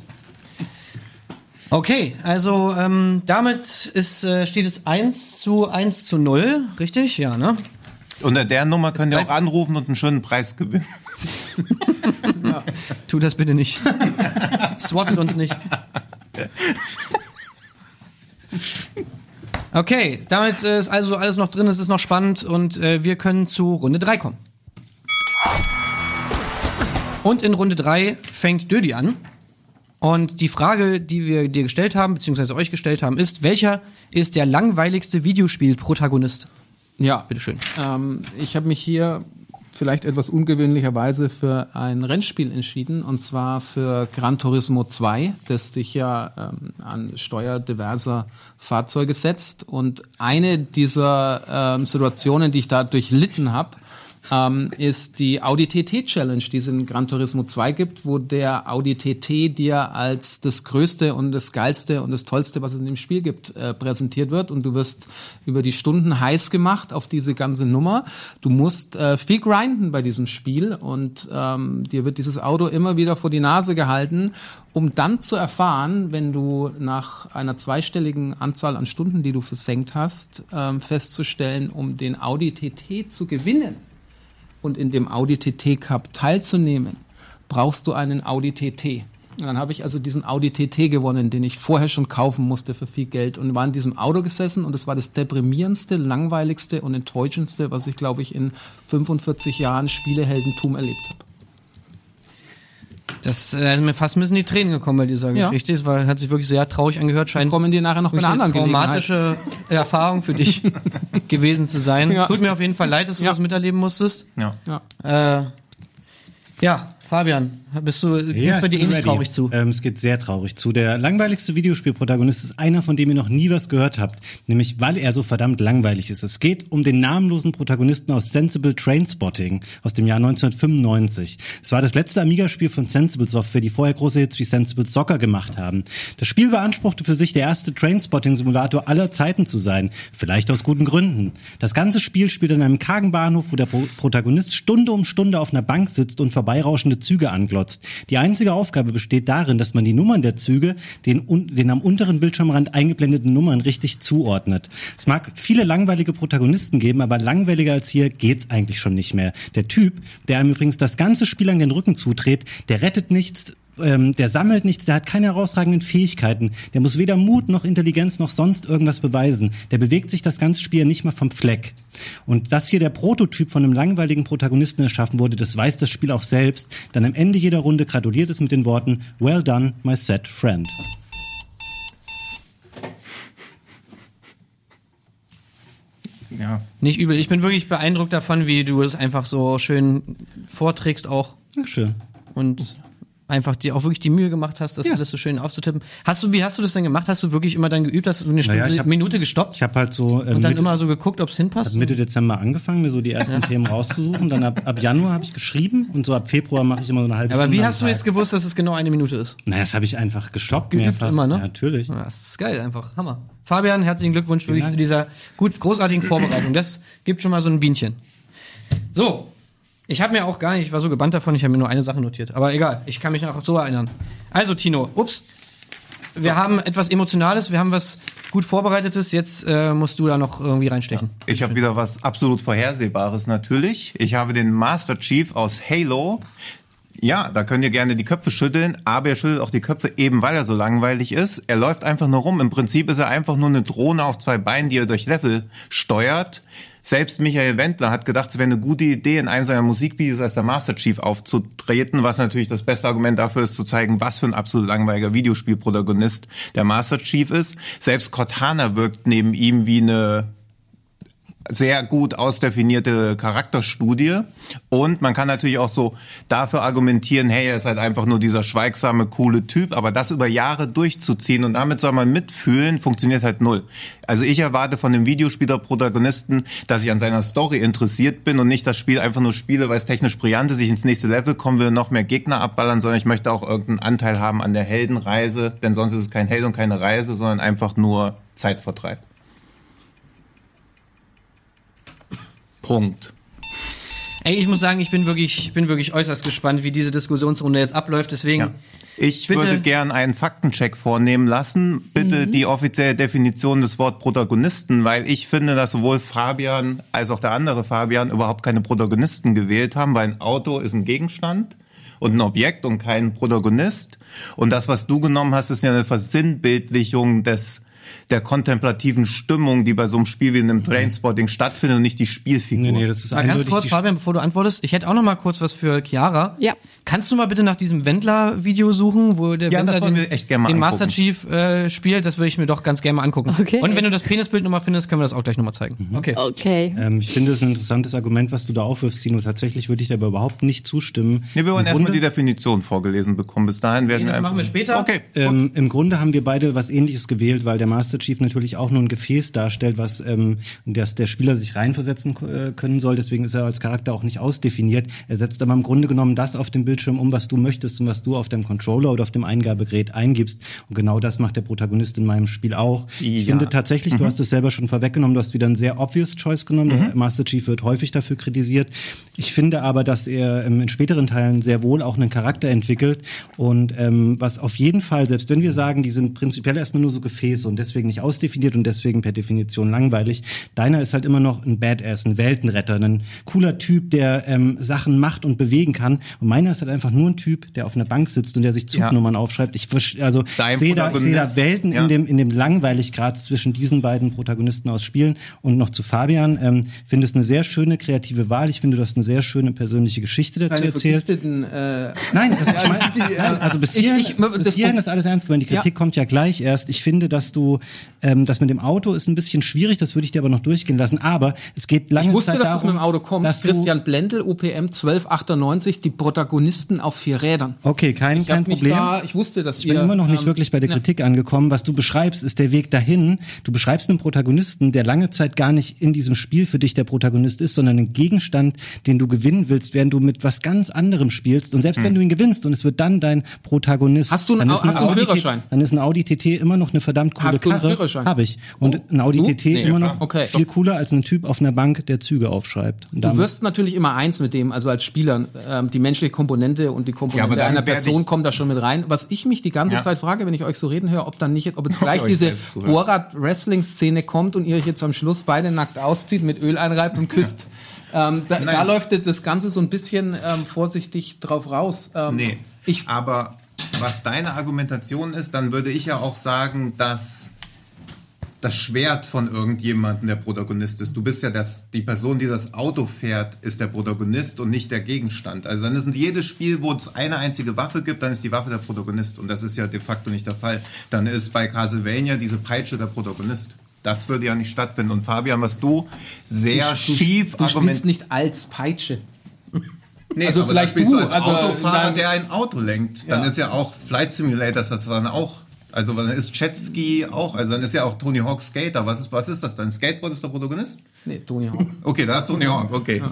Okay, also ähm, damit ist, äh, steht es 1 zu 1 zu 0, richtig? Ja, ne?
Unter der Nummer könnt ihr auch anrufen und einen schönen Preis gewinnen. [LAUGHS]
Tu das bitte nicht. [LAUGHS] Swattet uns nicht. Okay, damit äh, ist also alles noch drin, es ist noch spannend und äh, wir können zu Runde 3 kommen. Und in Runde 3 fängt Dödi an. Und die Frage, die wir dir gestellt haben, beziehungsweise euch gestellt haben, ist, welcher ist der langweiligste Videospiel-Protagonist?
Ja,
Bitteschön.
Ähm, ich habe mich hier vielleicht etwas ungewöhnlicherweise für ein Rennspiel entschieden und zwar für Gran Turismo 2, das dich ja ähm, an Steuer diverser Fahrzeuge setzt. Und eine dieser ähm, Situationen, die ich da durchlitten habe, ähm, ist die Audi TT Challenge, die es in Gran Turismo 2 gibt, wo der Audi TT dir als das Größte und das Geilste und das Tollste, was es in dem Spiel gibt, äh, präsentiert wird. Und du wirst über die Stunden heiß gemacht auf diese ganze Nummer. Du musst äh, viel grinden bei diesem Spiel und ähm, dir wird dieses Auto immer wieder vor die Nase gehalten, um dann zu erfahren, wenn du nach einer zweistelligen Anzahl an Stunden, die du versenkt hast, ähm, festzustellen, um den Audi TT zu gewinnen und in dem Audi TT Cup teilzunehmen, brauchst du einen Audi TT. Und dann habe ich also diesen Audi TT gewonnen, den ich vorher schon kaufen musste für viel Geld und war in diesem Auto gesessen und es war das deprimierendste, langweiligste und enttäuschendste, was ich glaube ich in 45 Jahren Spieleheldentum erlebt habe.
Das äh, sind mir fast ein bisschen die Tränen gekommen bei dieser
Ja.
Geschichte. Es war, hat sich wirklich sehr traurig angehört. Scheint
Kommen dir nachher noch
eine
Gelegenheit.
traumatische Erfahrung für dich [LAUGHS] gewesen zu sein.
Ja.
Tut mir auf jeden Fall leid, dass du
Ja.
das miterleben musstest.
Ja.
Ja.
Äh, ja, Fabian, bist du geht's bei dir ähnlich
ready.
traurig zu?
Ähm, es geht sehr traurig zu. Der langweiligste Videospielprotagonist ist einer, von dem ihr noch nie was gehört habt. Nämlich, weil er so verdammt langweilig ist. Es geht um den namenlosen Protagonisten aus Sensible Trainspotting aus dem Jahr 1995. Es war das letzte Amiga-Spiel von Sensible Software, die vorher große Hits wie Sensible Soccer gemacht haben. Das Spiel beanspruchte für sich, der erste Trainspotting-Simulator aller Zeiten zu sein. Vielleicht aus guten Gründen. Das ganze Spiel spielt an einem kargen Bahnhof, wo der Pro Protagonist Stunde um Stunde auf einer Bank sitzt und vorbeirauschende Züge anglotzt. Die einzige Aufgabe besteht darin, dass man die Nummern der Züge den, den am unteren Bildschirmrand eingeblendeten Nummern richtig zuordnet. Es mag viele langweilige Protagonisten geben, aber langweiliger als hier geht's eigentlich schon nicht mehr. Der Typ, der einem übrigens das ganze Spiel lang den Rücken zudreht, der rettet nichts, ähm, der sammelt nichts, der hat keine herausragenden Fähigkeiten, der muss weder Mut noch Intelligenz noch sonst irgendwas beweisen. Der bewegt sich das ganze Spiel nicht mal vom Fleck. Und dass hier der Prototyp von einem langweiligen Protagonisten erschaffen wurde, das weiß das Spiel auch selbst. Dann am Ende jeder Runde gratuliert es mit den Worten Well done, my sad friend.
ja.
Nicht übel. Ich bin wirklich beeindruckt davon, wie du es einfach so schön vorträgst auch
Dankeschön.
und einfach dir auch wirklich die Mühe gemacht hast, das
Ja.
alles so schön aufzutippen. Hast du, wie hast du das denn gemacht? Hast du wirklich immer dann geübt? Hast du eine Stunde,
Naja, hab-
Minute gestoppt
Ich habe halt so ähm,
und dann
Mitte,
immer so geguckt, ob es hinpasst?
Mitte Dezember angefangen, mir so die ersten Themen rauszusuchen. Dann ab, ab Januar habe ich geschrieben und so ab Februar mache ich immer so eine halbe
Aber
Stunde
wie hast du jetzt gewusst, dass es genau eine Minute ist?
Naja, das habe ich einfach gestoppt.
Geübt
mehrfach.
immer, ne?
Ja, natürlich.
Ja, Das ist geil, einfach Hammer. Fabian, herzlichen Glückwunsch wirklich zu dieser gut großartigen Vorbereitung. Das gibt schon mal so ein Bienchen. So, ich habe mir auch gar nicht, ich war so gebannt davon, ich habe mir nur eine Sache notiert. Aber egal, ich kann mich noch so erinnern. Also Tino, ups, wir haben etwas Emotionales, wir haben was gut Vorbereitetes. Jetzt äh, musst du da noch irgendwie reinstechen.
Ich habe wieder was absolut Vorhersehbares natürlich. Ich habe den Master Chief aus Halo. Ja, da könnt ihr gerne die Köpfe schütteln, aber er schüttelt auch die Köpfe eben, weil er so langweilig ist. Er läuft einfach nur rum. Im Prinzip ist er einfach nur eine Drohne auf zwei Beinen, die er durch Level steuert. Selbst Michael Wendler hat gedacht, es wäre eine gute Idee, in einem seiner Musikvideos als der Master Chief aufzutreten, was natürlich das beste Argument dafür ist, zu zeigen, was für ein absolut langweiliger Videospielprotagonist der Master Chief ist. Selbst Cortana wirkt neben ihm wie eine sehr gut ausdefinierte Charakterstudie. Und man kann natürlich auch so dafür argumentieren, hey, er ist halt einfach nur dieser schweigsame, coole Typ, aber das über Jahre durchzuziehen und damit soll man mitfühlen, funktioniert halt null. Also ich erwarte von dem Videospieler-Protagonisten, dass ich an seiner Story interessiert bin und nicht das Spiel einfach nur spiele, weil es technisch brillant ist, ich ins nächste Level kommen will, noch mehr Gegner abballern, sondern ich möchte auch irgendeinen Anteil haben an der Heldenreise, denn sonst ist es kein Held und keine Reise, sondern einfach nur Zeitvertreib. Punkt.
Ey, ich muss sagen, ich bin wirklich, ich bin wirklich äußerst gespannt, wie diese Diskussionsrunde jetzt abläuft. Deswegen,
Ja. Ich
Bitte.
würde gern einen Faktencheck vornehmen lassen. Bitte die offizielle Definition des Wort Protagonisten, weil ich finde, dass sowohl Fabian als auch der andere Fabian überhaupt keine Protagonisten gewählt haben, weil ein Auto ist ein Gegenstand und ein Objekt und kein Protagonist. Und das, was du genommen hast, ist ja eine Versinnbildlichung des der kontemplativen Stimmung, die bei so einem Spiel wie einem Trainspotting stattfindet und nicht die Spielfigur.
Nee, nee, das ist
Mal ganz
eindeutig
kurz, Fabian, bevor du antwortest, ich hätte auch noch mal kurz was für Chiara.
Ja.
Kannst du mal bitte nach diesem Wendler-Video suchen, wo der
Ja,
Wendler
das
den,
wir echt gerne mal
den Master. Chief äh, spielt? Das würde ich mir doch ganz gerne mal angucken.
Okay.
Und wenn du das Penisbild nochmal findest, können wir das auch gleich nochmal zeigen. Okay.
Okay.
Ähm, ich finde es ein interessantes Argument, was du da aufwirfst, Tino. Tatsächlich würde ich dir aber überhaupt nicht zustimmen.
Nee, wir wollen erstmal die Definition vorgelesen bekommen. Bis dahin werden
Okay, das
wir
machen wir später.
Okay.
Ähm, Im Grunde haben wir beide was ähnliches gewählt, weil der Master Chief natürlich auch nur ein Gefäß darstellt, was ähm, in das der Spieler sich reinversetzen äh, können soll. Deswegen ist er als Charakter auch nicht ausdefiniert. Er setzt aber im Grunde genommen das auf dem Bildschirm um, was du möchtest und was du auf deinem Controller oder auf dem Eingabegerät eingibst. Und genau das macht der Protagonist in meinem Spiel auch. Ich
Ja.
finde tatsächlich, du hast es selber schon vorweggenommen, du hast wieder einen sehr obvious Choice genommen. Der Master Chief wird häufig dafür kritisiert. Ich finde aber, dass er ähm, in späteren Teilen sehr wohl auch einen Charakter entwickelt und ähm, was auf jeden Fall, selbst wenn wir sagen, die sind prinzipiell erstmal nur so Gefäße und deswegen nicht ausdefiniert und deswegen per Definition langweilig, deiner ist halt immer noch ein Badass, ein Weltenretter, ein cooler Typ, der ähm, Sachen macht und bewegen kann und meiner ist halt einfach nur ein Typ, der auf einer Bank sitzt und der sich Zugnummern aufschreibt. Ich also sehe da, ich sehe da Welten
ja.
in dem in dem Langweiliggrad zwischen diesen beiden Protagonisten aus Spielen und noch zu Fabian. Ähm, finde es eine sehr schöne kreative Wahl. Ich finde, du hast eine sehr schöne persönliche Geschichte dazu
Keine
erzählt.
äh,
Nein, das, [LAUGHS] ich mein,
die, äh,
nein, also bis
ich-
hierhin,
ich-
bis
das-
hierhin ist alles ernst gemeint. Die Kritik
Ja.
kommt ja gleich erst. Ich finde, dass du, ähm, das mit dem Auto ist ein bisschen schwierig, das würde ich dir aber noch durchgehen lassen. Aber es geht lange
Ich wusste,
Zeit
dass
darum,
das mit dem Auto kommt. Christian Blendl, UPM 1298, die Protagonisten auf vier Rädern.
Okay, kein,
Ich,
kein Problem.
Da, ich wusste, dass
Ich bin immer noch nicht wirklich bei der Kritik angekommen. Was du beschreibst, ist der Weg dahin. Du beschreibst einen Protagonisten, der lange Zeit gar nicht in diesem Spiel für dich der Protagonist ist, sondern einen Gegenstand, den du gewinnen willst, während du mit was ganz anderem spielst. Und selbst wenn du ihn gewinnst und es wird dann dein Protagonist.
Hast du
ein
hast du einen
Audi
Führerschein?
Dann ist ein Audi TT immer noch eine verdammt coole
Hast
Karre.
Führerschein?
Habe ich. Und ein Audi
Du?
TT
Nee,
immer noch
Okay.
viel cooler als ein Typ auf einer Bank, der Züge aufschreibt.
Du wirst natürlich immer eins mit dem, also als Spieler, ähm, die menschliche Komponente und die
Ja,
Komponente
dann
einer Person kommt da schon mit rein. Was ich mich die ganze
Ja.
Zeit frage, wenn ich euch so reden höre, ob dann nicht, ob jetzt gleich diese. Borat-Wrestling-Szene kommt und ihr euch jetzt am Schluss beide nackt auszieht, mit Öl einreibt und küsst. Ähm, da, da läuft das Ganze so ein bisschen ähm, vorsichtig drauf raus. Ähm,
Nee.
Ich,
Aber was deine Argumentation ist, dann würde ich ja auch sagen, dass das Schwert von irgendjemandem der Protagonist ist. Du bist ja das, die Person, die das Auto fährt, ist der Protagonist und nicht der Gegenstand. Also dann ist in jedes Spiel, wo es eine einzige Waffe gibt, dann ist die Waffe der Protagonist. Und das ist ja de facto nicht der Fall. Dann ist bei Castlevania diese Peitsche der Protagonist. Das würde ja nicht stattfinden. Und Fabian, was du sehr
du,
schief
du spielst
argument-
nicht als Peitsche. [LAUGHS]
Nee,
Also vielleicht
spielst
du,
als
also
Autofahrer, der ein Auto lenkt. Dann
Ja.
ist ja auch Flight Simulators das dann auch. Also dann ist Jetski auch, also dann ist ja auch Tony Hawk Skater. Was ist, was ist das dann? Skateboard ist der Protagonist?
Nee, Tony Hawk. [LAUGHS]
Okay, da ist Tony Hawk, okay.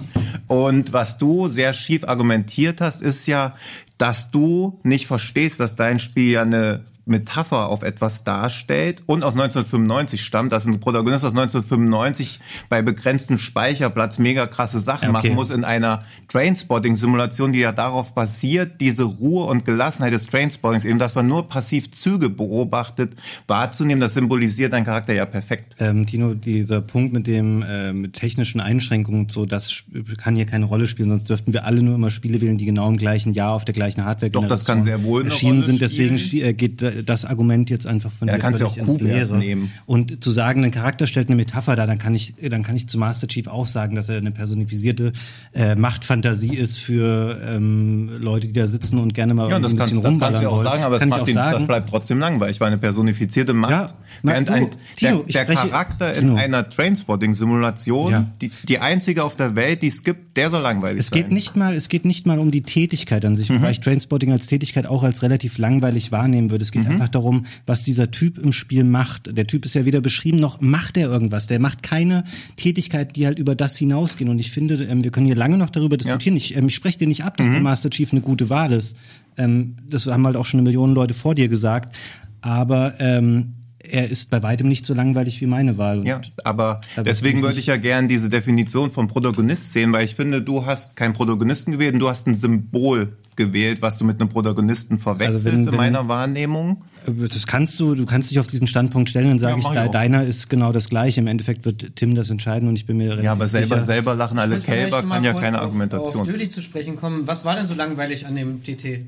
Und was du sehr schief argumentiert hast, ist ja, dass du nicht verstehst, dass dein Spiel ja eine Metapher auf etwas darstellt und aus 1995 stammt, dass ein Protagonist aus 1995 bei begrenztem Speicherplatz mega krasse Sachen
okay.
machen muss in einer Trainspotting-Simulation, die ja darauf basiert, diese Ruhe und Gelassenheit des Trainspottings, eben, dass man nur passiv Züge beobachtet, wahrzunehmen, das symbolisiert dein Charakter ja perfekt.
Ähm, Tino, dieser Punkt mit dem äh, mit technischen Einschränkungen und so, das kann hier keine Rolle spielen, sonst dürften wir alle nur immer Spiele wählen, die genau im gleichen Jahr auf der gleichen Hardware
Doch, das kann sehr wohl
erschienen sind. Deswegen
spielen.
äh, geht das Argument jetzt einfach von
Ja,
dir
kannst
völlig
auch
ins Leere.
nehmen.
Und zu sagen, ein Charakter stellt eine Metapher dar, dann kann ich, dann kann ich zu Master Chief auch sagen, dass er eine personifizierte äh, Machtfantasie ist für ähm, Leute, die da sitzen und gerne mal
Ja,
ein bisschen
kannst, das kannst
rumballern
du ja auch sagen, aber das,
kann auch
ihn, das
sagen.
bleibt trotzdem langweilig, weil eine personifizierte Macht.
Ja,
während
du,
ein,
Tino,
der, der
spreche-
Charakter
Tino.
in einer Trainspotting-Simulation,
Ja.
die, die einzige auf der Welt, die es gibt, der soll langweilig
Es
sein.
geht nicht mal, es geht nicht mal um die Tätigkeit an sich,
Mhm.
wobei ich Trainspotting als Tätigkeit auch als relativ langweilig wahrnehmen würde. Es geht
Mhm.
einfach darum, was dieser Typ im Spiel macht. Der Typ ist ja weder beschrieben noch macht er irgendwas. Der macht keine Tätigkeit, die halt über das hinausgehen. Und ich finde, ähm, wir können hier lange noch darüber diskutieren. Ich, ähm, ich spreche dir nicht ab, dass
Mhm.
der Master Chief eine gute Wahl ist. Ähm, das haben halt auch schon eine Million Leute vor dir gesagt. Aber ähm, er ist bei weitem nicht so langweilig wie meine Wahl.
Ja, aber deswegen würde ich ja gern diese Definition vom Protagonist sehen, weil ich finde, du hast keinen Protagonisten gewählt, du hast ein Symbol gewählt, was du mit einem Protagonisten verwechselst
Also wenn-
in
wenn-
meiner Wahrnehmung.
Das kannst du, du kannst dich auf diesen Standpunkt stellen und sage
Ja,
ich, deiner ist genau das gleiche. Im Endeffekt wird Tim das entscheiden und ich bin mir relativ
Ja, aber selber,
sicher.
selber lachen alle Kälber, kann ja keine
auf-
Argumentation.
Auf Döli zu sprechen kommen. Was war denn so langweilig an dem TT?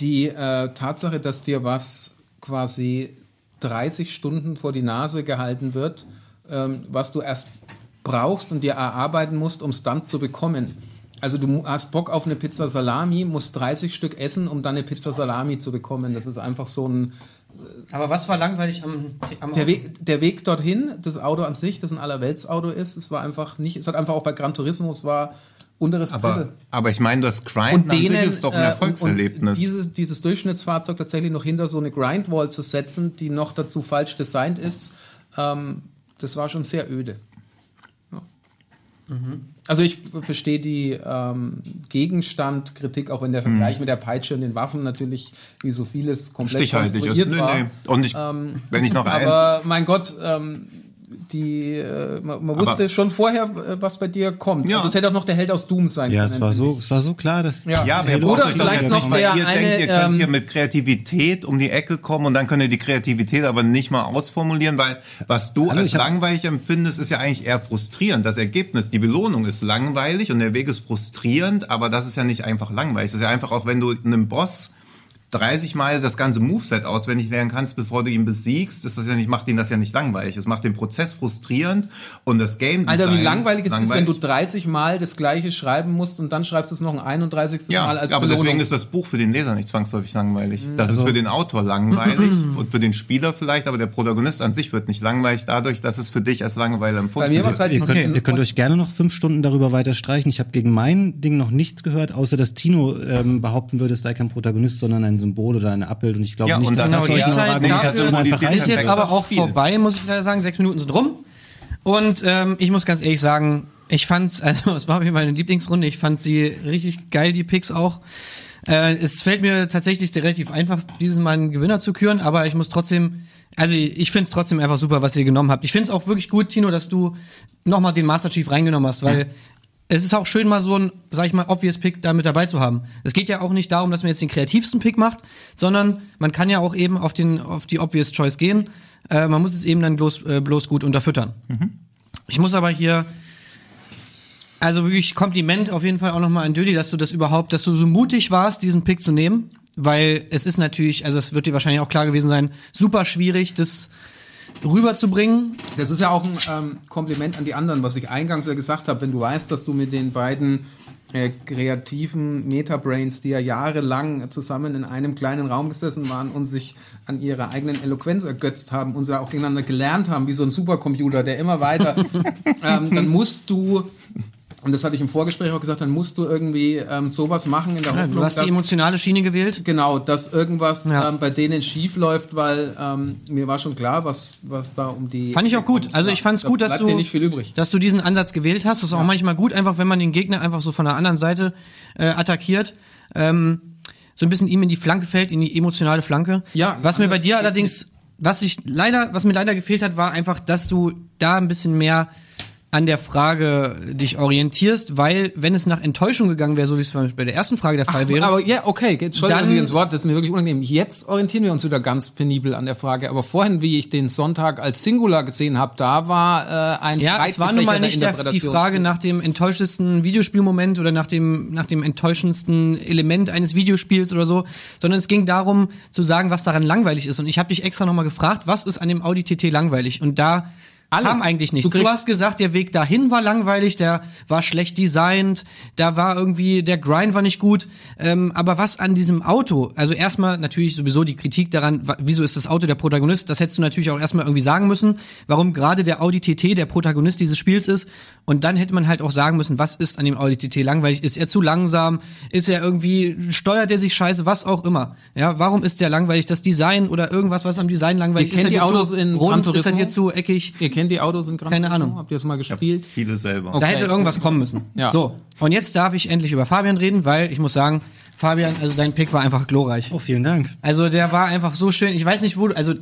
Die äh, Tatsache, dass dir was quasi 30 Stunden vor die Nase gehalten wird, ähm, was du erst brauchst und dir erarbeiten musst, um es dann zu bekommen. Also du hast Bock auf eine Pizza Salami, musst 30 Stück essen, um dann eine Pizza Salami zu bekommen. Das ist einfach so ein
Aber was war langweilig am, am
der Weg, der Weg dorthin, das Auto an sich, das ein Allerweltsauto ist, es war einfach nicht, es hat einfach auch bei Gran Turismo, es war unteres
Aber,
Drittel.
aber ich meine, das Grind an sich ist doch ein
äh,
Erfolgserlebnis.
Und dieses, dieses Durchschnittsfahrzeug tatsächlich noch hinter so eine Grindwall zu setzen, die noch dazu falsch designt ist, ähm, das war schon sehr öde. Ja. Also ich verstehe die ähm, Gegenstandkritik, auch wenn der Vergleich mit der Peitsche und den Waffen natürlich wie so vieles komplett
Stichhaltig ist.
konstruiert
Nee,
war.
nee. Und ich,
Ähm,
wenn ich noch [LAUGHS] eins.
Aber mein Gott, ähm, die, äh, man, man wusste schon vorher, äh, was bei dir kommt.
Ja.
Also es hätte auch noch der Held aus Doom sein
Ja,
können.
es war so, es war so klar, dass
Ja.
Ja, aber
Oder vielleicht noch der
ihr
eine,
denkt, ihr könnt
ähm,
hier mit Kreativität um die Ecke kommen und dann könnt ihr die Kreativität aber nicht mal ausformulieren, weil was du
Hallo,
als
ich hab-
langweilig empfindest, ist ja eigentlich eher frustrierend. Das Ergebnis, die Belohnung ist langweilig und der Weg ist frustrierend, aber das ist ja nicht einfach langweilig. Das ist ja einfach auch, wenn du einem Boss 30 Mal das ganze Moveset auswendig lernen kannst, bevor du ihn besiegst, ist das ja nicht, macht ihn das ja nicht langweilig. Es macht den Prozess frustrierend und das Game
Alter, wie
Design
langweilig es ist, wenn du
langweilig.
30 Mal das gleiche schreiben musst und dann schreibst du es noch ein 31.
Ja,
Mal als
aber
Belohnung.
deswegen ist das Buch für den Leser nicht zwangsläufig langweilig.
Mhm.
Das
Also
ist für den Autor langweilig [CLEARS THROAT] und für den Spieler vielleicht, aber der Protagonist an sich wird nicht langweilig dadurch, dass es für dich als Langeweile empfunden
Bei mir
wird.
war's halt
Ihr könnt,
Okay.
ihr könnt euch gerne noch fünf Stunden darüber weiter streichen. Ich habe gegen mein Ding noch nichts gehört, außer dass Tino ähm, behaupten würde, es sei kein Protagonist, sondern ein Symbol oder eine Abbild. Und ich glaube
Ja,
nicht, dass
das
das
die Zeit dafür,
ist jetzt aber auch vorbei, muss ich leider sagen. Sechs Minuten sind rum. Und ähm, ich muss ganz ehrlich sagen, ich fand's, also [LAUGHS] es war mir meine Lieblingsrunde. Ich fand sie richtig geil, die Picks auch. Äh, es fällt mir tatsächlich relativ einfach, dieses Mal einen Gewinner zu küren, aber ich muss trotzdem, also ich find's trotzdem einfach super, was ihr genommen habt. Ich find's auch wirklich gut, Tino, dass du nochmal den Master Chief reingenommen hast, weil es ist auch schön, mal so ein, sag ich mal, obvious Pick da mit dabei zu haben. Es geht ja auch nicht darum, dass man jetzt den kreativsten Pick macht, sondern man kann ja auch eben auf, den, auf die obvious Choice gehen. Äh, man muss es eben dann bloß, äh, bloß gut unterfüttern. Ich muss aber hier, also wirklich Kompliment auf jeden Fall auch nochmal an Dödi, dass du das überhaupt, dass du so mutig warst, diesen Pick zu nehmen. Weil es ist natürlich, also es wird dir wahrscheinlich auch klar gewesen sein, super schwierig, das rüberzubringen.
Das ist ja auch ein ähm, Kompliment an die anderen, was ich eingangs ja gesagt habe. Wenn du weißt, dass du mit den beiden äh, kreativen Metabrains, die ja jahrelang zusammen in einem kleinen Raum gesessen waren und sich an ihrer eigenen Eloquenz ergötzt haben und ja auch gegeneinander gelernt haben, wie so ein Supercomputer, der immer weiter, [LAUGHS] ähm, dann musst du und das hatte ich im Vorgespräch auch gesagt, dann musst du irgendwie ähm, sowas machen in der
Ja,
Hoffnung,
du hast die
dass-
emotionale Schiene gewählt.
Genau, dass irgendwas
Ja.
ähm, bei denen schief läuft, weil ähm, mir war schon klar, was, was da um die.
Fand ich auch gut. Also ich fand's
Da
gut, dass du,
nicht viel übrig.
dass du diesen Ansatz gewählt hast. Das ist auch manchmal gut, einfach wenn man den Gegner einfach so von der anderen Seite äh, attackiert. Ähm, so ein bisschen ihm in die Flanke fällt, in die emotionale Flanke.
Ja,
Was mir bei dir allerdings, was ich leider, was mir leider gefehlt hat, war einfach, dass du da ein bisschen mehr an der Frage dich orientierst, weil wenn es nach Enttäuschung gegangen wäre, so wie es bei der ersten Frage der Fall
Ach,
wäre,
aber ja, okay, jetzt Entschuldigung,
Dann-
ich ins Wort, das ist mir wirklich unangenehm. Jetzt orientieren wir uns wieder ganz penibel an der Frage. Aber vorhin, wie ich den Sonntag als Singular gesehen habe, da war äh, ein
Ja, es war nun mal nicht der, die Frage nach dem enttäuschendsten Videospielmoment oder nach dem, nach dem enttäuschendsten Element eines Videospiels oder so, sondern es ging darum zu sagen, was daran langweilig ist. Und ich habe dich extra nochmal gefragt, was ist an dem Audi TT langweilig? Und da
Alles.
kam eigentlich nichts.
Du
Du, hast gesagt, der Weg dahin war langweilig, der war schlecht designt, da war irgendwie, der Grind war nicht gut. Ähm, aber was an diesem Auto, also erstmal natürlich sowieso die Kritik daran, wieso ist das Auto der Protagonist, das hättest du natürlich auch erstmal irgendwie sagen müssen, warum gerade der Audi TT der Protagonist dieses Spiels ist. Und dann hätte man halt auch sagen müssen, was ist an dem Audi TT langweilig? Ist er zu langsam? Ist er irgendwie, steuert er sich scheiße? Was auch immer. Ja, warum ist der langweilig? Das Design oder irgendwas, was am Design langweilig
Ihr kennt
ist?
die
er dir
Autos in
rund? Ist er dir zu eckig?
Ihr kennt die Autos in Gran
Keine
Turismo?
Ahnung.
Habt ihr das mal gespielt?
Viele selber.
Da hätte irgendwas kommen müssen.
Ja.
So, und jetzt darf ich endlich über Fabian reden, weil ich muss sagen, Fabian, also dein Pick war einfach glorreich.
Oh, vielen Dank.
Also der war einfach so schön. Ich weiß nicht, wo du, also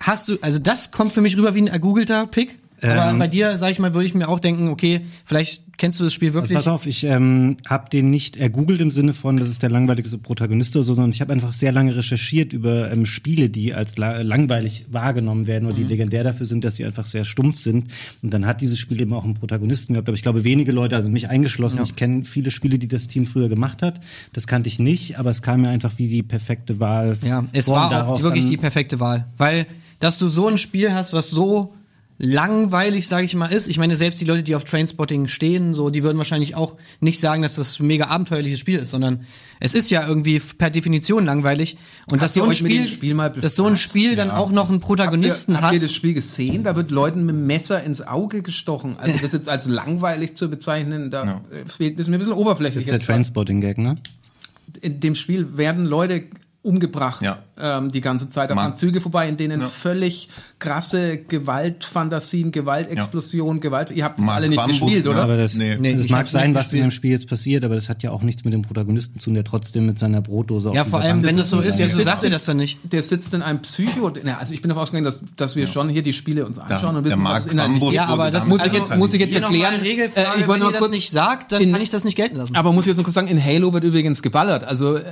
hast du, also das kommt für mich rüber wie ein ergoogelter Pick. Aber
Ähm.
bei dir, sag ich mal, würde ich mir auch denken, okay, vielleicht kennst du das Spiel
Also
wirklich.
pass auf, ich ähm, habe den nicht ergoogelt im Sinne von, das ist der langweiligste Protagonist oder so, sondern ich habe einfach sehr lange recherchiert über ähm, Spiele, die als la langweilig wahrgenommen werden oder die legendär dafür sind, dass sie einfach sehr stumpf sind. Und dann hat dieses Spiel eben auch einen Protagonisten gehabt. Aber ich glaube, wenige Leute, also mich eingeschlossen, ich kenne viele Spiele, die das Team früher gemacht hat. Das kannte ich nicht, aber es kam mir einfach wie die perfekte Wahl.
Ja, es war auch wirklich die perfekte Wahl. Weil dass du so ein Spiel hast, was so langweilig, sage ich mal, ist. Ich meine, selbst die Leute, die auf Trainspotting stehen, so, die würden wahrscheinlich auch nicht sagen, dass das ein mega abenteuerliches Spiel ist, sondern es ist ja irgendwie per Definition langweilig. Und dass so ein Spiel,
Spiel mal
dass so ein? Spiel dann auch noch einen Protagonisten
habt ihr,
hat.
Habt ihr das Spiel gesehen? Da wird Leuten mit dem Messer ins Auge gestochen. Also das jetzt als langweilig zu bezeichnen, da äh, fehlt, das ist mir ein bisschen oberflächlich.
Das ist der
jetzt.
Transporting-Gag, ne?
In dem Spiel werden Leute umgebracht
Ja.
ähm, die ganze Zeit. Da fahren Züge vorbei, in denen
Ja.
völlig krasse Gewaltfantasien, Gewaltexplosionen, Gewalt. Ihr habt das
Mark
alle nicht
Wambuch,
gespielt,
ja.
oder?
Aber das,
Nee.
Nee,
das mag sein, was in dem Spiel jetzt passiert, aber das hat ja auch nichts mit dem Protagonisten zu tun, der trotzdem mit seiner Brotdose auf
ja, vor allem,
Bank
wenn das so ist,
Der
wieso
sitzt
sagt ihr
in-
das dann nicht?
Der sitzt in einem Psycho. Na, also ich bin davon ausgegangen, dass, dass wir schon hier die Spiele uns anschauen und
der
wissen, was inhaltlich.
Ja, aber das
muss ich jetzt- muss ich jetzt erklären. Äh, ich wollte
wenn
nur kurz
nicht sagt, dann kann ich das nicht gelten lassen.
Aber muss ich jetzt noch kurz sagen, in Halo wird übrigens geballert. Also, äh,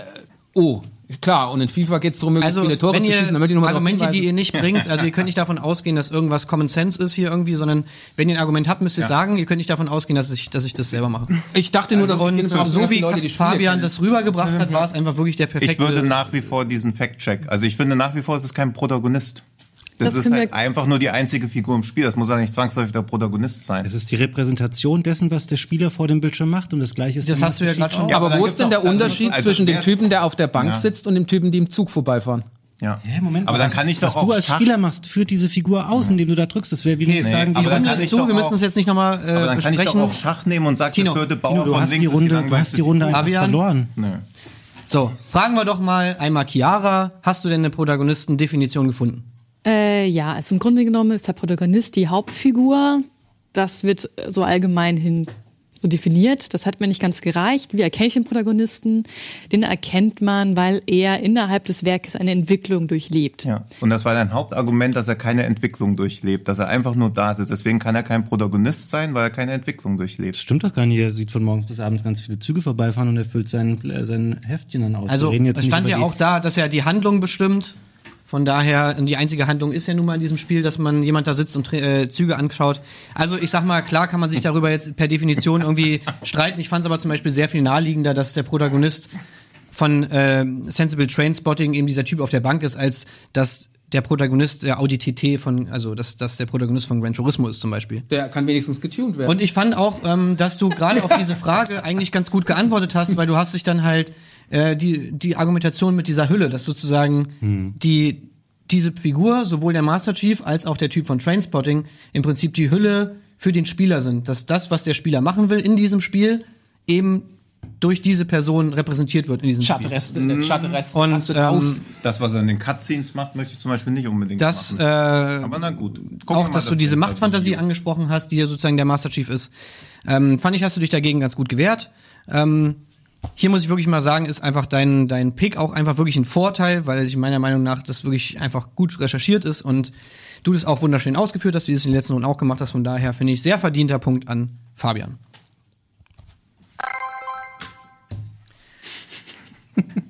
oh, klar. Und in FIFA geht es darum, möglichst
Also,
viele Tore
wenn
zu schießen. Da möchte
ihr
ich noch mal darauf
Argumente, die ihr nicht bringt, also ihr könnt nicht davon ausgehen, dass irgendwas Common Sense ist hier irgendwie, sondern wenn ihr ein Argument habt, müsst ihr sagen, ihr könnt nicht davon ausgehen, dass ich, dass ich das selber mache.
Ich dachte nur, dass
Und so
ausgehe,
wie
Leute
Fabian
kennen.
das rübergebracht hat, war es einfach wirklich der perfekte.
Ich würde nach wie vor diesen Fact-Check. Also ich finde nach wie vor, es ist kein Protagonist. Das,
Das
ist halt einfach nur die einzige Figur im Spiel. Das muss ja nicht zwangsläufig der Protagonist sein.
Es ist die Repräsentation dessen, was der Spieler vor dem Bildschirm macht und das gleiche ist
Das hast du ja
Chief
schon-
auch.
Ja, aber
dann
wo ist denn der
dann-
Unterschied
also
zwischen dem Typen, der auf der Bank
Ja.
sitzt und dem Typen, die im Zug vorbeifahren?
Ja.
Hä, Moment,
aber dann
was-
kann ich
was
doch auch
du als
Schach-
Spieler machst, führt diese Figur aus, indem du da drückst. Das wäre wie
Okay,
nee, sagen, die
aber dann
Runde
ist
ich
zu, wir müssen es jetzt nicht nochmal
Aber
äh,
dann kann ich doch
besprechen.
auch Schach nehmen und sagen,
Tino,
der vierte Bauer
Tino, du
von
hast
links
die
ist die
Runde, du hast die Runde einfach
Fabian?
verloren.
Nö.
So, fragen wir doch mal einmal Chiara, hast du denn eine Protagonistendefinition gefunden?
Äh, ja, also im Grunde genommen ist der Protagonist die Hauptfigur. Das wird so allgemein hin so definiert. Das hat mir nicht ganz gereicht. Wie erkenne ich den Protagonisten? Den erkennt man, weil er innerhalb des Werkes eine Entwicklung durchlebt.
Ja. Und das war dein Hauptargument, dass er keine Entwicklung durchlebt, dass er einfach nur da ist. Deswegen kann er kein Protagonist sein, weil er keine Entwicklung
Das
durchlebt.
stimmt doch gar nicht. Er sieht von morgens bis abends ganz viele Züge vorbeifahren und er füllt sein, äh, sein Heftchen dann aus.
Also es stand ja auch da, dass er die Handlung bestimmt. Von daher, die einzige Handlung ist ja nun mal in diesem Spiel, dass man jemand da sitzt und äh, Züge anschaut. Also ich sag mal, klar kann man sich darüber jetzt per Definition irgendwie [LAUGHS] streiten. Ich fand es aber zum Beispiel sehr viel naheliegender, dass der Protagonist von äh, Sensible Trainspotting eben dieser Typ auf der Bank ist, als dass der Protagonist der Audi TT von, also dass, dass der Protagonist von Gran Turismo ist zum Beispiel.
Der kann wenigstens getuned werden.
Und ich fand auch, ähm, dass du [LAUGHS] gerade auf diese Frage eigentlich ganz gut geantwortet hast, weil du hast dich dann halt äh, die, die Argumentation mit dieser Hülle, dass sozusagen die diese Figur, sowohl der Master Chief als auch der Typ von Trainspotting, im Prinzip die Hülle für den Spieler sind. Dass das, was der Spieler machen will in diesem Spiel, eben durch diese Person repräsentiert wird in diesem Spiel.
Schattrest, der Schattrest
Und, ähm.
Das, was er in den Cutscenes macht, möchte ich zum Beispiel nicht unbedingt
Das,
machen.
äh,
Aber na gut. Gucken wir
auch,
mal,
dass du diese Machtfantasie angesprochen hast, die ja sozusagen der Master Chief ist, ähm, fand ich, hast du dich dagegen ganz gut gewehrt. Ähm, hier muss ich wirklich mal sagen, ist einfach dein, dein Pick auch einfach wirklich ein Vorteil, weil ich meiner Meinung nach das wirklich einfach gut recherchiert ist und du das auch wunderschön ausgeführt hast, wie du es in den letzten Runden auch gemacht hast. Von daher finde ich sehr verdienter Punkt an Fabian.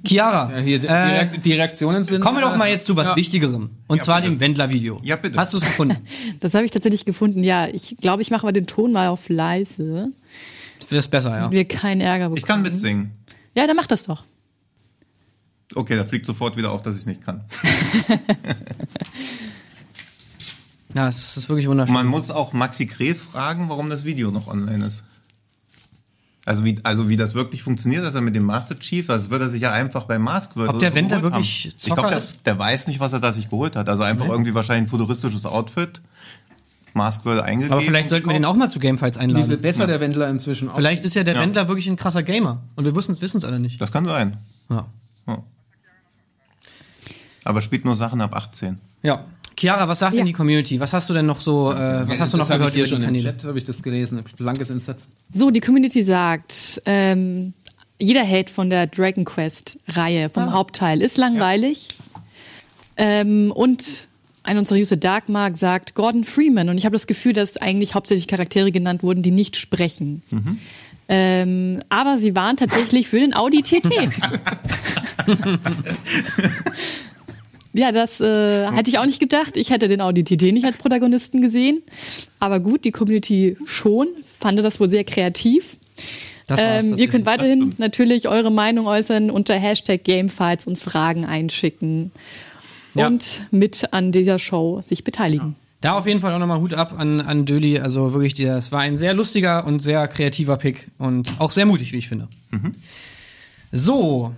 Chiara,
Ja, hier, die,
äh,
Reak- die Reaktionen sind.
kommen wir doch mal
äh,
jetzt zu was
ja.
Wichtigerem. Und zwar
bitte.
dem Wendler-Video.
Ja, bitte.
Hast du es gefunden? [LAUGHS]
Das habe ich tatsächlich gefunden. Ja, ich glaube, ich mache mal den Ton mal auf leise.
Das ist besser, ja.
Wir keinen Ärger bekommen.
Ich kann mitsingen.
Ja, dann mach das doch.
Okay, da fliegt sofort wieder auf, dass ich es nicht kann. [LAUGHS]
Ja, es ist wirklich wunderschön.
Man muss auch Maxi Kreh fragen, warum das Video noch online ist. Also wie, also wie das wirklich funktioniert, dass er mit dem Master Chief, also wird er sich ja einfach bei Mask World
Ob der
so
Wendler
geholt
wirklich
haben. Ich
Zocker
glaube, der,
ist?
der weiß nicht, was er da sich geholt hat. Also einfach irgendwie wahrscheinlich ein futuristisches Outfit, Mask World eingegeben.
Aber vielleicht sollten wir den auch mal zu Gamefights
Wie viel
einladen.
besser der Wendler inzwischen aussieht.
Vielleicht ist ja der
Ja.
Wendler wirklich ein krasser Gamer. Und wir wissen es alle nicht.
Das kann sein.
Ja.
Ja. Aber spielt nur Sachen ab 18.
ja. Chiara, was sagt
Ja.
denn die Community? Was hast du denn noch so, äh, was hast du noch gehört
ich hier
über
schon
die
im
Kanäle?
Chat, habe ich das gelesen. Blankes Entsetzen.
So, die Community sagt, ähm, jeder Hate von der Dragon Quest-Reihe, vom Hauptteil, ist langweilig. Ähm, und ein unserer User Darkmark sagt Gordon Freeman. Und ich habe das Gefühl, dass eigentlich hauptsächlich Charaktere genannt wurden, die nicht sprechen. Ähm, aber sie waren tatsächlich für den Audi TT. [LAUGHS] ja, das äh, hätte ich auch nicht gedacht. Ich hätte den Audi TT nicht als Protagonisten gesehen. Aber gut, die Community schon. Fand das wohl sehr kreativ.
Das war's
Ähm, ihr könnt weiterhin natürlich eure Meinung äußern unter Hashtag Gamefights, uns Fragen einschicken.
Ja.
und mit an dieser Show sich beteiligen.
Da auf jeden Fall auch nochmal Hut ab an, an Döli. Also wirklich, das war ein sehr lustiger und sehr kreativer Pick und auch sehr mutig, wie ich finde. So,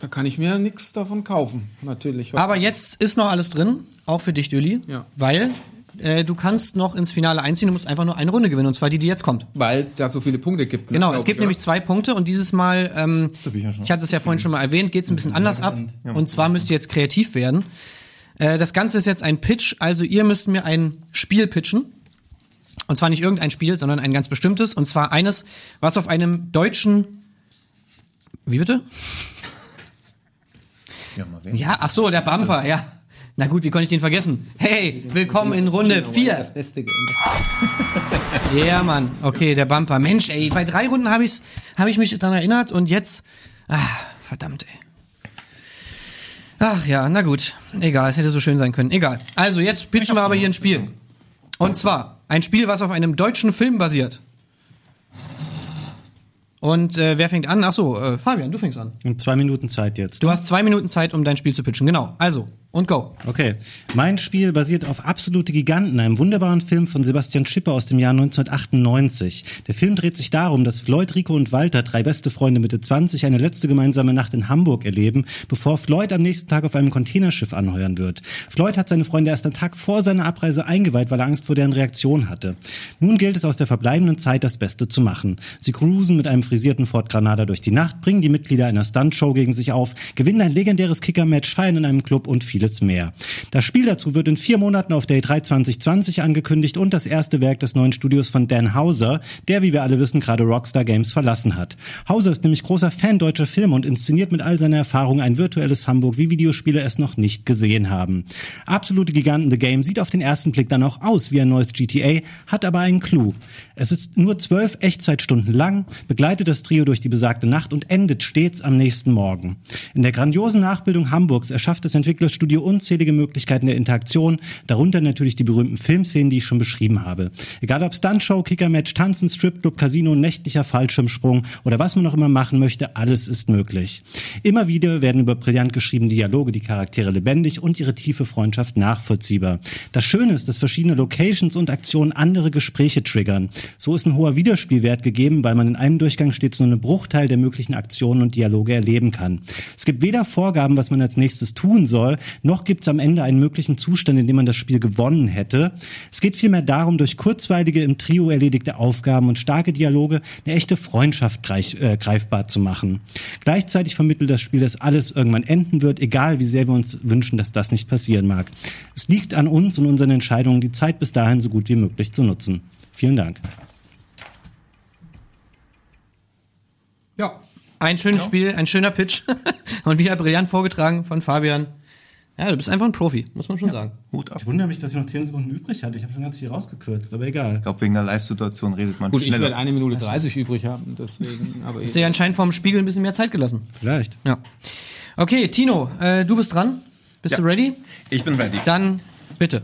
Da kann ich mir nichts davon kaufen, natürlich.
aber jetzt ist noch alles drin, auch für dich, Döli.
Ja.
Weil äh, du kannst noch ins Finale einziehen, du musst einfach nur eine Runde gewinnen, und zwar die, die jetzt kommt.
weil da so viele Punkte gibt. ne,
Genau, es gibt
ich,
nämlich
oder?
zwei Punkte und dieses Mal, ähm,
ich ja
ich hatte es ja vorhin schon mal erwähnt, geht es ein bisschen anders ab. Und zwar müsst ihr jetzt kreativ werden. Äh, das Ganze ist jetzt ein Pitch, also ihr müsst mir ein Spiel pitchen. Und zwar nicht irgendein Spiel, sondern ein ganz bestimmtes. Und zwar eines, was auf einem deutschen. Wie bitte?
Ja, mal wen.
Ja, ach so, der Bumper, ja. Na gut, wie konnte ich den vergessen? Hey, willkommen in Runde 4.
Das Beste geändert. [LAUGHS]
Ja, Mann. Okay, der Bumper. Mensch, ey, bei drei Runden habe hab ich mich daran erinnert und jetzt. Ah, verdammt, ey. Ach ja, na gut. Egal, es hätte so schön sein können. Egal. Also, jetzt pitchen wir aber hier ein Spiel. Und zwar ein Spiel, was auf einem deutschen Film basiert. Und äh, wer fängt an? Ach so, äh, Fabian, du fängst an.
Und zwei Minuten Zeit jetzt.
Du hast zwei Minuten Zeit, um dein Spiel zu pitchen. Genau. Also, und go.
Okay. Mein Spiel basiert auf Absolute Giganten, einem wunderbaren Film von Sebastian Schipper aus dem Jahr 1998. Der Film dreht sich darum, dass Floyd, Rico und Walter, drei beste Freunde Mitte 20, eine letzte gemeinsame Nacht in Hamburg erleben, bevor Floyd am nächsten Tag auf einem Containerschiff anheuern wird. Floyd hat seine Freunde erst am Tag vor seiner Abreise eingeweiht, weil er Angst vor deren Reaktion hatte. Nun gilt es aus der verbleibenden Zeit das Beste zu machen. Sie cruisen mit einem frisierten Ford Granada durch die Nacht, bringen die Mitglieder einer Stuntshow gegen sich auf, gewinnen ein legendäres Kicker-Match, feiern in einem Club und vieles mehr. Das Spiel dazu wird in vier Monaten auf Day 3 2020 angekündigt und das erste Werk des neuen Studios von Dan Hauser, der, wie wir alle wissen, gerade Rockstar Games verlassen hat. Hauser ist nämlich großer Fan deutscher Filme und inszeniert mit all seiner Erfahrung ein virtuelles Hamburg, wie Videospiele es noch nicht gesehen haben. Absolute Giganten The Game sieht auf den ersten Blick dann auch aus wie ein neues GTA, hat aber einen Clou. Es ist nur zwölf Echtzeitstunden lang, begleitet das Trio durch die besagte Nacht und endet stets am nächsten Morgen. In der grandiosen Nachbildung Hamburgs erschafft das Entwicklerstudio unzählige Möglichkeiten der Interaktion, darunter natürlich die berühmten Filmszenen, die ich schon beschrieben habe. Egal ob Stuntshow, Kickermatch, Tanzen, Stripclub, Casino, nächtlicher Fallschirmsprung oder was man noch immer machen möchte, alles ist möglich. Immer wieder werden über brillant geschriebene Dialoge die Charaktere lebendig und ihre tiefe Freundschaft nachvollziehbar. Das Schöne ist, dass verschiedene Locations und Aktionen andere Gespräche triggern. So ist ein hoher Wiederspielwert gegeben, weil man in einem Durchgang stets nur einen Bruchteil der möglichen Aktionen und Dialoge erleben kann. Es gibt weder Vorgaben, was man als nächstes tun soll, noch gibt es am Ende einen möglichen Zustand, in dem man das Spiel gewonnen hätte. Es geht vielmehr darum, durch kurzweilige im Trio erledigte Aufgaben und starke Dialoge eine echte Freundschaft greif, äh, greifbar zu machen. Gleichzeitig vermittelt das Spiel, dass alles irgendwann enden wird, egal wie sehr wir uns wünschen, dass das nicht passieren mag. Es liegt an uns und unseren Entscheidungen, die Zeit bis dahin so gut wie möglich zu nutzen. Vielen Dank.
Ja. Ein schönes Spiel, ein schöner Pitch. [LAUGHS] und wieder brillant vorgetragen von Fabian. Ja, du bist einfach ein Profi, muss man schon sagen.
Hut ab.
Ich wundere mich, dass ich noch 10 Sekunden übrig hatte. Ich habe schon ganz viel rausgekürzt, aber egal.
Ich glaube, wegen der Live-Situation redet man
Gut, ich
schneller.
werde eine Minute 30 übrig haben, deswegen. Aber
Ist dir anscheinend vom Spiegel ein bisschen mehr Zeit gelassen.
Vielleicht.
Ja. Okay, Tino, äh, du bist dran. Bist
Ja.
du ready?
ich bin ready.
Dann bitte.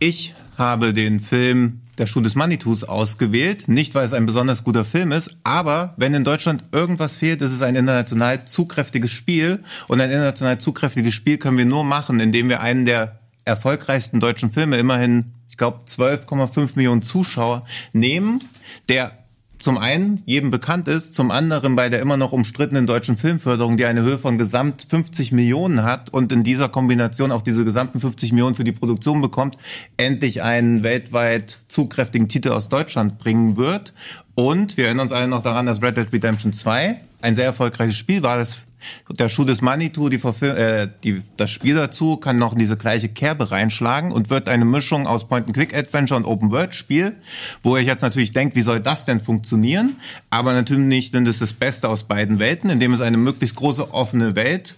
Ich habe den Film Der Schuh des Manitous ausgewählt. Nicht, weil es ein besonders guter Film ist, aber wenn in Deutschland irgendwas fehlt, ist es ein international zugkräftiges Spiel. Und ein international zugkräftiges Spiel können wir nur machen, indem wir einen der erfolgreichsten deutschen Filme, immerhin, ich glaube, 12,5 Millionen Zuschauer, nehmen, der zum einen jedem bekannt ist, zum anderen bei der immer noch umstrittenen deutschen Filmförderung, die eine Höhe von gesamt 50 Millionen hat und in dieser Kombination auch diese gesamten 50 Millionen für die Produktion bekommt, endlich einen weltweit zugkräftigen Titel aus Deutschland bringen wird. Und wir erinnern uns alle noch daran, dass Red Dead Redemption 2 ein sehr erfolgreiches Spiel war. Das der Schuh des Manitou, die, äh, die, das Spiel dazu, kann noch in diese gleiche Kerbe reinschlagen und wird eine Mischung aus Point-and-Click-Adventure und Open-World-Spiel, wo ihr jetzt natürlich denkt, wie soll das denn funktionieren? Aber natürlich nicht, denn das ist das Beste aus beiden Welten, indem es eine möglichst große offene Welt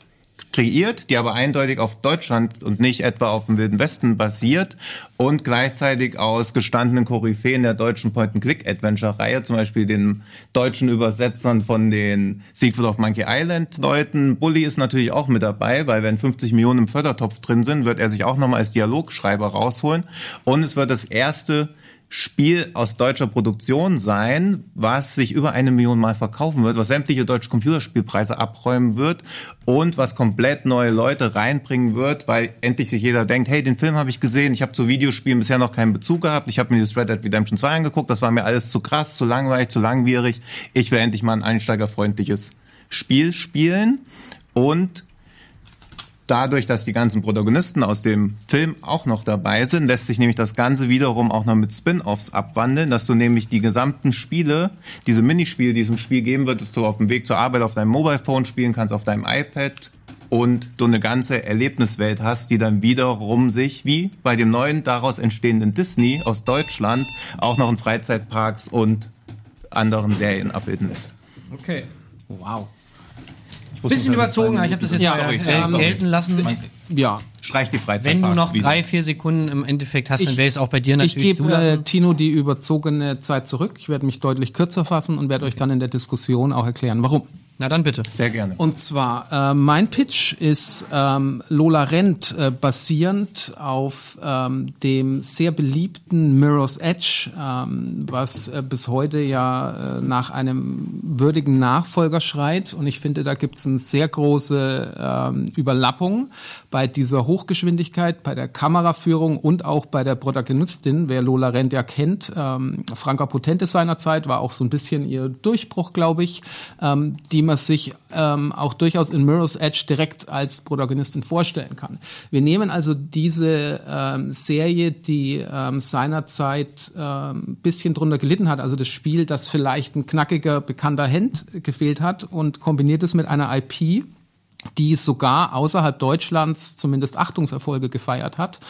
kreiert, die aber eindeutig auf Deutschland und nicht etwa auf dem Wilden Westen basiert und gleichzeitig aus gestandenen Koryphäen der deutschen Point-and-Click-Adventure-Reihe, zum Beispiel den deutschen Übersetzern von den Secret of Monkey Island-Leuten. Bully ist natürlich auch mit dabei, weil wenn 50 Millionen im Fördertopf drin sind, wird er sich auch nochmal als Dialogschreiber rausholen. Und es wird das erste Spiel aus deutscher Produktion sein, was sich über eine Million Mal verkaufen wird, was sämtliche deutsche Computerspielpreise abräumen wird und was komplett neue Leute reinbringen wird, weil endlich sich jeder denkt, hey, den Film habe ich gesehen, ich habe zu Videospielen bisher noch keinen Bezug gehabt, ich habe mir dieses Red Dead Redemption 2 angeguckt, das war mir alles zu krass, zu langweilig, zu langwierig. Ich will endlich mal ein einsteigerfreundliches Spiel spielen und Dadurch, dass die ganzen Protagonisten aus dem Film auch noch dabei sind, lässt sich nämlich das Ganze wiederum auch noch mit Spin-offs abwandeln, dass du nämlich die gesamten Spiele, diese Minispiele, die es im Spiel geben wird, so auf dem Weg zur Arbeit auf deinem Mobile Phone spielen kannst, auf deinem iPad und du eine ganze Erlebniswelt hast, die dann wiederum sich, wie bei dem neuen daraus entstehenden Disney aus Deutschland, auch noch in Freizeitparks und anderen Serien abbilden lässt.
Okay.
Wow.
Bisschen überzogen, aber ich habe das jetzt
Ja,
mal
sorry,
äh,
sorry.
gelten lassen.
Ja.
Streich die
Wenn
Freizeitparks
du noch
wieder.
drei, vier Sekunden im Endeffekt hast, dann
Ich-
wäre es auch bei dir
Ich
natürlich
gebe äh. Tino die überzogene Zeit zurück. Ich werde mich deutlich kürzer fassen und werde euch dann in der Diskussion auch erklären, warum.
Na dann bitte.
Sehr gerne.
Und zwar, äh, mein Pitch ist ähm, Lola Rent, äh, basierend auf ähm, dem sehr beliebten Mirror's Edge, ähm, was äh, bis heute ja äh, nach einem würdigen Nachfolger schreit. Und ich finde, da gibt es eine sehr große ähm, Überlappung bei dieser Hochgeschwindigkeit, bei der Kameraführung und auch bei der Protagonistin. Wer Lola Rent ja kennt, ähm, Franka Potente seinerzeit war auch so ein bisschen ihr Durchbruch, glaube ich, ähm, die man sich ähm, auch durchaus in Mirror's Edge direkt als Protagonistin vorstellen kann. Wir nehmen also diese ähm, Serie, die ähm, seinerzeit ähm, ein bisschen drunter gelitten hat, also das Spiel, das vielleicht ein knackiger, bekannter Hand gefehlt hat und kombiniert es mit einer IP, die sogar außerhalb Deutschlands zumindest Achtungserfolge gefeiert hat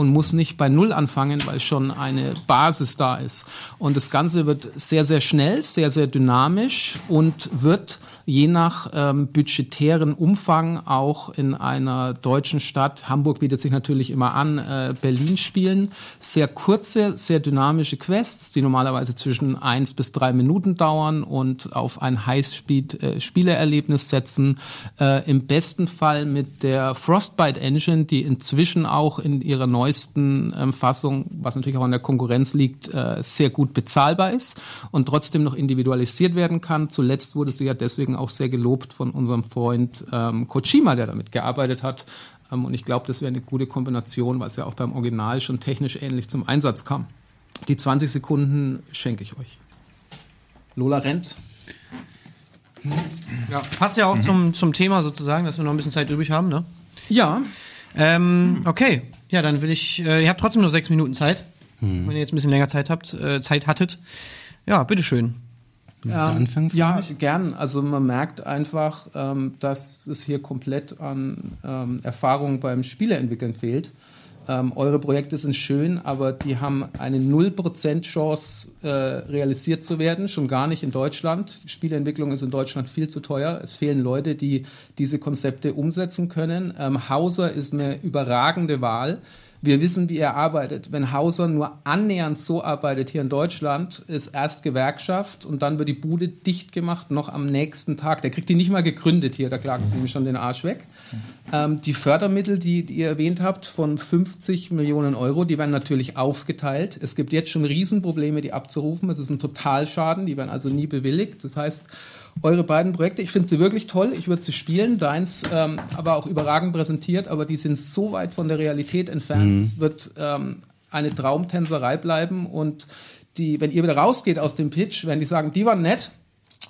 und muss nicht bei Null anfangen, weil schon eine Basis da ist. Und das Ganze wird sehr, sehr schnell, sehr, sehr dynamisch und wird je nach ähm, budgetären Umfang auch in einer deutschen Stadt, Hamburg bietet sich natürlich immer an, äh, Berlin spielen. Sehr kurze, sehr dynamische Quests, die normalerweise zwischen eins bis drei Minuten dauern und auf ein High-Speed-Spielererlebnis setzen. Äh, Im besten Fall mit der Frostbite Engine, die inzwischen auch in ihrer neuesten ähm, Fassung, was natürlich auch an der Konkurrenz liegt, äh, sehr gut bezahlbar ist und trotzdem noch individualisiert werden kann. Zuletzt wurde sie ja deswegen auch sehr gelobt von unserem Freund ähm, Kojima, der damit gearbeitet hat. Ähm, und ich glaube, das wäre eine gute Kombination, weil es ja auch beim Original schon technisch ähnlich zum Einsatz kam. Die 20 Sekunden schenke ich euch. Lola rennt.
Ja, passt ja auch zum, zum Thema sozusagen, dass wir noch ein bisschen Zeit übrig haben, ne?
Ja,
Ähm, okay. Ja, dann will ich, äh, ihr habt trotzdem nur sechs Minuten Zeit. Wenn ihr jetzt ein bisschen länger Zeit habt, äh, Zeit hattet. Ja, bitteschön.
Ja, anfangen?
Ja, gern. Also man merkt einfach, ähm, dass es hier komplett an ähm, Erfahrung beim Spieleentwickeln fehlt. Ähm, eure Projekte sind schön, aber die haben eine 0% Chance, äh, realisiert zu werden, schon gar nicht in Deutschland. Spieleentwicklung ist in Deutschland viel zu teuer. Es fehlen Leute, die diese Konzepte umsetzen können. Ähm, Hauser ist eine überragende Wahl. Wir wissen, wie er arbeitet. Wenn Hauser nur annähernd so arbeitet hier in Deutschland, ist erst Gewerkschaft und dann wird die Bude dicht gemacht, noch am nächsten Tag. Der kriegt die nicht mal gegründet hier, da klagen sie nämlich schon den Arsch weg. Ähm, die Fördermittel, die, die ihr erwähnt habt, von 50 Millionen Euro, die werden natürlich aufgeteilt. Es gibt jetzt schon Riesenprobleme, die abzurufen. Es ist ein Totalschaden, die werden also nie bewilligt. Das heißt, eure beiden Projekte, ich finde sie wirklich toll, ich würde sie spielen, deins ähm, aber auch überragend präsentiert, aber die sind so weit von der Realität entfernt, es wird ähm, eine Traumtänzerei bleiben und die, wenn ihr wieder rausgeht aus dem Pitch, werden die sagen, die waren nett,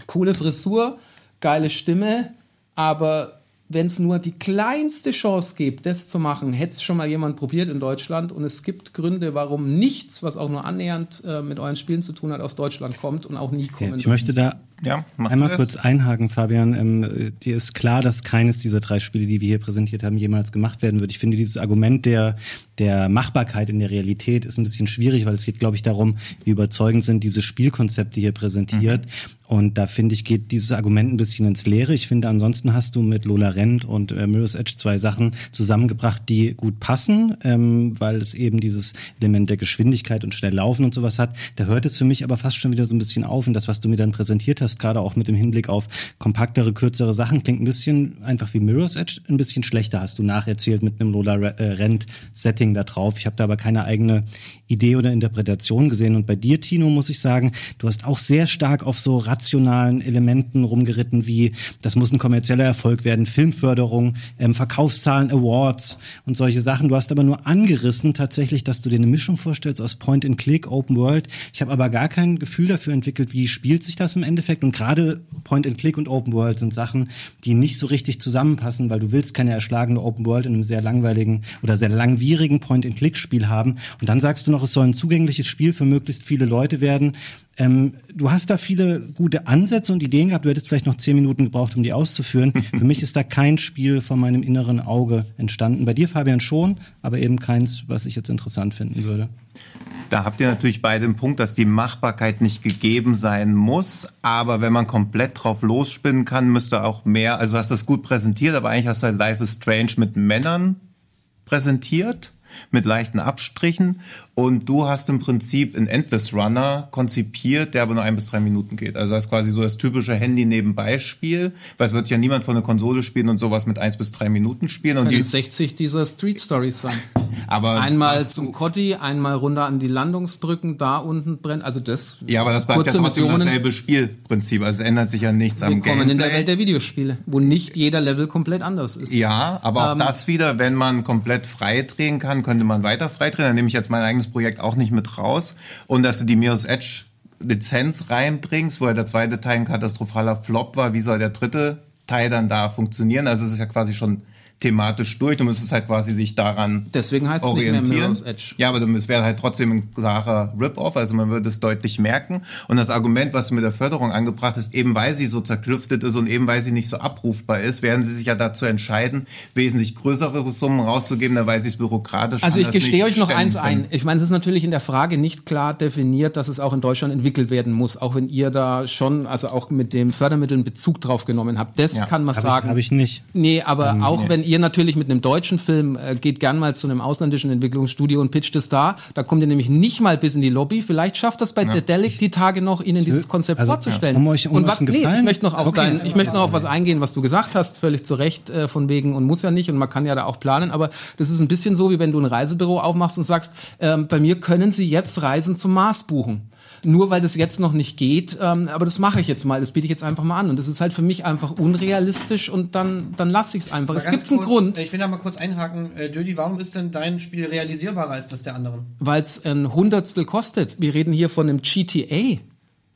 coole Frisur, geile Stimme, aber wenn es nur die kleinste Chance gibt, das zu machen, hätte es schon mal jemand probiert in Deutschland und es gibt Gründe, warum nichts, was auch nur annähernd äh, mit euren Spielen zu tun hat, aus Deutschland kommt und auch nie kommen
Okay, ich möchte da
Ja, mach
einmal kurz einhaken, Fabian. Ähm, äh, dir ist klar, dass keines dieser drei Spiele, die wir hier präsentiert haben, jemals gemacht werden wird. Ich finde dieses Argument der, der Machbarkeit in der Realität ist ein bisschen schwierig, weil es geht, glaube ich, darum, wie überzeugend sind diese Spielkonzepte hier präsentiert. Und da finde ich, geht dieses Argument ein bisschen ins Leere. Ich finde, ansonsten hast du mit Lola Rent und äh, Mirror's Edge zwei Sachen zusammengebracht, die gut passen, ähm, weil es eben dieses Element der Geschwindigkeit und schnell laufen und sowas hat. Da hört es für mich aber fast schon wieder so ein bisschen auf. Und das, was du mir dann präsentiert hast, gerade auch mit dem Hinblick auf kompaktere, kürzere Sachen, klingt ein bisschen einfach wie Mirror's Edge, ein bisschen schlechter hast du nacherzählt mit einem Lola Re- Feeling da drauf. Ich habe da aber keine eigene Idee oder Interpretation gesehen. Und bei dir, Tino, muss ich sagen, du hast auch sehr stark auf so rationalen Elementen rumgeritten, wie das muss ein kommerzieller Erfolg werden, Filmförderung, ähm, Verkaufszahlen, Awards und solche Sachen. Du hast aber nur angerissen tatsächlich, dass du dir eine Mischung vorstellst aus Point and Click, Open World. Ich habe aber gar kein Gefühl dafür entwickelt, wie spielt sich das im Endeffekt. Und gerade Point and Click und Open World sind Sachen, die nicht so richtig zusammenpassen, weil du willst keine erschlagene Open World in einem sehr langweiligen oder sehr langwierigen Point and Click Spiel haben. Und dann sagst du noch, es soll ein zugängliches Spiel für möglichst viele Leute werden. Ähm, du hast da viele gute Ansätze und Ideen gehabt. Du hättest vielleicht noch zehn Minuten gebraucht, um die auszuführen. [LAUGHS] Für mich ist da kein Spiel von meinem inneren Auge entstanden. Bei dir, Fabian, schon, aber eben keins, was ich jetzt interessant finden würde.
Da habt ihr natürlich beide den Punkt, dass die Machbarkeit nicht gegeben sein muss. Aber wenn man komplett drauf losspinnen kann, müsste auch mehr, also du hast das gut präsentiert, aber eigentlich hast du halt Life is Strange mit Männern präsentiert mit leichten Abstrichen. Und du hast im Prinzip einen Endless Runner konzipiert, der aber nur ein bis drei Minuten geht. Also das ist quasi so das typische Handy-Nebenbei-Spiel, weil es wird ja niemand von der Konsole spielen und sowas mit eins bis drei Minuten spielen. Und
Können
die,
60 dieser Street Stories sein. [LAUGHS]
aber
Einmal zum Kotti, einmal runter an die Landungsbrücken, da unten brennt. Also das.
Ja, aber das bleibt ja trotzdem
Missionen.
dasselbe Spielprinzip. Also es ändert sich ja nichts am
Willkommen
Gameplay.
in der Welt der Videospiele, wo nicht jeder Level komplett anders ist.
Ja, aber auch
Ähm,
das wieder, wenn man komplett frei drehen kann, könnte man weiter frei drehen. Dann nehme ich jetzt mein eigenes Projekt auch nicht mit raus. Und dass du die Mirror's Edge Lizenz reinbringst, wo ja der zweite Teil ein katastrophaler Flop war, wie soll der dritte Teil dann da funktionieren? Also es ist ja quasi schon thematisch durch. Du müsstest halt quasi sich daran
Deswegen heißt es nicht mehr
orientieren.
Mirror's Edge.
Ja, aber es wäre halt trotzdem ein klarer Rip-Off, also man würde es deutlich merken. Und das Argument, was du mit der Förderung angebracht hast, eben weil sie so zerklüftet ist und eben weil sie nicht so abrufbar ist, werden sie sich ja dazu entscheiden, wesentlich größere Summen rauszugeben, da weil sie es bürokratisch
Also ich gestehe euch noch eins ein. Ich meine, es ist natürlich in der Frage nicht klar definiert, dass es auch in Deutschland entwickelt werden muss, auch wenn ihr da schon, also auch mit dem Fördermitteln Bezug drauf genommen habt. Das
Ja,
kann man
Habe
sagen.
ich, hab ich nicht.
Nee, aber auch wenn ihr natürlich mit einem deutschen Film äh, geht gern mal zu einem ausländischen Entwicklungsstudio und pitcht es da, da kommt ihr nämlich nicht mal bis in die Lobby. Vielleicht schafft das bei ja. Dedelic die Tage noch, ihnen dieses Konzept
also,
vorzustellen.
um euch- um
und was, nee, ich möchte noch auf
Okay.
dein, ich möchte noch auf was eingehen, was du gesagt hast, völlig zu Recht, äh, von wegen und muss ja nicht und man kann ja da auch planen, aber das ist ein bisschen so, wie wenn du ein Reisebüro aufmachst und sagst, ähm, bei mir können Sie jetzt Reisen zum Mars buchen. Nur weil das jetzt noch nicht geht, ähm, aber das mache ich jetzt mal, das biete ich jetzt einfach mal an. Und das ist halt für mich einfach unrealistisch und dann, dann lasse ich es einfach. Es gibt einen Grund.
Ich will da mal kurz einhaken. Äh, Dödi, warum ist denn dein Spiel realisierbarer als das der anderen?
weil es ein Hundertstel kostet. Wir reden hier von einem GTA.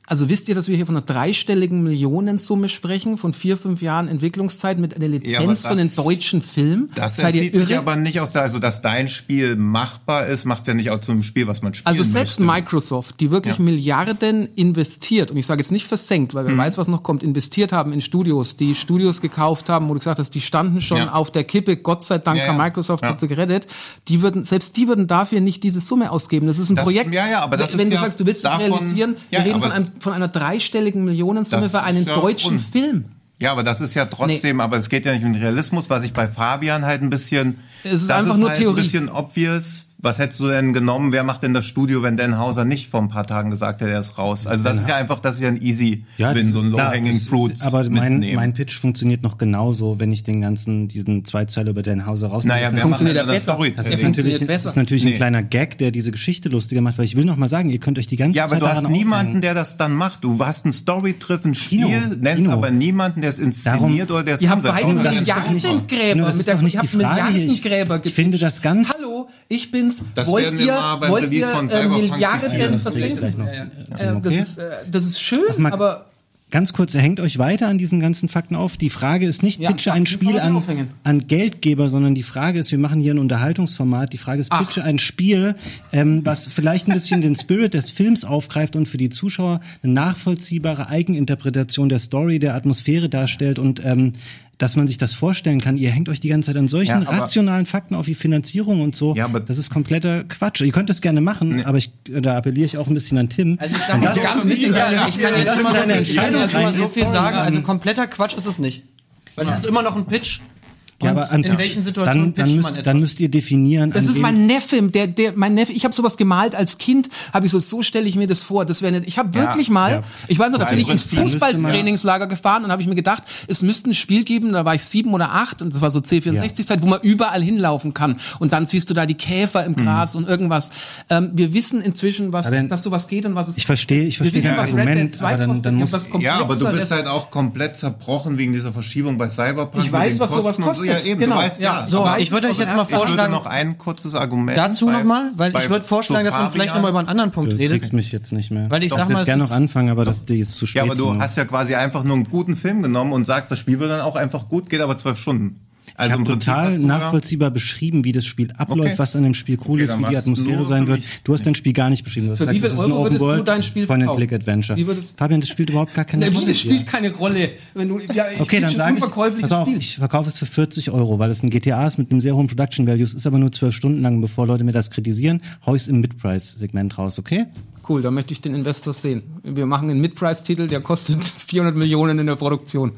Also wisst ihr, dass wir hier von einer dreistelligen Millionensumme sprechen, von vier, fünf Jahren Entwicklungszeit mit einer Lizenz einen
das-
deutschen Film?
Das
Seid ihr
entzieht sich aber nicht aus der, also dass dein Spiel machbar ist, macht es ja nicht auch zu einem Spiel, was man spielen
Also selbst
möchte.
Microsoft, die wirklich
Ja.
Milliarden investiert, und ich sage jetzt nicht versenkt, weil
Mhm.
wer weiß, was noch kommt, investiert haben in Studios, die Studios gekauft haben, wo du gesagt hast, die standen schon
Ja.
auf der Kippe, Gott sei Dank
Ja,
hat
ja.
Microsoft
Ja.
hat sie gerettet, die würden, selbst die würden dafür nicht diese Summe ausgeben. Das ist ein
Das-
Projekt.
ja, ja, aber das
wenn
ist
du
ja
sagst, du willst es
davon-
realisieren, wir
Ja,
reden von, einem,
es-
von einer dreistelligen Millionensumme
Das
für einen
ja
deutschen Film.
Ja, aber das ist ja trotzdem, aber es geht ja nicht um den Realismus, was ich bei Fabian halt ein bisschen.
Es ist
das
einfach
ist
nur
halt
Theorie.
ein bisschen obvious. Was hättest du denn genommen? Wer macht denn das Studio, wenn Dan Hauser nicht vor ein paar Tagen gesagt hätte, er ist raus? Also das ist ja einfach, das ist ja ein easy Win, so ein low-hanging fruit.
Aber mein,
mitnehmen.
mein Pitch funktioniert noch genauso, wenn ich den ganzen, diesen Zweizeiler über Dan Hauser rausnehme.
Naja,
Das
wer
funktioniert
macht denn
ja
das
besser.
Storytelling?
Das
Ja,
ist
funktioniert
natürlich, das
besser.
ist natürlich
Nee.
ein kleiner Gag, der diese Geschichte lustiger macht, weil ich will noch mal sagen, ihr könnt euch die ganze
Ja, aber
Zeit
du hast niemanden,
aufhängen.
der das dann macht. Du hast ein story-driven Spiel,
Kino,
nennst
Kino.
aber niemanden, der es inszeniert
Darum-
oder der es
Die haben
umsetzt.
beide
doch
das-
nicht-
Milliardengräber. Ich habe.
Ich-
Milliardengräber
ich finde das ganz-
Hallo, ich bin's.
Das
wollt
werden wir
ihr,
mal beim
wollt
Release
ihr
von
äh,
Cyberpunk
Milliarden versenken?
gleich noch.
Äh,
Okay.
das, ist, äh, das ist schön,
Marc,
aber
Ganz kurz, er hängt euch weiter an diesen ganzen Fakten auf. Die Frage ist nicht,
Ja,
pitche ein Spiel an, an Geldgeber, sondern die Frage ist, wir machen hier ein Unterhaltungsformat. Die Frage ist,
Ach.
pitche ein Spiel, ähm, was vielleicht ein bisschen den Spirit des Films aufgreift und für die Zuschauer eine nachvollziehbare Eigeninterpretation der Story, der Atmosphäre darstellt und ähm, dass man sich das vorstellen kann. Ihr hängt euch die ganze Zeit an solchen
Ja,
rationalen Fakten auf wie Finanzierung und so.
Ja, aber-
das ist kompletter Quatsch. Ihr könnt es gerne machen, aber ich, da appelliere ich auch ein bisschen an Tim.
Also ich sag mal, ganz wichtig, ja, ich kann jetzt
das
schon mal
ist
so
eine
viel, ich kann
Entscheidung
jetzt mal so viel sagen. Also kompletter Quatsch ist es nicht. Weil es ist immer noch ein Pitch.
Ja, aber an,
in welchen Situationen
dann, dann,
pitcht
müsst,
man
dann
etwas?
müsst ihr definieren.
Das ist mein Neffe, der, der, mein Neffe, ich habe sowas gemalt als Kind, habe ich so, so stelle ich mir das vor. Das wäre ich habe wirklich mal,
ja.
ich weiß noch, da bin ich ins Fußballtrainingslager gefahren und habe ich mir gedacht, es müsste ein Spiel geben, da war ich sieben oder acht und das war so C64-Zeit, wo man überall hinlaufen kann. Und dann siehst du da die Käfer im Gras und irgendwas. Ähm, wir wissen inzwischen, was,
Aber dann-
dass sowas geht und was es
Ich verstehe, ich
Wir
verstehe
wissen,
das
was Red Dead
Argument,
2
aber dann, dann muss,
Ja, aber du bist halt auch komplett zerbrochen wegen dieser Verschiebung bei Cyberpunk.
Ich weiß, was sowas kostet.
Ja, eben,
Genau,
du weißt,
ja.
ja.
So,
Aber
ich würde euch jetzt mal
ich würde
vorschlagen,
noch ein kurzes Argument.
dazu nochmal, weil
bei-
ich würde vorschlagen, dass man vielleicht nochmal über einen anderen Punkt
du
redet.
kriegst mich jetzt nicht mehr.
Weil ich
Doch,
sag mal,
gerne noch anfangen, aber das die ist zu spät.
Ja, aber du hast ja quasi einfach nur einen guten Film genommen und sagst, das Spiel wird dann auch einfach gut, geht aber zwölf Stunden.
Ich
Also Prinzip
total nachvollziehbar beschrieben, wie das Spiel abläuft,
Okay.
was an dem Spiel cool
Okay,
ist, wie die Atmosphäre sein wird. Du hast dein Spiel gar nicht beschrieben. Du hast
Für wie
gesagt,
viel
das ist ein
Euro würdest du
Open
dein Spiel
World Point and? Click Adventure.
Wie würdest-
Fabian, das spielt überhaupt gar keine
Na, wie,
Rolle.
das spielt keine Rolle. Wenn du, ja, ich [LAUGHS]
Okay, dann sage ich,
unverkäufliches
pass auf,
Spiel.
ich verkaufe es für 40 Euro, weil es ein GTA ist mit einem sehr hohen Production Value. Es ist aber nur zwölf Stunden lang. Bevor Leute mir das kritisieren, hau ich es im Mid-Price-Segment raus, okay?
Cool, da möchte ich den Investor sehen. Wir machen einen Mid-Price-Titel, der kostet [LAUGHS] 400 Millionen in der Produktion.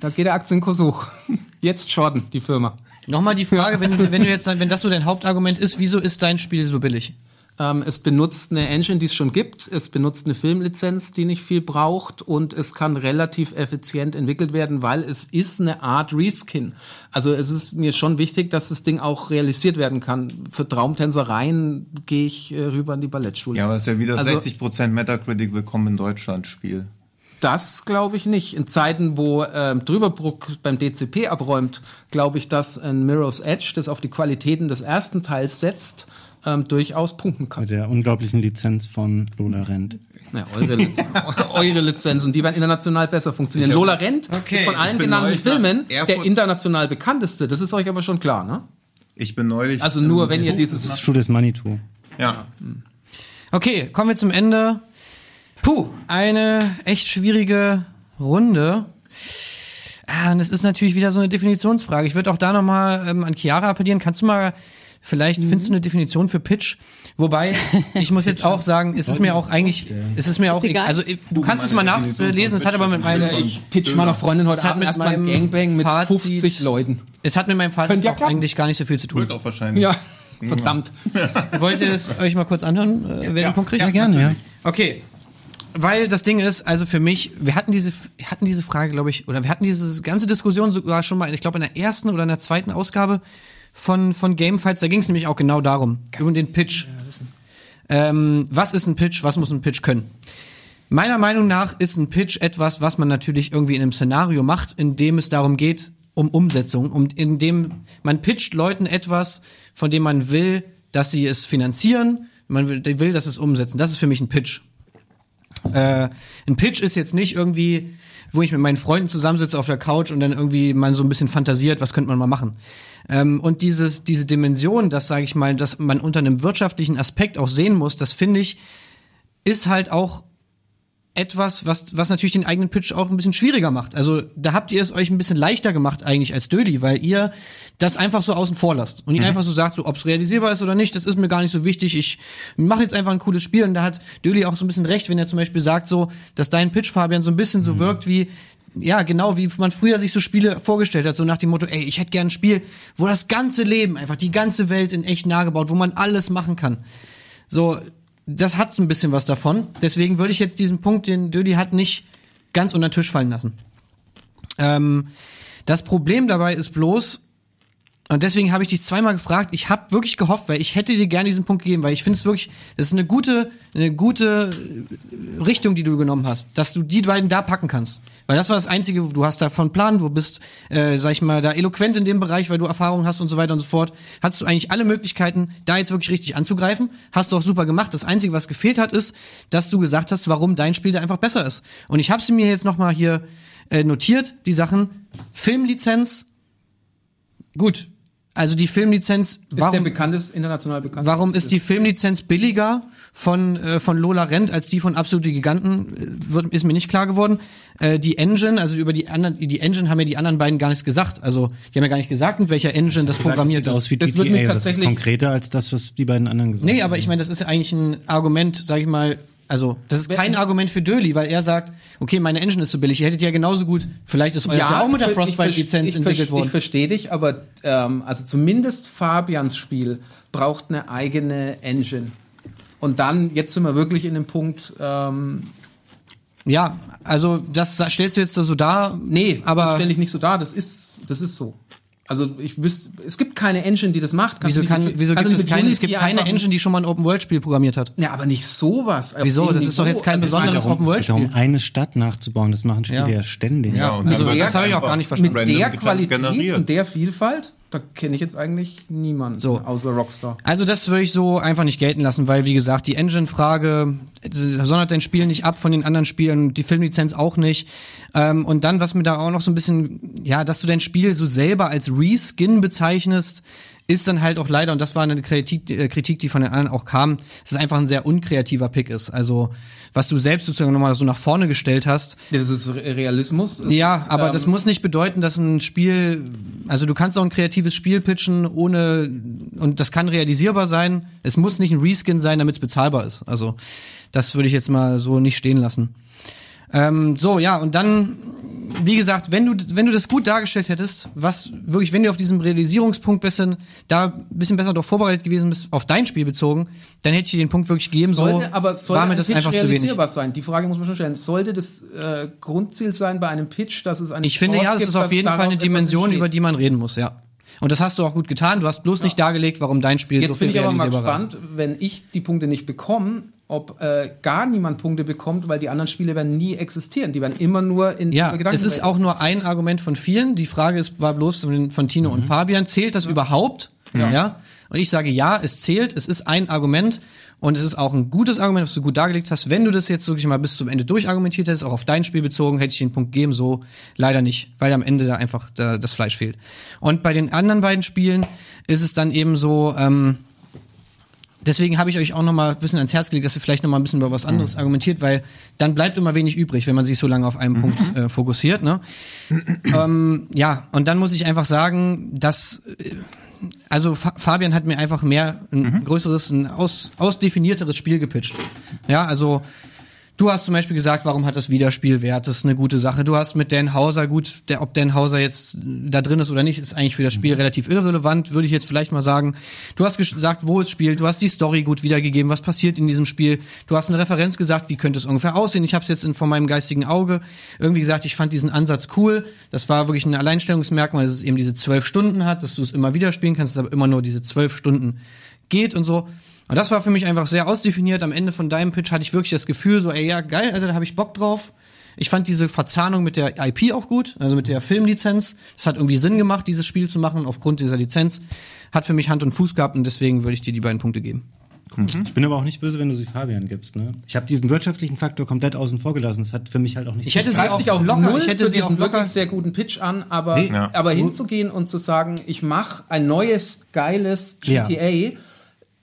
Da geht der Aktienkurs hoch. [LAUGHS] Jetzt Jordan, die Firma.
Nochmal die Frage, wenn, wenn du jetzt, wenn das so dein Hauptargument ist, wieso ist dein Spiel so billig?
Ähm, es benutzt eine Engine, die es schon gibt. Es benutzt eine Filmlizenz, die nicht viel braucht. Und es kann relativ effizient entwickelt werden, weil es ist eine Art Reskin. Also es ist mir schon wichtig, dass das Ding auch realisiert werden kann. Für Traumtänzereien gehe ich äh, rüber in die Ballettschule.
Ja, aber es ist ja wieder
Also-
60% Metacritic Willkommen in Deutschland Spiel.
Das glaube ich nicht. In Zeiten, wo ähm, Drüberbruck beim DCP abräumt, glaube ich, dass ein Mirror's Edge, das auf die Qualitäten des ersten Teils setzt, ähm, durchaus punkten kann.
Mit der unglaublichen Lizenz von Lola Rent.
Ja, eure, Liz [LAUGHS] eure Lizenzen, die werden international besser funktionieren.
Hab-
Lola Rent
Okay,
ist von allen genannten Filmen der international bekannteste. Das ist euch aber schon klar, ne?
Ich bin neulich.
Also nur, wenn ihr
Das ist
dieses...
Schuh des Manitou.
Ja.
Okay, kommen wir zum Ende. Puh, eine echt schwierige Runde. Ah, und das ist natürlich wieder so eine Definitionsfrage. Ich würde auch da nochmal ähm, an Chiara appellieren. Kannst du mal, vielleicht findest du eine Definition für Pitch? Wobei, [LAUGHS] ich muss jetzt auch sagen, es ist mir auch eigentlich, es ist mir auch,
egal.
also du kannst es mal nachlesen, es hat aber mit meinem,
Ich pitch meiner Freundin heute Abend
mit
erstmal ein
meinem
Gangbang mit
Fazit-
50 Leuten.
es hat mit meinem Fazit
ja
auch eigentlich gar nicht so viel zu tun.
Wird auch wahrscheinlich.
Ja, verdammt.
Wollt ihr das euch mal kurz anhören, äh, wer den Punkt kriegt?
Ja, gerne, ja.
Okay. Weil das Ding ist, also für mich, wir hatten diese, wir hatten diese Frage, glaube ich, oder wir hatten diese ganze Diskussion sogar schon mal, ich glaube, in der ersten oder in der zweiten Ausgabe von, von Gamefights, da ging es nämlich auch genau darum, um den Pitch. Ähm, was ist ein Pitch, was muss ein Pitch können? Meiner Meinung nach ist ein Pitch etwas, was man natürlich irgendwie in einem Szenario macht, in dem es darum geht, um Umsetzung, um in dem man pitcht Leuten etwas, von dem man will, dass sie es finanzieren, man will, will dass es umsetzen. Das ist für mich ein Pitch. Äh, ein Pitch ist jetzt nicht irgendwie, wo ich mit meinen Freunden zusammensitze auf der Couch und dann irgendwie mal so ein bisschen fantasiert, was könnte man mal machen. Ähm, und dieses, diese Dimension, das sage ich mal, dass man unter einem wirtschaftlichen Aspekt auch sehen muss, das finde ich, ist halt auch etwas, was, was natürlich den eigenen Pitch auch ein bisschen schwieriger macht. Also da habt ihr es euch ein bisschen leichter gemacht eigentlich als Döli, weil ihr das einfach so außen vor lasst. Und ihr einfach so sagt, so, ob es realisierbar ist oder nicht, das ist mir gar nicht so wichtig. Ich mache jetzt einfach ein cooles Spiel. Und da hat Döli auch so ein bisschen recht, wenn er zum Beispiel sagt, so, dass dein Pitch, Fabian, so ein bisschen so wirkt wie, ja, genau, wie man früher sich so Spiele vorgestellt hat, so nach dem Motto, ey, ich hätte gern ein Spiel, wo das ganze Leben, einfach die ganze Welt in echt nah gebaut, wo man alles machen kann. So, das hat so ein bisschen was davon. Deswegen würde ich jetzt diesen Punkt, den Dödi hat, nicht ganz unter den Tisch fallen lassen. Ähm, das Problem dabei ist bloß, und deswegen habe ich dich zweimal gefragt, ich habe wirklich gehofft, weil ich hätte dir gerne diesen Punkt gegeben, weil ich finde es wirklich, das ist eine gute, eine gute äh, Richtung, die du genommen hast, dass du die beiden da packen kannst. Weil das war das Einzige, du hast davon Plan, du bist, äh, sag ich mal, da eloquent in dem Bereich, weil du Erfahrung hast und so weiter und so fort. Hattest du eigentlich alle Möglichkeiten, da jetzt wirklich richtig anzugreifen. Hast du auch super gemacht. Das Einzige, was gefehlt hat, ist, dass du gesagt hast, warum dein Spiel da einfach besser ist. Und ich habe sie mir jetzt nochmal hier äh, notiert, die Sachen. Filmlizenz, gut. Also die Filmlizenz,
Ist der
warum,
bekanntes, international bekannt?
warum ist die Filmlizenz billiger von, äh, von Lola Rent als die von Absolute Giganten? Äh, Wird, ist mir nicht klar geworden. Äh, die Engine, also über die anderen, die Engine haben ja die anderen beiden gar nichts gesagt. Also die haben ja gar nicht gesagt, mit welcher Engine das
Das
programmiert
sieht
ist.
aus wie
Das würde mich
GTA. Das ist
tatsächlich-
konkreter als das, was die beiden anderen gesagt haben.
Nee, aber ich meine, das ist ja eigentlich ein Argument, sag ich mal, Also, das ist kein Argument für Döli, weil er sagt, okay, meine Engine ist so billig. Ihr hättet ja genauso gut, vielleicht ist euer ja, auch mit der
ich ich
Frostbite-Lizenz entwickelt
Ich
worden.
verstehe dich, aber ähm, also zumindest Fabians Spiel braucht eine eigene Engine. Und dann, jetzt sind wir wirklich in dem Punkt, ähm,
Ja, also das stellst du jetzt so dar.
nee,
aber
das stelle ich nicht so dar, das ist, das ist so. Also ich wüsste, es gibt keine Engine, die das macht. Kannst
wieso, kann,
mit-
wieso gibt es
mit
keine, es gibt keine
einfach-
Engine, die schon mal ein Open-World-Spiel programmiert hat?
Ja, aber nicht sowas.
Wieso? Das ist doch jetzt kein
Also,
besonderes
darum,
Open-World-Spiel.
eine Stadt nachzubauen. Das machen Spiele
Ja.
ja, ständig.
Ja,
und
also das habe ich auch gar nicht
Mit
verstanden.
Random
der Qualität
generiert.
und der Vielfalt, da kenne ich jetzt eigentlich niemanden
So.
außer Rockstar.
Also das würde ich so einfach nicht gelten lassen, weil wie gesagt, die Engine-Frage sondert dein Spiel nicht ab von den anderen Spielen, die Filmlizenz auch nicht. Ähm, und dann, was mir da auch noch so ein bisschen, ja, dass du dein Spiel so selber als Reskin bezeichnest, ist dann halt auch leider, und das war eine Kritik, äh, Kritik die von den anderen auch kam, dass es einfach ein sehr unkreativer Pick ist. Also, was du selbst sozusagen nochmal so nach vorne gestellt hast,
Ja, das ist Re- Realismus. Das
ja,
ist,
aber
ähm,
das muss nicht bedeuten, dass ein Spiel, also du kannst auch ein kreatives Spiel pitchen, ohne, und das kann realisierbar sein. Es muss nicht ein Reskin sein, damit es bezahlbar ist. Also, das würde ich jetzt mal so nicht stehen lassen. Ähm, so, ja, und dann, wie gesagt, wenn du, wenn du das gut dargestellt hättest, was wirklich, wenn du auf diesem Realisierungspunkt bisschen, da ein bisschen besser doch vorbereitet gewesen bist, auf dein Spiel bezogen, dann hätte ich dir den Punkt wirklich gegeben,
Sollte,
so
aber sollte
war mir das
Pitch
einfach zu wenig.
realisierbar sein? Die Frage muss man schon stellen. Sollte das äh, Grundziel sein bei einem Pitch, dass es eine
Ich finde, ja,
Chance
das
gibt,
ist auf jeden Fall eine Dimension,
entsteht?
über die man reden muss, ja. Und das hast du auch gut getan. Du hast bloß nicht dargelegt, warum dein Spiel
Jetzt
so viel
bin ich aber mal
ist.
gespannt, wenn ich die Punkte nicht bekomme, ob äh, gar niemand Punkte bekommt, weil die anderen Spiele werden nie existieren. Die werden immer nur in
Ja,
Gedankenwelt
es ist auch nur ein Argument von vielen. Die Frage ist, war bloß von von Tino
Mhm.
und Fabian. Zählt das überhaupt? Ja. Und ich sage ja, es zählt. Es ist ein Argument. Und es ist auch ein gutes Argument, was du gut dargelegt hast. Wenn du das jetzt wirklich mal bis zum Ende durchargumentiert hättest, auch auf dein Spiel bezogen, hätte ich den Punkt gegeben. So leider nicht, weil am Ende da einfach da, das Fleisch fehlt. Und bei den anderen beiden Spielen ist es dann eben so, ähm, deswegen habe ich euch auch noch mal ein bisschen ans Herz gelegt, dass ihr vielleicht noch mal ein bisschen über was anderes argumentiert, weil dann bleibt immer wenig übrig, wenn man sich so lange auf einen Punkt äh, fokussiert. Ne? [CLEARS THROAT] ähm, ja, und dann muss ich einfach sagen, dass äh, also Fa Fabian hat mir einfach mehr ein größeres, ein aus, ausdefinierteres Spiel gepitcht. Ja, also Du hast zum Beispiel gesagt, warum hat das Wiederspielwert? Das ist eine gute Sache. Du hast mit Dan Hauser, gut, der, ob Dan Hauser jetzt da drin ist oder nicht, ist eigentlich für das Spiel relativ irrelevant, würde ich jetzt vielleicht mal sagen. Du hast gesagt, wo es spielt. Du hast die Story gut wiedergegeben, was passiert in diesem Spiel. Du hast eine Referenz gesagt, wie könnte es ungefähr aussehen. Ich habe es jetzt in, vor meinem geistigen Auge irgendwie gesagt, ich fand diesen Ansatz cool. Das war wirklich ein Alleinstellungsmerkmal, dass es eben diese zwölf Stunden hat, dass du es immer wieder spielen kannst, dass es aber immer nur diese zwölf Stunden geht und so. Und das war für mich einfach sehr ausdefiniert. Am Ende von deinem Pitch hatte ich wirklich das Gefühl, so, ey, ja, geil, Alter, da habe ich Bock drauf. Ich fand diese Verzahnung mit der IP auch gut, also mit der Filmlizenz. Das hat irgendwie Sinn gemacht, dieses Spiel zu machen, aufgrund dieser Lizenz. Hat für mich Hand und Fuß gehabt und deswegen würde ich dir die beiden Punkte geben.
Ich bin aber auch nicht böse, wenn du sie Fabian gibst. Ne? Ich habe diesen wirtschaftlichen Faktor komplett außen vor gelassen. Das hat für mich halt auch nicht.
Ich hätte sie auch
auch
locker,
null
ich hätte sie auch
diesen
locker,
wirklich sehr guten Pitch an, aber,
Nee.
Ja.
aber hinzugehen und zu sagen, ich mache ein neues, geiles
Ja.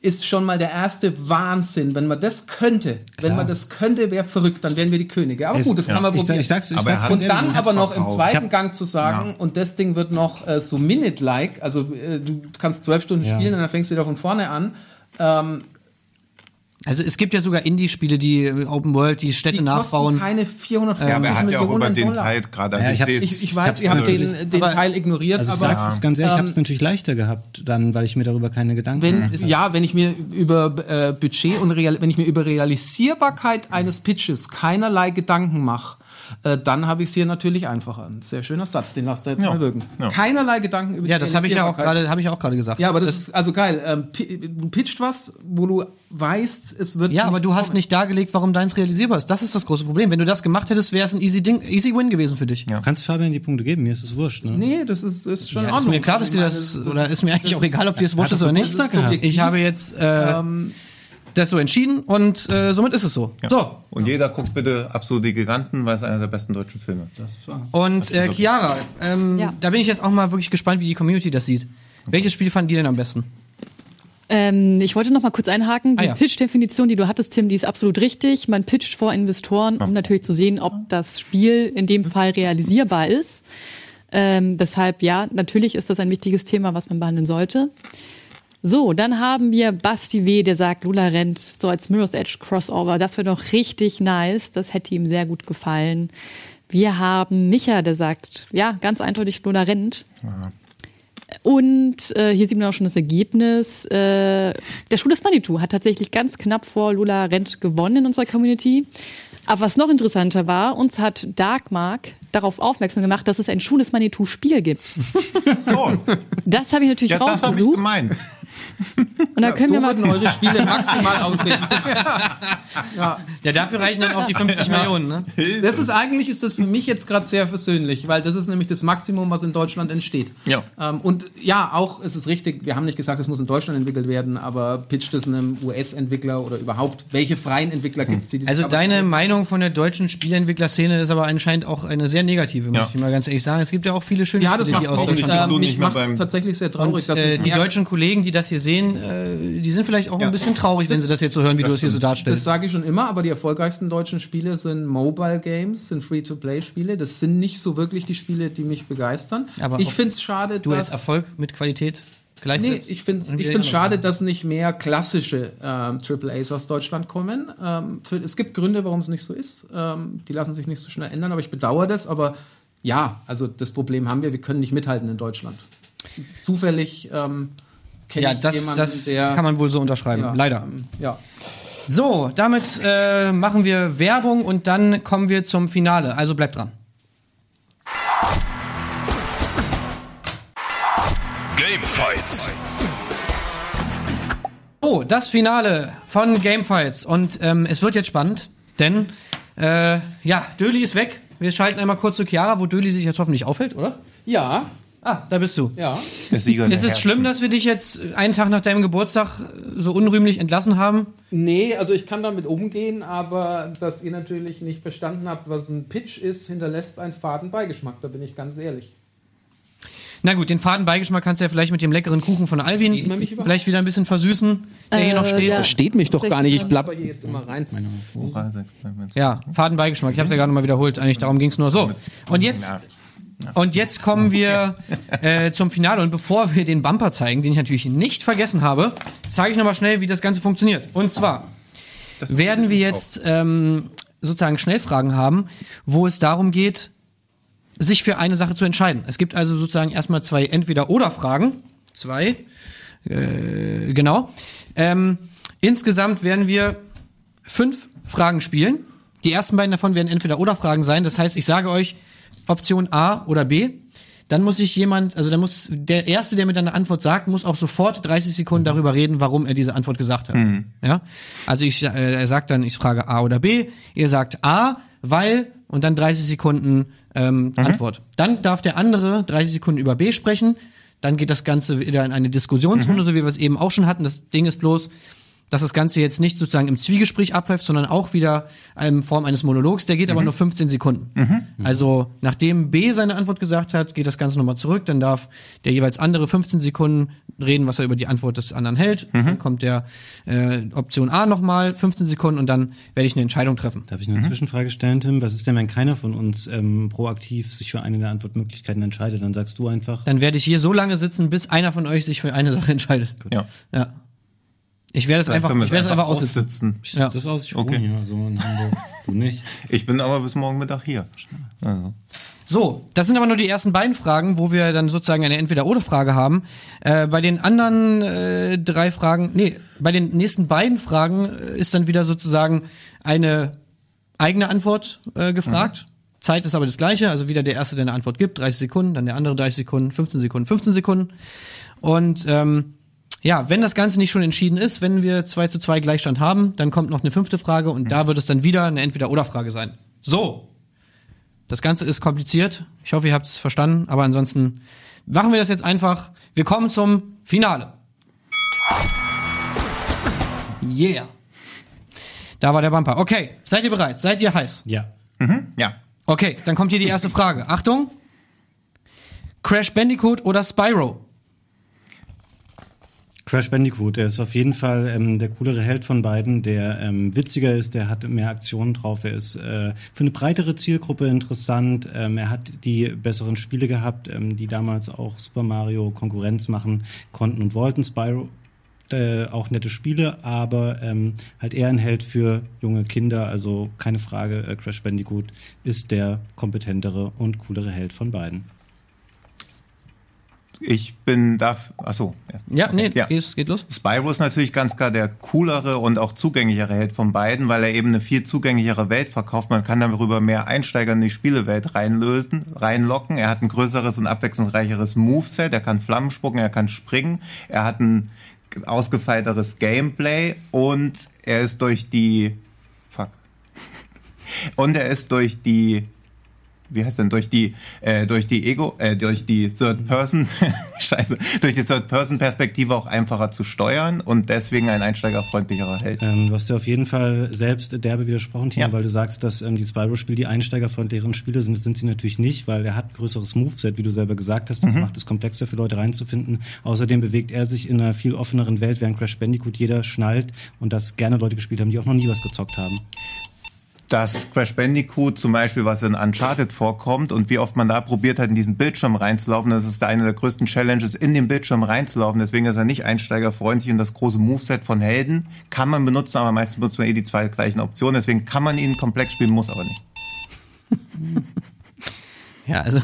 Ist schon mal der erste Wahnsinn. Wenn man das könnte, wenn man das könnte, wäre verrückt, dann wären wir die Könige. Aber
Es-
gut, das kann man
ich,
probieren.
ich sag's, ich
Aber er
sag's
und dann aber noch im zweiten
hab-
Gang zu sagen, und das Ding wird noch äh, so Minute-like, also äh, du kannst zwölf Stunden
Ja.
spielen und dann fängst du wieder von vorne an. Ähm,
also es gibt ja sogar Indie-Spiele, die äh, Open World, die Städte
die
nachbauen.
keine 450
Ja, aber er hat ja auch über den
Dollar.
Teil gerade. Also
Ja,
ich,
ich hab's-
Ich, ich weiß, ihr habt den, den
Aber-
Teil ignoriert,
Also ich
aber
sag das ganz ehrlich, ich
ähm,
habe es natürlich leichter gehabt, dann, weil ich mir darüber keine Gedanken
wenn,
gemacht habe.
ja, wenn ich mir über äh, Budget und real, wenn ich mir über Realisierbarkeit eines Pitches keinerlei Gedanken mache, äh, dann habe ich es hier natürlich einfacher. Ein sehr schöner Satz, den lasst ihr jetzt
Ja.
mal wirken.
Ja.
Keinerlei Gedanken über
Ja,
die
das habe ich ja auch gerade, habe ich auch gerade gesagt.
Ja, aber das, ist also geil. Ähm, du pitcht was, wo du weißt, es wird.
Ja, aber du hast
kommen.
nicht dargelegt, warum deins realisierbar ist. Das ist das große Problem. Wenn du das gemacht hättest, wäre es ein easy Ding, easy Win gewesen für dich.
Du kannst Fabian die Punkte geben, mir ist es wurscht. Ne?
Nee, das ist, ist schon in
Ja, ist
Ordnung.
mir klar, dass dir
meine,
das, oder ist mir eigentlich auch egal, ob dir das wurscht ist oder nicht. Ich habe jetzt das so entschieden und äh, somit ist es so. So.
Und jeder guckt bitte Absolut die Giganten, weil es einer der besten deutschen Filme ist.
Und äh, Chiara, ähm,
Ja.
da bin ich jetzt auch mal wirklich gespannt, wie die Community das sieht. Welches Spiel fanden die denn am besten?
Ähm, ich wollte noch mal kurz einhaken. Die
Ah, ja.
Pitch-Definition, die du hattest, Tim, die ist absolut richtig. Man pitcht vor Investoren, um natürlich zu sehen, ob das Spiel in dem Fall realisierbar ist. Ähm, deshalb, ja, natürlich ist das ein wichtiges Thema, was man behandeln sollte. So, dann haben wir Basti W., der sagt, Lula rennt so als Mirror's Edge Crossover. Das wäre doch richtig nice. Das hätte ihm sehr gut gefallen. Wir haben Micha, der sagt, ja, ganz eindeutig, Lula rennt. Und äh, hier sieht man auch schon das Ergebnis. Äh, der Schuh des Manitou hat tatsächlich ganz knapp vor Lula Rent gewonnen in unserer Community. Aber was noch interessanter war, uns hat Darkmark darauf aufmerksam gemacht, dass es ein Schuh des Manitou Spiel gibt. [LAUGHS]
Oh,
Das habe ich natürlich
ja, das habe ich
rausgesucht.
gemeint.
Und da können
so
wir mal
würden eure Spiele maximal [LAUGHS] aussehen.
Ja, dafür reichen dann auch die 50 Millionen, ne?
Das ist eigentlich ist das für mich jetzt gerade sehr versöhnlich, weil das ist nämlich das Maximum, was in Deutschland entsteht.
Ja.
Ähm, und ja, auch es ist richtig, wir haben nicht gesagt, es muss in Deutschland entwickelt werden, aber pitcht es einem US-Entwickler oder überhaupt, welche freien Entwickler gibt es, die
Also deine
Kapazität-
Meinung von der deutschen Spieleentwicklerszene ist aber anscheinend auch eine sehr negative, muss
Ja.
ich mal ganz ehrlich sagen. Es gibt ja auch viele schöne
ja, das
Spiele,
macht
die aus Deutschland
nicht
mich
mehr
macht es
beim-
tatsächlich sehr traurig,
Und
dass
äh, die deutschen Kollegen, die das hier sehen, äh, die sind vielleicht auch ein bisschen traurig, wenn sie das jetzt so hören, wie du es hier so
Das
darstellst.
sage ich schon immer, aber die erfolgreichsten deutschen Spiele sind Mobile Games, sind Free-to-Play-Spiele. Das sind nicht so wirklich die Spiele, die mich begeistern.
Aber
ich finde es schade,
Du
dass
Erfolg mit Qualität
Nee, ich finde es ich find's schade, dass nicht mehr klassische ähm, AAAs aus Deutschland kommen. Ähm, für, es gibt Gründe, warum es nicht so ist. Ähm, die lassen sich nicht so schnell ändern, aber ich bedauere das. Aber ja, also das Problem haben wir, wir können nicht mithalten in Deutschland. Zufällig ähm, kenne
Ja,
ich
das,
jemanden,
das
der...
kann man wohl so unterschreiben.
ja,
Leider.
Ähm, ja.
So, damit äh, machen wir Werbung und dann kommen wir zum Finale. Also bleibt dran.
Gamefights.
Oh, das Finale von Gamefights. Und ähm, es wird jetzt spannend, denn äh, ja, Döli ist weg. Wir schalten einmal kurz zu Chiara, wo Döli sich jetzt hoffentlich aufhält, oder?
Ja,
Ah, da bist du.
ja.
Der Sieger der
Ist es
Herzen.
schlimm, dass wir dich jetzt einen Tag nach deinem Geburtstag so unrühmlich entlassen haben?
Nee, also ich kann damit umgehen, aber dass ihr natürlich nicht verstanden habt, was ein Pitch ist, hinterlässt einen faden Beigeschmack, da bin ich ganz ehrlich.
Na gut, den faden Beigeschmack kannst du ja vielleicht mit dem leckeren Kuchen von Alvin vielleicht wieder ein bisschen versüßen, der hier noch steht.
ja.
Versteht mich doch gar nicht, ich
16.
plapper hier jetzt immer rein.
Ja, Fadenbeigeschmack. Ich habe ja gerade nochmal wiederholt. Eigentlich darum ging es nur. So, und jetzt, und jetzt kommen wir [LAUGHS] äh, zum Finale. Und bevor wir den Bumper zeigen, den ich natürlich nicht vergessen habe, zeige ich nochmal schnell, wie das Ganze funktioniert. Und zwar werden wir jetzt ähm, sozusagen Schnellfragen haben, wo es darum geht, sich für eine Sache zu entscheiden. Es gibt also sozusagen erstmal zwei Entweder-Oder-Fragen. Zwei. Äh, genau. Ähm, insgesamt werden wir fünf Fragen spielen. Die ersten beiden davon werden entweder oder Fragen sein. Das heißt, ich sage euch Option A oder B. Dann muss sich jemand, also dann muss der erste, der mir dann eine Antwort sagt, muss auch sofort 30 Sekunden darüber reden, warum er diese Antwort gesagt hat. Ja, also ich, äh, er sagt dann, ich frage A oder B. Ihr sagt A, weil und dann 30 Sekunden ähm, Antwort. Dann darf der andere 30 Sekunden über B sprechen. Dann geht das Ganze wieder in eine Diskussionsrunde, so wie wir es eben auch schon hatten. Das Ding ist bloß, dass das Ganze jetzt nicht sozusagen im Zwiegespräch abläuft, sondern auch wieder in Form eines Monologs. Der geht aber nur 15 Sekunden. Also nachdem B seine Antwort gesagt hat, geht das Ganze nochmal zurück. Dann darf der jeweils andere 15 Sekunden reden, was er über die Antwort des anderen hält. Dann kommt der äh, Option A nochmal 15 Sekunden und dann werde ich eine Entscheidung treffen.
Darf ich eine Zwischenfrage stellen, Tim? Was ist denn, wenn keiner von uns ähm, proaktiv sich für eine der Antwortmöglichkeiten entscheidet? Dann sagst du einfach.
Dann werde ich hier so lange sitzen, bis einer von euch sich für eine Sache entscheidet.
Ja.
Ja. Ich werde es einfach, ich werde es einfach aussitzen.
aussitzen.
Ja.
Das aus, ich
Okay.
wohne hier so in Hamburg. Du nicht. [LAUGHS]
Ich bin aber bis morgen Mittag hier. Also.
So, das sind aber nur die ersten beiden Fragen, wo wir dann sozusagen eine Entweder-Oder-Frage haben. Äh, bei den anderen äh, drei Fragen, nee, bei den nächsten beiden Fragen äh, ist dann wieder sozusagen eine eigene Antwort äh, gefragt. Zeit ist aber das gleiche, also wieder der Erste, der eine Antwort gibt, 30 Sekunden, dann der andere 30 Sekunden, 15 Sekunden, 15 Sekunden. Und ähm, ja, wenn das Ganze nicht schon entschieden ist, wenn wir 2 zu 2 Gleichstand haben, dann kommt noch eine fünfte Frage und da wird es dann wieder eine Entweder-Oder-Frage sein. So, das Ganze ist kompliziert. Ich hoffe, ihr habt es verstanden. Aber ansonsten machen wir das jetzt einfach. Wir kommen zum Finale. Yeah. Da war der Bumper. Okay, seid ihr bereit? Seid ihr heiß?
Ja.
Ja.
Okay, dann kommt hier die erste Frage. Achtung. Crash Bandicoot oder Spyro?
Crash Bandicoot, der ist auf jeden Fall ähm, der coolere Held von beiden, der ähm, witziger ist, der hat mehr Aktionen drauf, er ist äh, für eine breitere Zielgruppe interessant, ähm, er hat die besseren Spiele gehabt, ähm, die damals auch Super Mario Konkurrenz machen konnten und wollten. Spyro äh, auch nette Spiele, aber ähm, halt eher ein Held für junge Kinder. Also keine Frage, äh, Crash Bandicoot ist der kompetentere und coolere Held von beiden.
Ich bin da. Achso.
Ja, nee,
Ja.
Geht, geht los.
Spyro ist natürlich ganz klar der coolere und auch zugänglichere Held von beiden, weil er eben eine viel zugänglichere Welt verkauft. Man kann darüber mehr Einsteiger in die Spielewelt reinlösen, reinlocken. Er hat ein größeres und abwechslungsreicheres Moveset. Er kann Flammen spucken, er kann springen. Er hat ein ausgefeilteres Gameplay und er ist durch die Fuck. [LAUGHS] Und er ist durch die wie heißt denn durch die äh, durch die Ego äh, durch die Third Person [LAUGHS] Scheiße durch die Third Person Perspektive auch einfacher zu steuern und deswegen ein einsteigerfreundlicherer Held.
Ähm, du hast ja auf jeden Fall selbst derbe widersprochen, Tino,
Ja.
weil du sagst, dass ähm, die Spyro-Spiele die einsteigerfreundlicheren Spiele sind. Das sind sie natürlich nicht, weil er hat größeres Moveset, wie du selber gesagt hast. Das macht es komplexer für Leute reinzufinden. Außerdem bewegt er sich in einer viel offeneren Welt, während Crash Bandicoot jeder schnallt und das gerne Leute gespielt haben, die auch noch nie was gezockt haben.
Dass Crash Bandicoot zum Beispiel, was in Uncharted vorkommt und wie oft man da probiert hat, in diesen Bildschirm reinzulaufen, das ist eine der größten Challenges, in den Bildschirm reinzulaufen. Deswegen ist er nicht einsteigerfreundlich und das große Moveset von Helden kann man benutzen, aber meistens benutzt man eh die zwei gleichen Optionen. Deswegen kann man ihn komplex spielen, muss aber nicht.
Ja, also.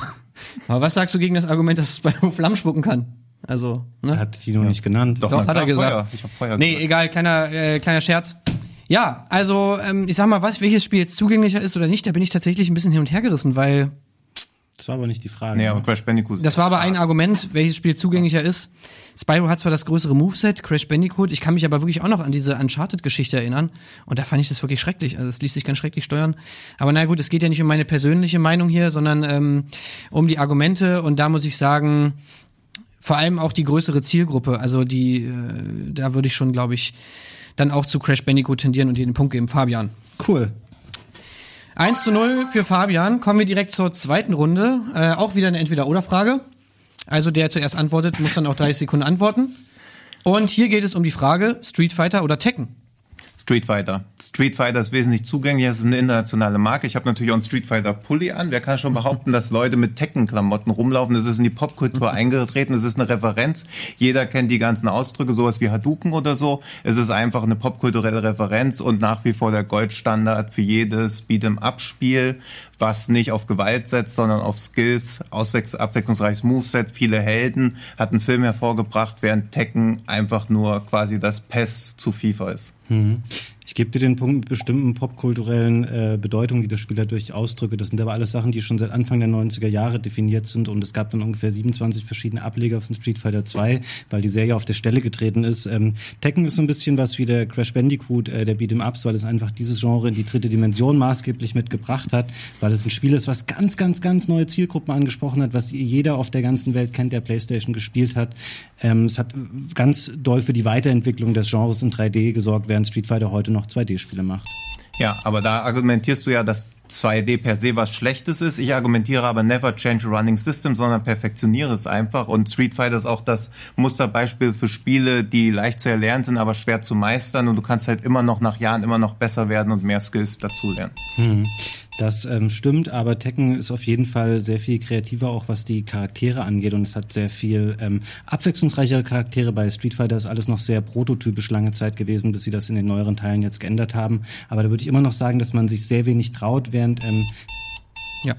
Aber was sagst du gegen das Argument, dass es bei Flammen spucken kann? Also, ne?
Er hat Tino nicht genannt.
Doch,
na
hat er gesagt.
Feuer. Ich hab Feuer
nee,
gesagt.
egal, kleiner, äh, kleiner Scherz. Ja, also ähm, ich sag mal, was, welches Spiel jetzt zugänglicher ist oder nicht, da bin ich tatsächlich ein bisschen hin und her gerissen, weil
Das war aber nicht die Frage.
Nee, aber Crash Bandicoot.
das war aber ein Argument, welches Spiel zugänglicher ist. Spyro hat zwar das größere Moveset, Crash Bandicoot, ich kann mich aber wirklich auch noch an diese Uncharted-Geschichte erinnern und da fand ich das wirklich schrecklich. Also es ließ sich ganz schrecklich steuern. Aber na gut, es geht ja nicht um meine persönliche Meinung hier, sondern ähm, um die Argumente und da muss ich sagen, vor allem auch die größere Zielgruppe, also die, äh, da würde ich schon, glaube ich, dann auch zu Crash Bandicoot tendieren und dir den Punkt geben. Fabian.
Cool.
1 zu 0 für Fabian. Kommen wir direkt zur zweiten Runde. Äh, auch wieder eine Entweder-Oder-Frage. Also der zuerst antwortet, muss dann auch 30 Sekunden antworten. Und hier geht es um die Frage Street Fighter oder Tekken.
Street Fighter. Street Fighter ist wesentlich zugänglicher, es ist eine internationale Marke. Ich habe natürlich auch einen Street Fighter Pulli an. Wer kann schon behaupten, dass Leute mit Tekken-Klamotten rumlaufen? Es ist in die Popkultur [LAUGHS] eingetreten, es ist eine Referenz. Jeder kennt die ganzen Ausdrücke, sowas wie Hadouken oder so. Es ist einfach eine popkulturelle Referenz und nach wie vor der Goldstandard für jedes Beat'em-up-Spiel, was nicht auf Gewalt setzt, sondern auf Skills, abwechslungsreiches Moveset, viele Helden, hat einen Film hervorgebracht, während Tekken einfach nur quasi das PES zu FIFA ist.
Ich gebe dir den Punkt mit bestimmten popkulturellen äh, Bedeutungen, die das Spiel dadurch ausdrücke. Das sind aber alles Sachen, die schon seit Anfang der 90er Jahre definiert sind und es gab dann ungefähr 27 verschiedene Ableger von Street Fighter 2, weil die Serie auf der Stelle getreten ist. Ähm, Tekken ist so ein bisschen was wie der Crash Bandicoot äh, der Beat'em Ups, weil es einfach dieses Genre in die dritte Dimension maßgeblich mitgebracht hat, weil es ein Spiel ist, was ganz, ganz, ganz neue Zielgruppen angesprochen hat, was jeder auf der ganzen Welt kennt, der Playstation gespielt hat. Ähm, es hat ganz doll für die Weiterentwicklung des Genres in 3D gesorgt, während Street Fighter heute noch 2D-Spiele macht.
Ja, aber da argumentierst du ja, dass 2D per se was Schlechtes ist. Ich argumentiere aber never change a running system, sondern perfektioniere es einfach. Und Street Fighter ist auch das Musterbeispiel für Spiele, die leicht zu erlernen sind, aber schwer zu meistern. Und du kannst halt immer noch nach Jahren immer noch besser werden und mehr Skills dazulernen.
Das ähm, stimmt, aber Tekken ist auf jeden Fall sehr viel kreativer, auch was die Charaktere angeht. Und es hat sehr viel ähm, abwechslungsreichere Charaktere. Bei Street Fighter ist alles noch sehr prototypisch lange Zeit gewesen, bis sie das in den neueren Teilen jetzt geändert haben. Aber da würde ich immer noch sagen, dass man sich sehr wenig traut, während ähm,
Ja.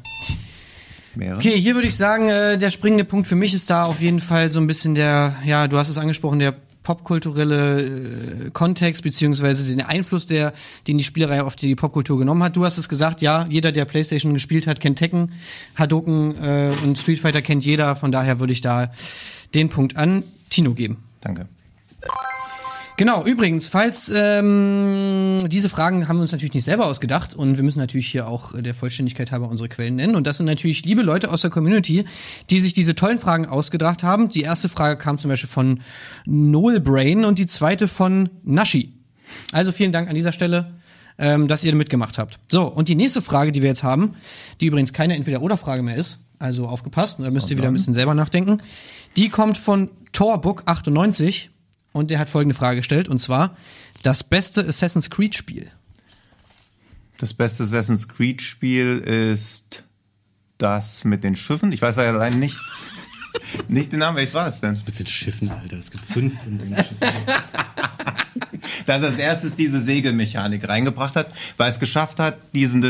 Mehrere?
Okay, hier würde ich sagen, äh, der springende Punkt für mich ist da auf jeden Fall so ein bisschen der, ja, du hast es angesprochen, der popkulturelle äh, Kontext beziehungsweise den Einfluss, der, den die Spielerei auf die Popkultur genommen hat. Du hast es gesagt, ja, jeder, der PlayStation gespielt hat, kennt Tekken, Hadouken äh, und Street Fighter kennt jeder. Von daher würde ich da den Punkt an Tino geben.
Danke.
Genau, übrigens, falls ähm, diese Fragen haben wir uns natürlich nicht selber ausgedacht und wir müssen natürlich hier auch äh, der Vollständigkeit halber unsere Quellen nennen. Und das sind natürlich liebe Leute aus der Community, die sich diese tollen Fragen ausgedacht haben. Die erste Frage kam zum Beispiel von Noel Brain und die zweite von Nashi. Also vielen Dank an dieser Stelle, ähm, dass ihr mitgemacht habt. So, und die nächste Frage, die wir jetzt haben, die übrigens keine Entweder-Oder-Frage mehr ist, also aufgepasst, da müsst ihr wieder ein bisschen selber nachdenken, die kommt von Torbook98 und der hat folgende Frage gestellt, und zwar das beste Assassin's Creed-Spiel.
Das beste Assassin's Creed Spiel ist das mit den Schiffen. Ich weiß ja allein nicht, [LAUGHS] nicht den Namen. Welches war das denn?
mit den Schiffen, Alter, es gibt fünf von den Schiffen. [LAUGHS]
dass er als erstes diese Segelmechanik reingebracht hat, weil es geschafft hat, diesen,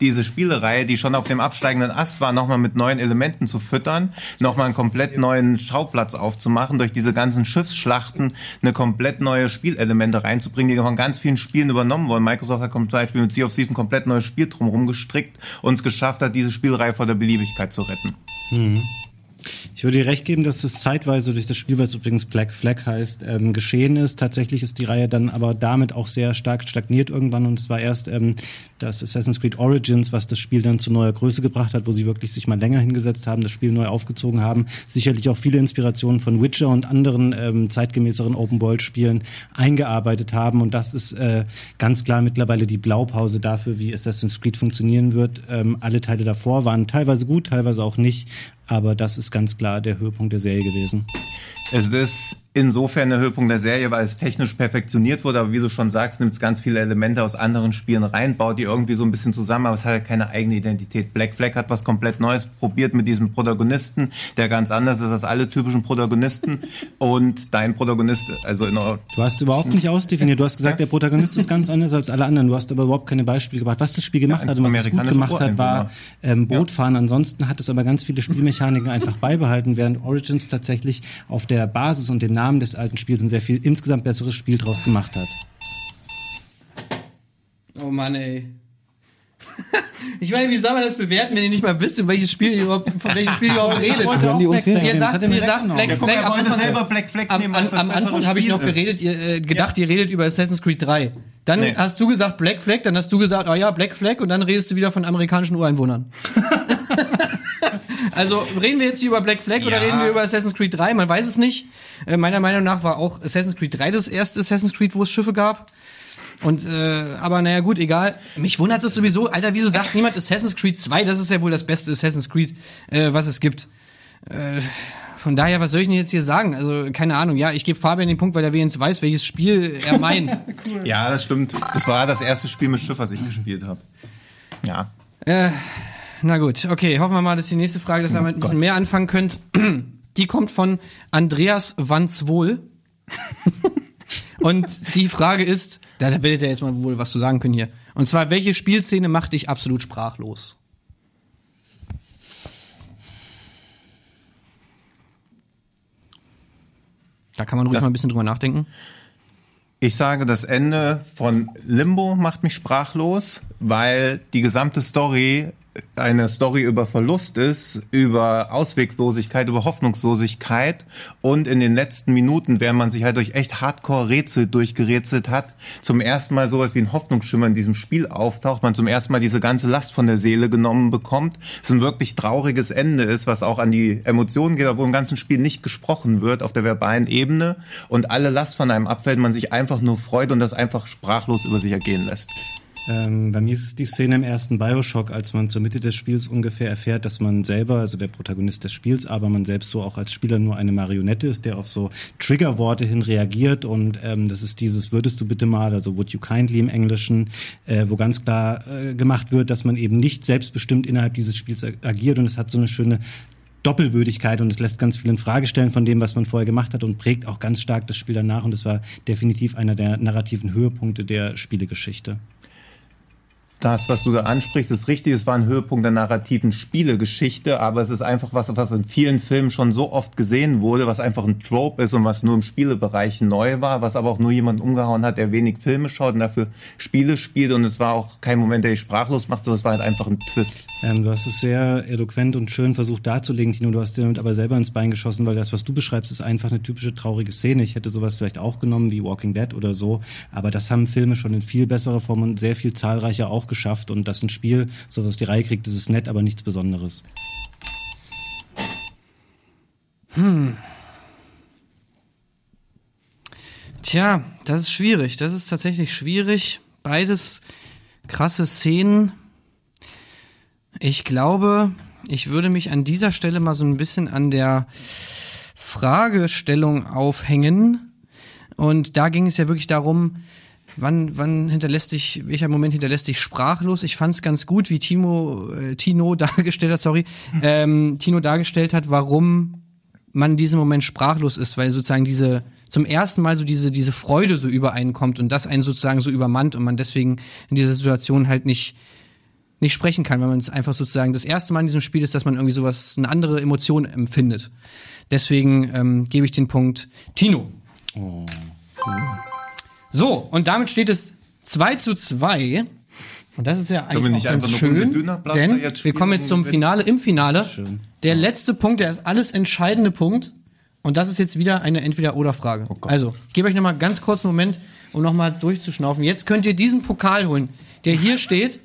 diese Spielereihe, die schon auf dem absteigenden Ast war, nochmal mit neuen Elementen zu füttern, nochmal einen komplett neuen Schauplatz aufzumachen, durch diese ganzen Schiffsschlachten eine komplett neue Spielelemente reinzubringen, die von ganz vielen Spielen übernommen wurden. Microsoft hat zum Beispiel mit Sea of Thieves ein komplett neues Spiel drumherum gestrickt und es geschafft hat, diese Spielreihe vor der Beliebigkeit zu retten.
Ich würde dir recht geben, dass es zeitweise durch das Spiel, was übrigens Black Flag heißt, ähm, geschehen ist. Tatsächlich ist die Reihe dann aber damit auch sehr stark stagniert irgendwann und es war erst ähm, das Assassin's Creed Origins, was das Spiel dann zu neuer Größe gebracht hat, wo sie wirklich sich mal länger hingesetzt haben, das Spiel neu aufgezogen haben, sicherlich auch viele Inspirationen von Witcher und anderen ähm, zeitgemäßeren Open-World-Spielen eingearbeitet haben und das ist äh, ganz klar mittlerweile die Blaupause dafür, wie Assassin's Creed funktionieren wird. Ähm, alle Teile davor waren teilweise gut, teilweise auch nicht, aber das ist ganz klar der Höhepunkt der Serie gewesen.
Es ist insofern der Höhepunkt der Serie, weil es technisch perfektioniert wurde, aber wie du schon sagst, nimmt es ganz viele Elemente aus anderen Spielen rein, baut die irgendwie so ein bisschen zusammen, aber es hat halt keine eigene Identität. Black Flag hat was komplett Neues probiert mit diesem Protagonisten, der ganz anders ist als alle typischen Protagonisten [LAUGHS] und dein Protagonist, also in
Du hast überhaupt nicht ausdefiniert. Du hast gesagt, der Protagonist ist ganz anders als alle anderen. Du hast aber überhaupt keine Beispiele gebracht. Was das Spiel gemacht
Ja,
hat und was es gut gemacht hat, war ähm, Bootfahren. Ansonsten hat es aber ganz viele Spielmechaniken [LAUGHS] einfach beibehalten, während Origins tatsächlich auf der Basis und dem Namen des alten Spiels ein sehr viel insgesamt besseres Spiel draus gemacht hat.
Oh Mann, ey. [LAUGHS] Ich meine, wie soll man das bewerten, wenn ihr nicht mal wisst, um welches Spiel ihr überhaupt, von welchem Spiel ihr überhaupt [LAUGHS] redet? Ihr sagt,
hat er mir
ihr sagt. Black
Ja,
Flag am Anfang,
selber Black Flag
am,
nehmen,
am, Anfang habe ich noch geredet, ihr, äh, gedacht, ihr redet über Assassin's Creed 3. Dann
Nee.
hast du gesagt Black Flag, dann hast du gesagt, oh ja, Black Flag und dann redest du wieder von amerikanischen Ureinwohnern. [LAUGHS] also reden wir jetzt hier über Black Flag oder
Ja.
reden wir über Assassin's Creed 3? Man weiß es nicht. Äh, meiner Meinung nach war auch Assassin's Creed 3 das erste Assassin's Creed, wo es Schiffe gab. Und äh, aber naja gut, egal. Mich wundert es sowieso, Alter, wieso sagt niemand Assassin's Creed 2? Das ist ja wohl das beste Assassin's Creed, äh, was es gibt. Äh, von daher, was soll ich denn jetzt hier sagen? Also, keine Ahnung. Ja, ich gebe Fabian den Punkt, weil er wenigstens weiß, welches Spiel er meint. [LAUGHS]
Ja, das stimmt. Das war das erste Spiel mit Schiff, was ich gespielt habe. Ja.
äh, na gut, okay. Hoffen wir mal, dass die nächste Frage, dass ihr damit ein bisschen mehr anfangen könnt. [CLEARS THROAT] Die kommt von Andreas Wanzwohl. [LAUGHS] Und die Frage ist, da werdet ihr jetzt mal wohl was zu sagen können hier. Und zwar, welche Spielszene macht dich absolut sprachlos? Da kann man ruhig
Das-
mal ein bisschen drüber nachdenken.
Ich sage, das Ende von Limbo macht mich sprachlos, weil die gesamte Story eine Story über Verlust ist, über Ausweglosigkeit, über Hoffnungslosigkeit und in den letzten Minuten, während man sich halt durch echt Hardcore-Rätsel durchgerätselt hat, zum ersten Mal sowas wie ein Hoffnungsschimmer in diesem Spiel auftaucht, man zum ersten Mal diese ganze Last von der Seele genommen bekommt, es ein wirklich trauriges Ende ist, was auch an die Emotionen geht, wo im ganzen Spiel nicht gesprochen wird auf der verbalen Ebene und alle Last von einem abfällt, man sich einfach nur freut und das einfach sprachlos über sich ergehen lässt.
Ähm, bei mir ist es die Szene im ersten Bioshock, als man zur Mitte des Spiels ungefähr erfährt, dass man selber, also der Protagonist des Spiels, aber man selbst so auch als Spieler nur eine Marionette ist, der auf so Triggerworte hin reagiert. Und ähm, das ist dieses würdest du bitte mal, also would you kindly im Englischen, äh, wo ganz klar äh, gemacht wird, dass man eben nicht selbstbestimmt innerhalb dieses Spiels ag- agiert. Und es hat so eine schöne Doppelbödigkeit und es lässt ganz viel in Frage stellen von dem, was man vorher gemacht hat und prägt auch ganz stark das Spiel danach. Und es war definitiv einer der narrativen Höhepunkte der Spielegeschichte.
Das, was du da ansprichst, ist richtig. Es war ein Höhepunkt der narrativen Spielegeschichte, aber es ist einfach was, was in vielen Filmen schon so oft gesehen wurde, was einfach ein Trope ist und was nur im Spielebereich neu war, was aber auch nur jemand umgehauen hat, der wenig Filme schaut und dafür Spiele spielt. Und es war auch kein Moment, der dich sprachlos macht, sondern es war halt einfach ein Twist.
Ähm, du hast es sehr eloquent und schön versucht darzulegen, Tino. Du hast dir damit aber selber ins Bein geschossen, weil das, was du beschreibst, ist einfach eine typische traurige Szene. Ich hätte sowas vielleicht auch genommen wie Walking Dead oder so. Aber das haben Filme schon in viel besserer Form und sehr viel zahlreicher auch geschafft. Und das ein Spiel, sowas auf die Reihe kriegt, das ist nett, aber nichts Besonderes.
Tja, das ist schwierig. Das ist tatsächlich schwierig. Beides krasse Szenen. Ich glaube, ich würde mich an dieser Stelle mal so ein bisschen an der Fragestellung aufhängen. Und da ging es ja wirklich darum, wann, wann hinterlässt dich, welcher Moment hinterlässt dich sprachlos? Ich fand es ganz gut, wie Timo, äh, Tino [LAUGHS] dargestellt hat, sorry, ähm, Tino dargestellt hat, warum man in diesem Moment sprachlos ist, weil sozusagen diese, zum ersten Mal so diese, diese Freude so übereinkommt und das einen sozusagen so übermannt und man deswegen in dieser Situation halt nicht, nicht sprechen kann, wenn man es einfach sozusagen das erste Mal in diesem Spiel ist, dass man irgendwie sowas, eine andere Emotion empfindet. Deswegen ähm, gebe ich den Punkt Tino. So, und damit steht es 2 zu 2. Und das ist ja eigentlich ganz schön, denn wir kommen jetzt zum Finale. Im Finale, der letzte Punkt, der ist alles entscheidende Punkt. Und das ist jetzt wieder eine Entweder-Oder-Frage.
Oh
also, ich gebe euch nochmal ganz kurz einen Moment, um nochmal durchzuschnaufen. Jetzt könnt ihr diesen Pokal holen, der hier steht.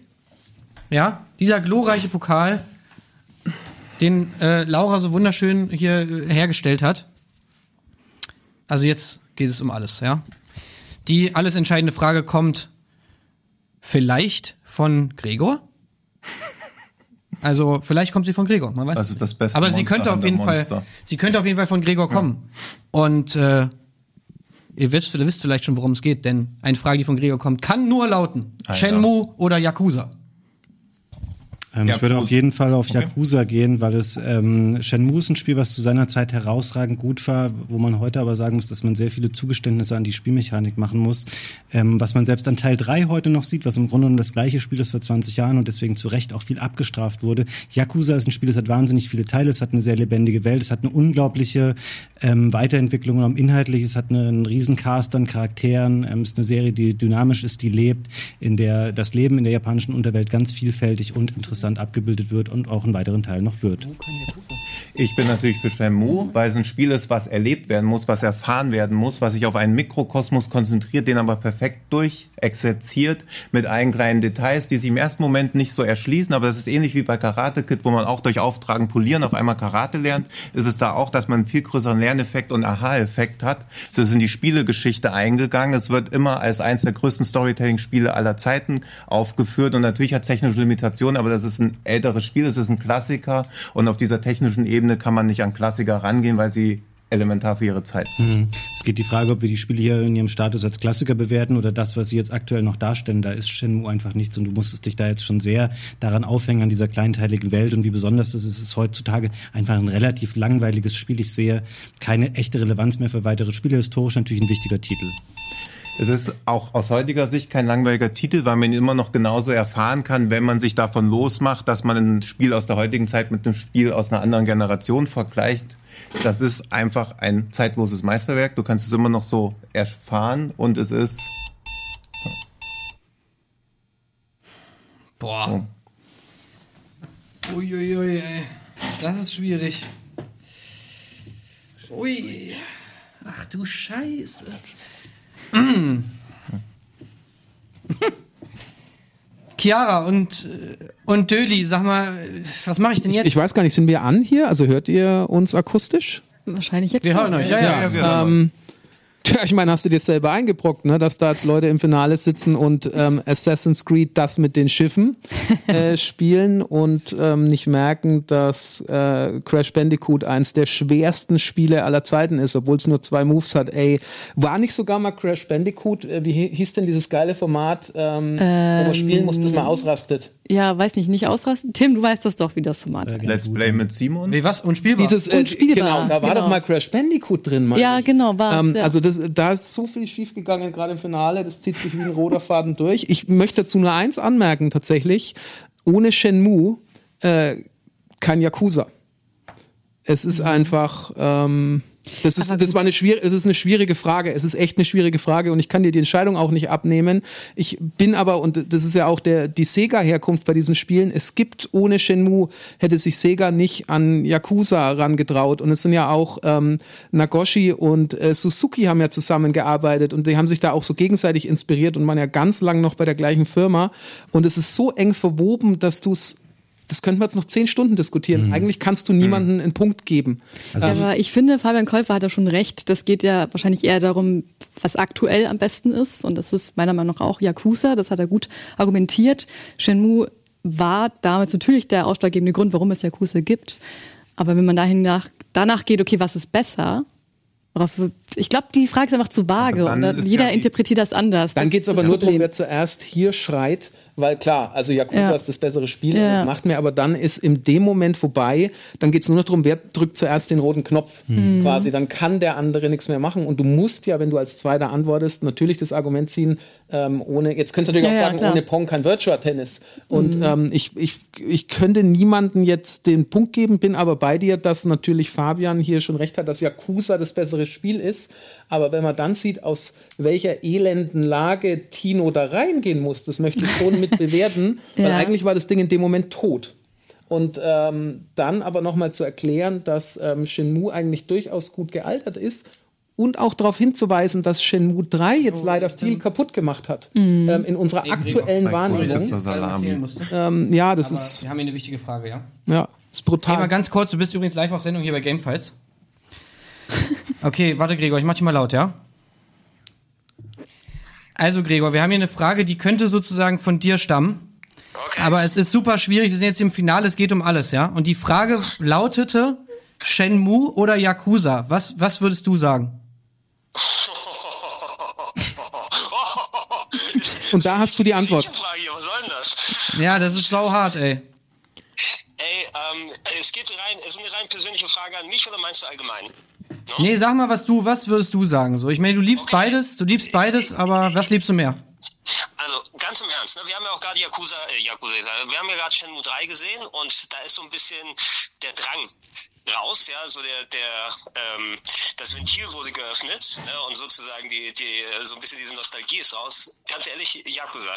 Ja, dieser glorreiche Pokal, den äh, Laura so wunderschön hier äh, hergestellt hat. Also jetzt geht es um alles, ja. Die alles entscheidende Frage kommt vielleicht von Gregor. Also vielleicht kommt sie von Gregor, man weiß
Das ist das beste
Aber sie
Monster
könnte auf jeden Fall, sie könnte auf jeden Fall von Gregor kommen. Und äh, ihr wisst, ihr wisst vielleicht schon, worum es geht, denn eine Frage, die von Gregor kommt, kann nur lauten:
Alter.
Shenmue oder Yakuza.
Ähm, ich würde auf jeden Fall auf
Okay.
Yakuza gehen, weil es ähm, Shenmue ist ein Spiel, was zu seiner Zeit herausragend gut war, wo man heute aber sagen muss, dass man sehr viele Zugeständnisse an die Spielmechanik machen muss. Ähm, was man selbst an Teil 3 heute noch sieht, was im Grunde genommen das gleiche Spiel ist vor 20 Jahren und deswegen zu Recht auch viel abgestraft wurde. Yakuza ist ein Spiel, das hat wahnsinnig viele Teile, es hat eine sehr lebendige Welt, es hat eine unglaubliche ähm, Weiterentwicklung um inhaltlich, es hat eine, einen riesen Cast an Charakteren, ähm, es ist eine Serie, die dynamisch ist, die lebt, in der das Leben in der japanischen Unterwelt ganz vielfältig und interessant abgebildet wird und auch in weiteren Teilen noch wird.
Ich bin natürlich für Shenmue, weil es ein Spiel ist, was erlebt werden muss, was erfahren werden muss, was sich auf einen Mikrokosmos konzentriert, den aber perfekt durchexerziert mit allen kleinen Details, die sich im ersten Moment nicht so erschließen. Aber das ist ähnlich wie bei Karate Kid, wo man auch durch Auftragen, Polieren auf einmal Karate lernt. Ist es da auch, dass man einen viel größeren Lerneffekt und Aha-Effekt hat. So ist in die Spielegeschichte eingegangen. Es wird immer als eines der größten Storytelling-Spiele aller Zeiten aufgeführt und natürlich hat technische Limitationen, aber das ist ein älteres Spiel, es ist ein Klassiker und auf dieser technischen Ebene kann man nicht an Klassiker rangehen, weil sie elementar für ihre Zeit sind.
Es geht die Frage, ob wir die Spiele hier in ihrem Status als Klassiker bewerten oder das, was sie jetzt aktuell noch darstellen. Da ist Shenmue einfach nichts und du musstest dich da jetzt schon sehr daran aufhängen, an dieser kleinteiligen Welt und wie besonders das ist. Es ist heutzutage einfach ein relativ langweiliges Spiel. Ich sehe keine echte Relevanz mehr für weitere Spiele. Historisch natürlich ein wichtiger Titel.
Es ist auch aus heutiger Sicht kein langweiliger Titel, weil man ihn immer noch genauso erfahren kann, wenn man sich davon losmacht, dass man ein Spiel aus der heutigen Zeit mit einem Spiel aus einer anderen Generation vergleicht. Das ist einfach ein zeitloses Meisterwerk. Du kannst es immer noch so erfahren und es ist
Boah. Uiuiui, ey. Das ist schwierig. Ui. Ach du Scheiße. Mm. Chiara und, und Döli, sag mal, was mache ich denn jetzt?
Ich weiß gar nicht, sind wir an hier? Also hört ihr uns akustisch?
Wahrscheinlich jetzt
Wir
schon.
hören euch, ja, ja. ja,
Ja,
Ähm, tja, ich meine, hast du dir selber eingebrockt, ne, dass da jetzt Leute im Finale sitzen und ähm, Assassin's Creed das mit den Schiffen [LAUGHS] äh, spielen und ähm, nicht merken, dass äh, Crash Bandicoot eins der schwersten Spiele aller Zeiten ist, obwohl es nur zwei Moves hat. Ey, war nicht sogar mal Crash Bandicoot, äh, wie hi- hieß denn dieses geile Format, ähm, wo man spielen muss, bis man ausrastet?
Ja, weiß nicht, nicht ausrasten. Tim, du weißt das doch, wie das Format heißt.
Let's Play mit Simon.
Wie was? Unspielbar?
Dieses, äh,
Unspielbar,
genau, da war
genau.
doch mal Crash Bandicoot drin.
Ja,
ich.
genau, war's,
Ähm,
ja.
Also das, da ist so viel schiefgegangen, gerade im Finale. Das zieht sich wie ein roter Faden durch. Ich möchte dazu nur eins anmerken, tatsächlich. Ohne Shenmue äh, kein Yakuza. Es ist einfach... Ähm, das ist, das war eine schwierige, es ist eine schwierige Frage. Es ist echt eine schwierige Frage und ich kann dir die Entscheidung auch nicht abnehmen. Ich bin aber, und das ist ja auch der, die Sega-Herkunft bei diesen Spielen, es gibt ohne Shenmue, hätte sich Sega nicht an Yakuza rangetraut. Und es sind ja auch ähm, Nagoshi und äh, Suzuki haben ja zusammengearbeitet und die haben sich da auch so gegenseitig inspiriert und waren ja ganz lang noch bei der gleichen Firma. Und es ist so eng verwoben, dass du es das könnten wir jetzt noch zehn Stunden diskutieren. Eigentlich kannst du niemanden einen Punkt geben.
Ja, aber ich finde, Fabian Käufer hat da schon recht. Das geht ja wahrscheinlich eher darum, was aktuell am besten ist. Und das ist meiner Meinung nach auch Yakuza. Das hat er gut argumentiert. Shenmue war damals natürlich der ausschlaggebende Grund, warum es Yakuza gibt. Aber wenn man dahin nach, danach geht, okay, was ist besser? Worauf- Ich glaube, die Frage ist einfach zu vage und jeder
ja
interpretiert das anders.
Dann geht es aber nur darum, wer zuerst hier schreit, weil klar, also Yakuza
Ja.
ist das bessere Spiel,
Ja.
das macht mir, aber dann ist in dem Moment vorbei, dann geht es nur noch darum, wer drückt zuerst den roten Knopf
Mhm.
quasi, dann kann der andere nichts mehr machen und du musst ja, wenn du als Zweiter antwortest, natürlich das Argument ziehen, ähm, ohne, jetzt könntest du natürlich
Ja,
auch sagen, ohne Pong kein Virtual Tennis und ähm, ich, ich, ich könnte niemanden jetzt den Punkt geben, bin aber bei dir, dass natürlich Fabian hier schon recht hat, dass Yakuza das bessere Spiel ist, aber wenn man dann sieht, aus welcher elenden Lage Tino da reingehen muss, das möchte ich schon mit [LAUGHS] bewerten, weil
Ja.
eigentlich war das Ding in dem Moment tot. Und ähm, dann aber nochmal zu erklären, dass ähm, Shenmue eigentlich durchaus gut gealtert ist und auch darauf hinzuweisen, dass Shenmue 3 jetzt leider viel kaputt gemacht hat ähm, in unserer aktuellen
Zur
Wahrnehmung. Ähm, ja, das ist,
Wir haben hier eine wichtige Frage, ja?
ja, ist
Okay, mal
brutal.
ganz kurz, du bist übrigens live auf Sendung hier bei Gamefights. [LAUGHS] Okay, warte Gregor, ich mach dich mal laut, ja? Also Gregor, wir haben hier eine Frage, die könnte sozusagen von dir stammen.
Okay.
Aber es ist super schwierig, wir sind jetzt im Finale, es geht um alles, ja? Und die Frage lautete, Shenmue oder Yakuza? Was, was würdest du sagen? [LAUGHS]
Und da hast du die Antwort.
Frage was soll denn das?
Ja, das ist sau hart, ey.
Ey, ähm, es geht rein, es ist eine rein persönliche Frage an mich oder meinst du allgemein?
Nee, sag mal, was du, was würdest du sagen? So, ich meine, du liebst beides, du liebst beides, aber was liebst du mehr?
Also ganz im Ernst, ne? wir haben ja auch gerade Yakuza, äh, Yakuza, wir haben ja gerade Shenmue 3 gesehen und da ist so ein bisschen der Drang raus, ja, so der, der, ähm, das Ventil wurde geöffnet ne? und sozusagen die, die, äh, so ein bisschen diese Nostalgie ist raus. Ganz ehrlich, Yakuza.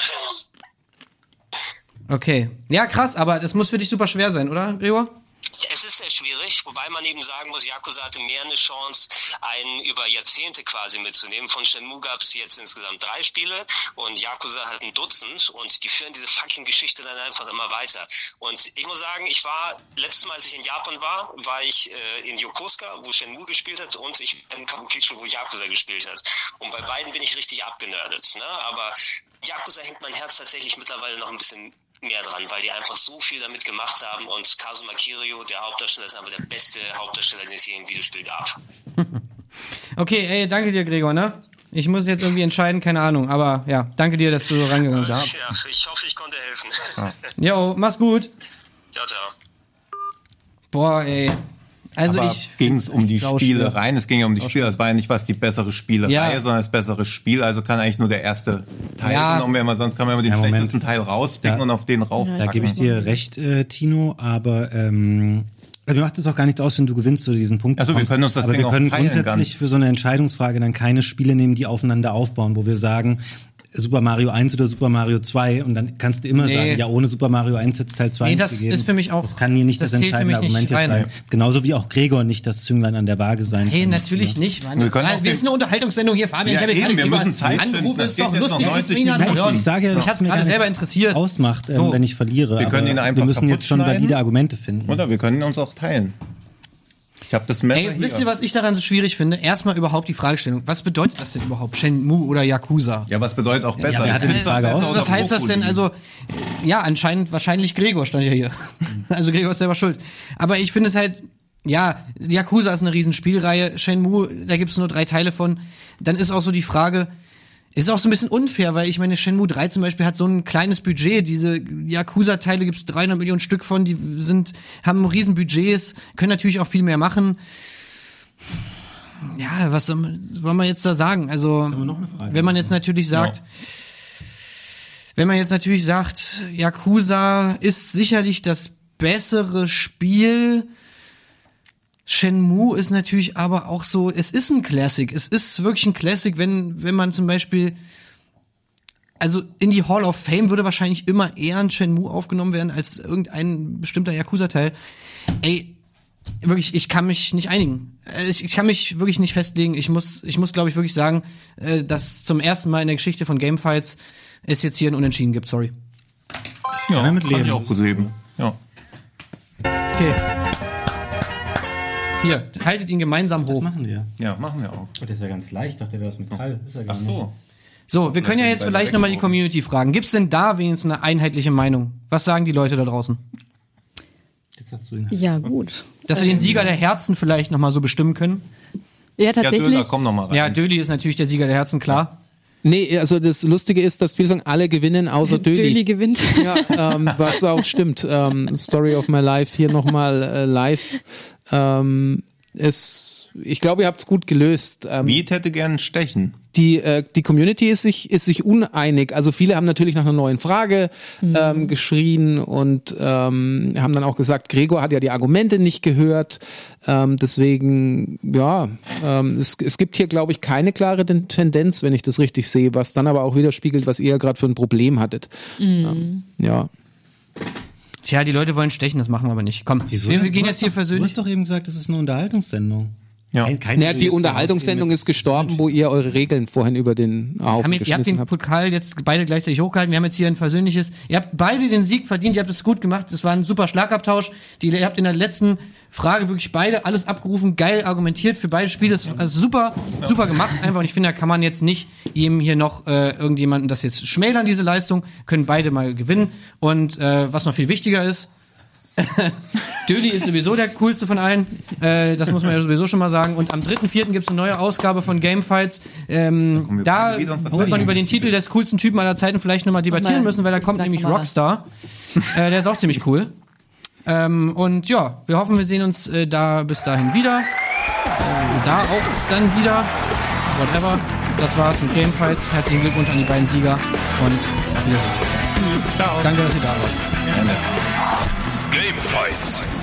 Okay. Ja, krass, aber das muss für dich super schwer sein, oder, Gregor?
Es ist sehr schwierig, wobei man eben sagen muss, Yakuza hatte mehr eine Chance, einen über Jahrzehnte quasi mitzunehmen. Von Shenmue gab es jetzt insgesamt drei Spiele und Yakuza hat ein Dutzend und die führen diese fucking Geschichte dann einfach immer weiter. Und ich muss sagen, ich war, letztes Mal, als ich in Japan war, war ich äh, in Yokosuka, wo Shenmue gespielt hat und ich in Kabukicho, wo Yakuza gespielt hat. Und bei beiden bin ich richtig abgenördet. Ne? Aber Yakuza hängt mein Herz tatsächlich mittlerweile noch ein bisschen mehr dran, weil die einfach so viel damit gemacht haben und Kazuma Kiryu, der Hauptdarsteller, ist einfach der beste Hauptdarsteller, den es hier im Videospiel gab. [LAUGHS]
Okay, ey, danke dir, Gregor, ne? Ich muss jetzt irgendwie entscheiden, keine Ahnung, aber ja, danke dir, dass du so rangegangen bist.
Ja, ich hoffe, ich konnte helfen.
Jo, mach's gut.
Ciao, ciao.
Boah, ey. Also
Aber
ich.
ging es um die Spiele rein. Es ging ja um die Spiele. Es war ja nicht was die bessere Spielerei,
Ja.
sondern das bessere Spiel. Also kann eigentlich nur der erste Teil
Ja.
genommen werden, weil sonst kann man immer den
Ja, Moment.
schlechtesten Teil rauspicken
Da-
und auf den raufpacken.
Da gebe ich dir recht, äh, Tino, aber ähm, also mir macht es auch gar nichts aus, wenn du gewinnst oder diesen Punkt
Ach so, wir können uns das
aber
Ding
wir können grundsätzlich
ganz.
für so eine Entscheidungsfrage dann keine Spiele nehmen, die aufeinander aufbauen, wo wir sagen, Super Mario 1 oder Super Mario 2 und dann kannst du immer
Nee.
sagen, ja, ohne Super Mario 1 hätte es Teil 2
Nee,
nicht
das
gegeben.
ist für mich auch-
Das kann hier nicht
das
das,
zählt für
entscheidende
mich nicht
Argument jetzt sein. Genauso wie auch Gregor nicht das Zünglein an der Waage sein
Hey,
kann.
natürlich nicht, Mann.
Wir können auch
wir sind eine Unterhaltungssendung hier, Fabian.
Ja,
ich habe jetzt
eben,
gerade
müssen Zeit. Das
Ist doch lustig,
90
jetzt ihn
Minuten.
anzuhören.
Ich sage ja,
Mich
dass
hat's
mir
gerade selber interessiert.
Ausmacht, ähm,
So.
wenn ich verliere.
Wir können ihn einfach
wir müssen jetzt schon valide Argumente finden.
Oder wir können uns auch teilen. Ich habe das Messer
Ey,
hier.
wisst ihr, was ich daran so schwierig finde? Erstmal überhaupt die Fragestellung. Was bedeutet das denn überhaupt? Shenmue oder Yakuza?
Ja, was bedeutet auch besser?
wer hat denn die Frage
oder
Was heißt das denn? Also, ja, anscheinend, wahrscheinlich Gregor stand ja hier. Also Gregor ist selber schuld. Aber ich finde es halt, ja, Yakuza ist eine Riesenspielreihe. Shenmue, da gibt's nur drei Teile von. Dann ist auch so die Frage, ist auch so ein bisschen unfair, weil ich meine, Shenmue 3 zum Beispiel hat so ein kleines Budget. Diese Yakuza-Teile gibt's 300 Millionen Stück von, die sind, haben riesen Budgets, können natürlich auch viel mehr machen. Ja, was soll man, soll man jetzt da sagen? Also, wenn man jetzt natürlich sagt, wenn man jetzt natürlich sagt, Yakuza ist sicherlich das bessere Spiel, Shenmue ist natürlich aber auch so, es ist ein Classic. Es ist wirklich ein Classic, wenn, wenn man zum Beispiel, also in die Hall of Fame würde wahrscheinlich immer eher ein Shenmue aufgenommen werden als irgendein bestimmter Yakuza-Teil. Ey, wirklich, ich kann mich nicht einigen. Äh, Ich, ich kann mich wirklich nicht festlegen. Ich muss, ich muss, glaube ich, wirklich sagen, äh, dass zum ersten Mal in der Geschichte von Gamefights es jetzt hier ein Unentschieden gibt. Sorry.
Ja,
damit
kann ich
leben.
auch gesehen. Ja.
Okay. Hier, haltet ihn gemeinsam
Das
hoch.
machen wir.
ja, machen wir auch.
Oh, das ist ja ganz leicht. Ich dachte, der wäre aus Metall. Ist er gar
Ach so.
So, wir können ja jetzt vielleicht nochmal die. Community fragen. Gibt's denn da wenigstens eine einheitliche Meinung? Was sagen die Leute da draußen?
nicht. Das ihn.
Ja, gut.
Dass wir den Sieger der Herzen vielleicht nochmal so bestimmen können?
Ja,
Ja,
tatsächlich.
Döner, komm noch mal rein.
Ja, Döli ist natürlich der Sieger der Herzen, klar.
Nee, also das Lustige ist, dass viele sagen, alle gewinnen, außer [LAUGHS] Döli.
Döli gewinnt.
Ja, ähm, was auch stimmt. Ähm, Story of my life hier nochmal äh, live. Ähm, es, ich glaube, ihr habt es gut gelöst. Ähm,
Miet hätte gern Stechen.
die, äh, die Community ist sich, ist sich uneinig. Also viele haben natürlich nach einer neuen Frage ähm, geschrien und ähm, haben dann auch gesagt, Gregor hat ja die Argumente nicht gehört. Ähm, deswegen, ja, ähm, es, es gibt hier, glaube ich, keine klare Ten- Tendenz, wenn ich das richtig sehe, was dann aber auch widerspiegelt, was ihr gerade für ein Problem hattet. Ähm, ja.
Tja, die Leute wollen stechen, das machen wir aber nicht. Komm, wir, wir gehen jetzt hier
doch, Du
persönlich.
hast doch eben gesagt, es ist eine Unterhaltungssendung.
Ja.
Kein- kein-
Naja, die Unterhaltungssendung ist gestorben, wo ihr eure Regeln vorhin über den Haufen
Haben jetzt, ihr habt den. Pokal jetzt beide gleichzeitig hochgehalten. Wir haben jetzt hier ein versöhnliches. Ihr habt beide den Sieg verdient. Ihr habt es gut gemacht. Es war ein super Schlagabtausch. Die, ihr habt in der letzten Frage wirklich beide alles abgerufen, geil argumentiert für beide Spiele. Das war super, super gemacht. Einfach. Und ich finde, da kann man jetzt nicht jedem hier noch äh, irgendjemanden das jetzt schmälern, diese Leistung. Können beide mal gewinnen. Und äh, was noch viel wichtiger ist, [LAUGHS] Döli ist sowieso der coolste von allen. Äh, das muss man ja sowieso schon mal sagen. Und am 3.4. gibt es eine neue Ausgabe von Gamefights. Ähm,
wir
da
und
wird man über den Titel des coolsten Typen aller Zeiten vielleicht nochmal debattieren müssen, weil da kommt nämlich. Rockstar. äh, der ist auch ziemlich cool. Ähm, und ja, wir hoffen, wir sehen uns äh, da bis dahin wieder. Äh, da auch dann wieder. Whatever. Das war's mit Gamefights. Herzlichen Glückwunsch an die beiden Sieger und auf Wiedersehen.
Ciao.
Danke, dass ihr da wart.
Gerne.
Game Fights.